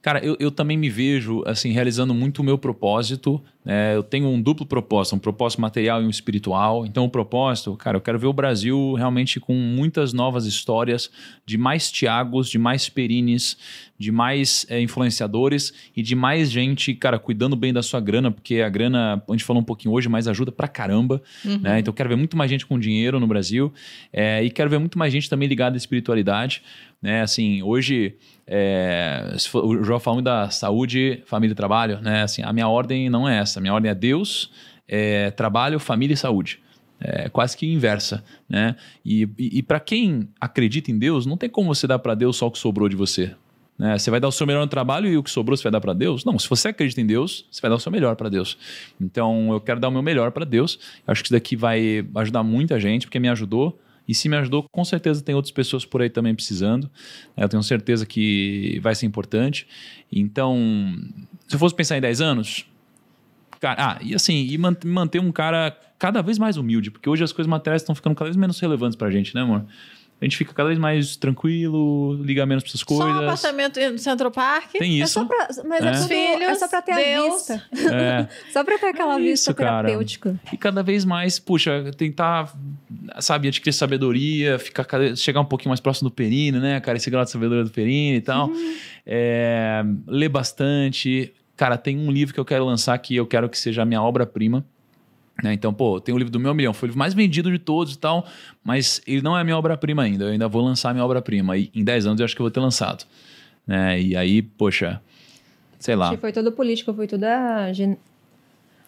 cara, eu, eu também me vejo assim realizando muito o meu propósito. Né? Eu tenho um duplo propósito, um propósito material e um espiritual. Então, o propósito, cara, eu quero ver o Brasil realmente com muitas novas histórias de mais Tiagos, de mais Perines, de mais é, influenciadores e de mais gente, cara, cuidando bem da sua grana, porque a grana, a gente falou um pouquinho hoje, mas ajuda pra caramba. Uhum. Né? Então, eu quero ver muito mais gente com dinheiro no Brasil é, e quero ver muito mais gente também ligada à espiritualidade. Né? Assim, hoje, é, o João falando da saúde, família e trabalho, né? Assim, a minha ordem não é essa. A minha ordem é Deus, é, trabalho, família e saúde. É quase que inversa, né? E, e, e para quem acredita em Deus, não tem como você dar para Deus só o que sobrou de você. Né? Você vai dar o seu melhor no trabalho e o que sobrou você vai dar para Deus? Não, se você acredita em Deus, você vai dar o seu melhor para Deus. Então, eu quero dar o meu melhor para Deus. Eu acho que isso daqui vai ajudar muita gente, porque me ajudou e se me ajudou, com certeza tem outras pessoas por aí também precisando. Eu tenho certeza que vai ser importante. Então, se eu fosse pensar em 10 anos, cara, ah, e assim, e manter um cara cada vez mais humilde, porque hoje as coisas materiais estão ficando cada vez menos relevantes pra gente, né, amor? A gente fica cada vez mais tranquilo, liga menos para essas coisas. Só um apartamento no Centro Park. Tem isso. É só pra, mas é, é, filhos, é só pra ter Deus. a vista. É. só pra ter aquela é vista terapêutica. Cara. E cada vez mais, puxa, tentar, sabe, adquirir sabedoria, ficar, chegar um pouquinho mais próximo do perino, né, cara? Esse grau de sabedoria do perino e tal. Uhum. É, ler bastante. Cara, tem um livro que eu quero lançar que eu quero que seja a minha obra-prima né? Então, pô, tem o livro do meu milhão, foi o livro mais vendido de todos e tal, mas ele não é a minha obra-prima ainda. Eu ainda vou lançar a minha obra-prima. E em 10 anos eu acho que eu vou ter lançado. Né? E aí, poxa, sei lá. Foi todo político, foi toda. Gen...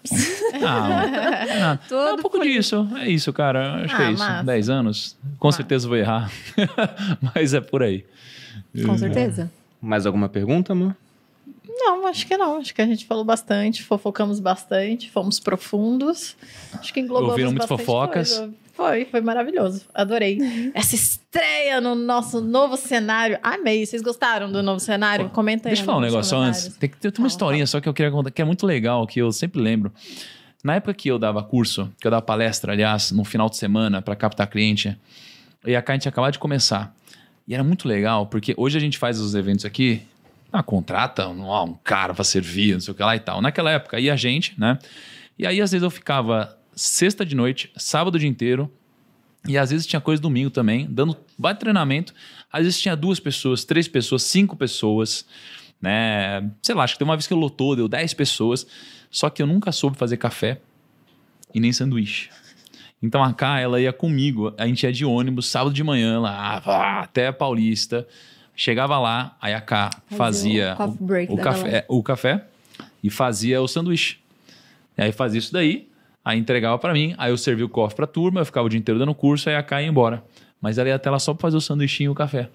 Ah, Todo é um pouco político. disso. É isso, cara. Acho ah, que é ah, isso. Massa. 10 anos. Com massa. certeza vou errar. mas é por aí. Com certeza. Mais alguma pergunta, amor? Não, acho que não. Acho que a gente falou bastante, fofocamos bastante, fomos profundos. Acho que englobamos Ouviram muitas fofocas. Coisa. Foi, foi maravilhoso. Adorei. Essa estreia no nosso novo cenário. Amei. Vocês gostaram do novo cenário? Comenta aí. Deixa eu falar um negócio antes. Tem, tem uma historinha só que eu queria contar, que é muito legal, que eu sempre lembro. Na época que eu dava curso, que eu dava palestra, aliás, no final de semana para captar cliente, e a gente acabava de começar. E era muito legal, porque hoje a gente faz os eventos aqui ah, contrata um, um cara para servir, não sei o que lá e tal. Naquela época ia a gente, né? E aí às vezes eu ficava sexta de noite, sábado o dia inteiro, E às vezes tinha coisa domingo também, dando bate treinamento. Às vezes tinha duas pessoas, três pessoas, cinco pessoas, né? Sei lá, acho que tem uma vez que lotou, deu dez pessoas. Só que eu nunca soube fazer café e nem sanduíche. Então a Cá, ela ia comigo, a gente ia de ônibus sábado de manhã lá, até a Paulista. Chegava lá, aí a Cá fazia o, o café, o café e fazia o sanduíche. E aí fazia isso daí, aí entregava para mim, aí eu servia o coffee pra turma, eu ficava o dia inteiro dando curso, aí a Cá ia embora. Mas ela ia até lá só pra fazer o sanduichinho e o café.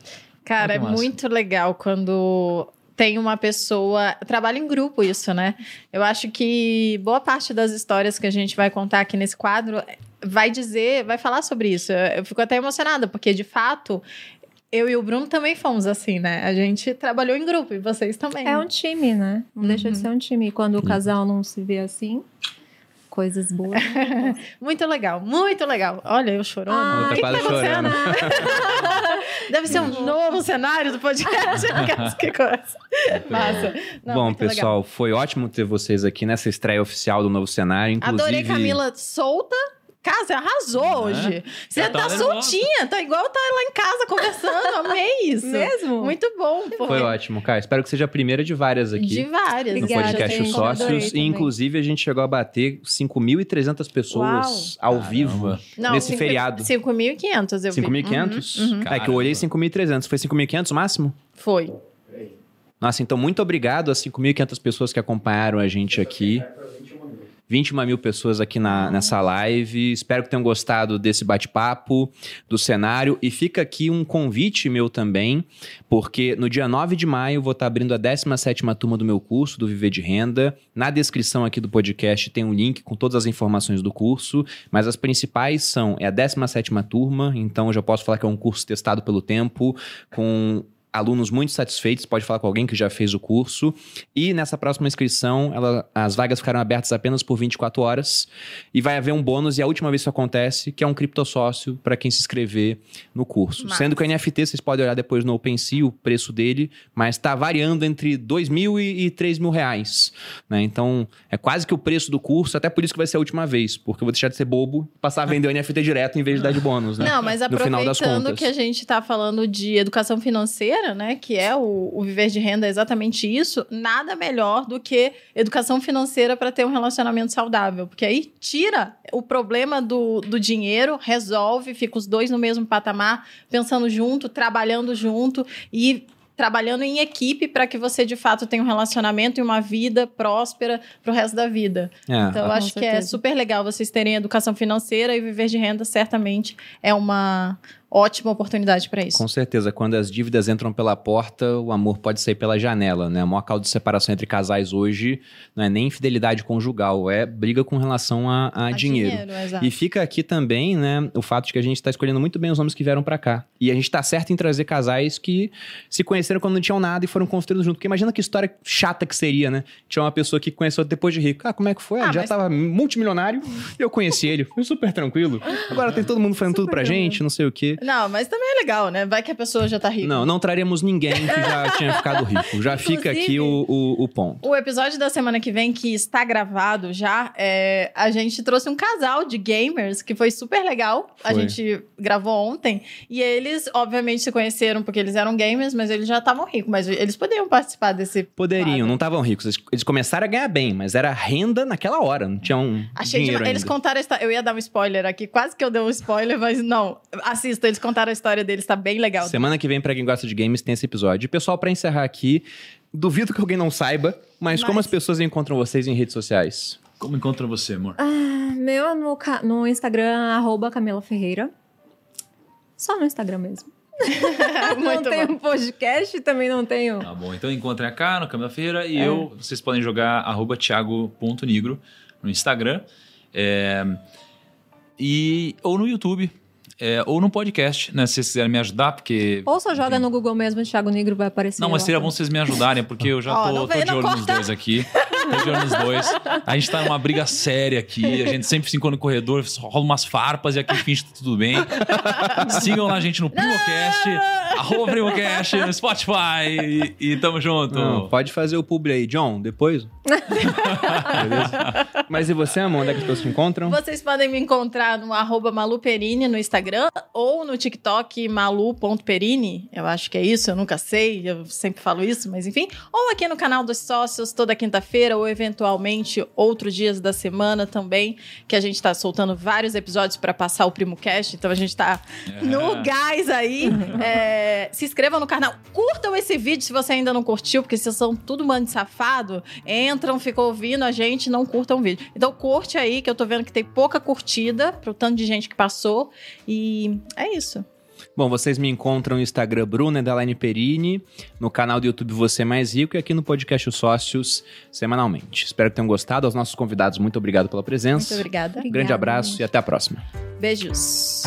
Cara, é muito legal quando tem uma pessoa. Trabalha em grupo isso, né? Eu acho que boa parte das histórias que a gente vai contar aqui nesse quadro vai dizer, vai falar sobre isso. Eu fico até emocionada, porque de fato. Eu e o Bruno também fomos assim, né? A gente trabalhou em grupo e vocês também. É um time, né? Não uhum. deixa de ser um time. Quando o casal não se vê assim, coisas boas. muito legal, muito legal. Olha, eu chorando. Ah, tá quase chorando. Deve ser um novo cenário do podcast. que coisa. Massa. Não, Bom, pessoal, legal. foi ótimo ter vocês aqui nessa estreia oficial do novo cenário. Inclusive... Adorei Camila solta Cara, você arrasou é. hoje. Você tá soltinha, tá igual tá lá em casa conversando. Amei isso. Mesmo? Muito bom. Pô. Foi ótimo, cara. Espero que seja a primeira de várias aqui. De várias. No Obrigada, podcast Os Sócios. E, inclusive, a gente chegou a bater 5.300 pessoas Uau. ao Caramba. vivo Não, nesse 5, feriado. 5.500 eu 5.500? Uhum, uhum. É que eu olhei 5.300. Foi 5.500 o máximo? Foi. Nossa, então muito obrigado às 5.500 pessoas que acompanharam a gente aqui. 21 mil pessoas aqui na, nessa live. Espero que tenham gostado desse bate-papo, do cenário. E fica aqui um convite meu também, porque no dia 9 de maio vou estar abrindo a 17 turma do meu curso, do Viver de Renda. Na descrição aqui do podcast tem um link com todas as informações do curso, mas as principais são, é a 17 turma, então já posso falar que é um curso testado pelo tempo, com alunos muito satisfeitos, pode falar com alguém que já fez o curso. E nessa próxima inscrição, ela, as vagas ficaram abertas apenas por 24 horas. E vai haver um bônus, e a última vez que isso acontece, que é um criptosócio para quem se inscrever no curso. Sendo que o NFT, vocês podem olhar depois no OpenSea, o preço dele, mas está variando entre 2 mil e 3 mil reais. Né? Então, é quase que o preço do curso, até por isso que vai ser a última vez, porque eu vou deixar de ser bobo passar a vender o NFT direto em vez de dar de bônus. Né? Não, mas aproveitando que a gente está falando de educação financeira, né, que é o, o viver de renda, é exatamente isso, nada melhor do que educação financeira para ter um relacionamento saudável. Porque aí tira o problema do, do dinheiro, resolve, fica os dois no mesmo patamar, pensando junto, trabalhando junto e trabalhando em equipe para que você de fato tenha um relacionamento e uma vida próspera para o resto da vida. É, então, eu acho que é super legal vocês terem educação financeira e viver de renda, certamente é uma ótima oportunidade para isso. Com certeza. Quando as dívidas entram pela porta, o amor pode sair pela janela, né? A maior causa de separação entre casais hoje não é nem infidelidade conjugal, é briga com relação a, a, a dinheiro. dinheiro e fica aqui também, né, o fato de que a gente está escolhendo muito bem os homens que vieram para cá. E a gente está certo em trazer casais que se conheceram quando não tinham nada e foram construindo junto. Porque imagina que história chata que seria, né? Tinha uma pessoa que conheceu depois de rico. Ah, como é que foi? Ah, Já mas... tava multimilionário e eu conheci ele. Foi super tranquilo. Agora tem todo mundo fazendo tudo pra gente, não sei o quê. Não, mas também é legal, né? Vai que a pessoa já tá rica. Não, não traremos ninguém que já tinha ficado rico. Já fica aqui o, o, o, ponto. O episódio da semana que vem, que está gravado já, é, a gente trouxe um casal de gamers que foi super legal. Foi. A gente gravou ontem. E eles, obviamente, se conheceram porque eles eram gamers, mas eles já estavam ricos. Mas eles poderiam participar desse. Poderiam, quadro. não estavam ricos. Eles começaram a ganhar bem, mas era renda naquela hora. Não tinham. Um Achei dinheiro de... Eles contaram. Eu ia dar um spoiler aqui, quase que eu dei um spoiler, mas não. Assista, eles contaram a história deles, tá bem legal. Semana que vem, pra quem gosta de games, tem esse episódio. E, pessoal, para encerrar aqui, duvido que alguém não saiba, mas, mas, como as pessoas encontram vocês em redes sociais? Como encontram você, amor? Ah, meu no, no Instagram, arroba Camila Ferreira. Só no Instagram mesmo. não tenho bom. podcast, também não tenho. Tá bom, então encontrem a Cá no Camila Ferreira e é. eu, vocês podem jogar arroba thiago.nigro no Instagram. É, e, ou no YouTube, é, ou no podcast, né? Se vocês quiserem me ajudar, porque. Ou só joga no Google mesmo, Thiago Negro vai aparecer. Não, mas seria bom vocês me ajudarem, porque eu já tô, oh, tô de olho nos dois aqui. Tô de olho nos dois. A gente tá numa briga séria aqui. A gente sempre se encontra no corredor, rola umas farpas e aqui finge que tá tudo bem. Sigam lá a gente no PrimoCast, arroba PrimoCast, no Spotify e, e tamo junto. Não, pode fazer o publi aí. John, depois? Beleza? Mas e você, amor? Onde é que as pessoas te encontram? Vocês podem me encontrar no arroba maluperini no Instagram ou no TikTok malu.perini. Eu acho que é isso, eu nunca sei, eu sempre falo isso, mas enfim. Ou aqui no canal dos sócios toda quinta-feira ou eventualmente outros dias da semana também, que a gente tá soltando vários episódios para passar o Primo Cast, então a gente tá é. no gás aí. É, se inscrevam no canal, curtam esse vídeo se você ainda não curtiu, porque vocês são tudo mano de safado, entram, ficam ouvindo a gente, não curtam o vídeo. Então curte aí, que eu tô vendo que tem pouca curtida pro tanto de gente que passou. E é isso. Bom, vocês me encontram no Instagram Bruna Elaine Perini, no canal do YouTube Você Mais Rico e aqui no podcast Os Sócios semanalmente. Espero que tenham gostado. Aos nossos convidados, muito obrigado pela presença. Muito obrigada. Um grande abraço e até a próxima. Beijos.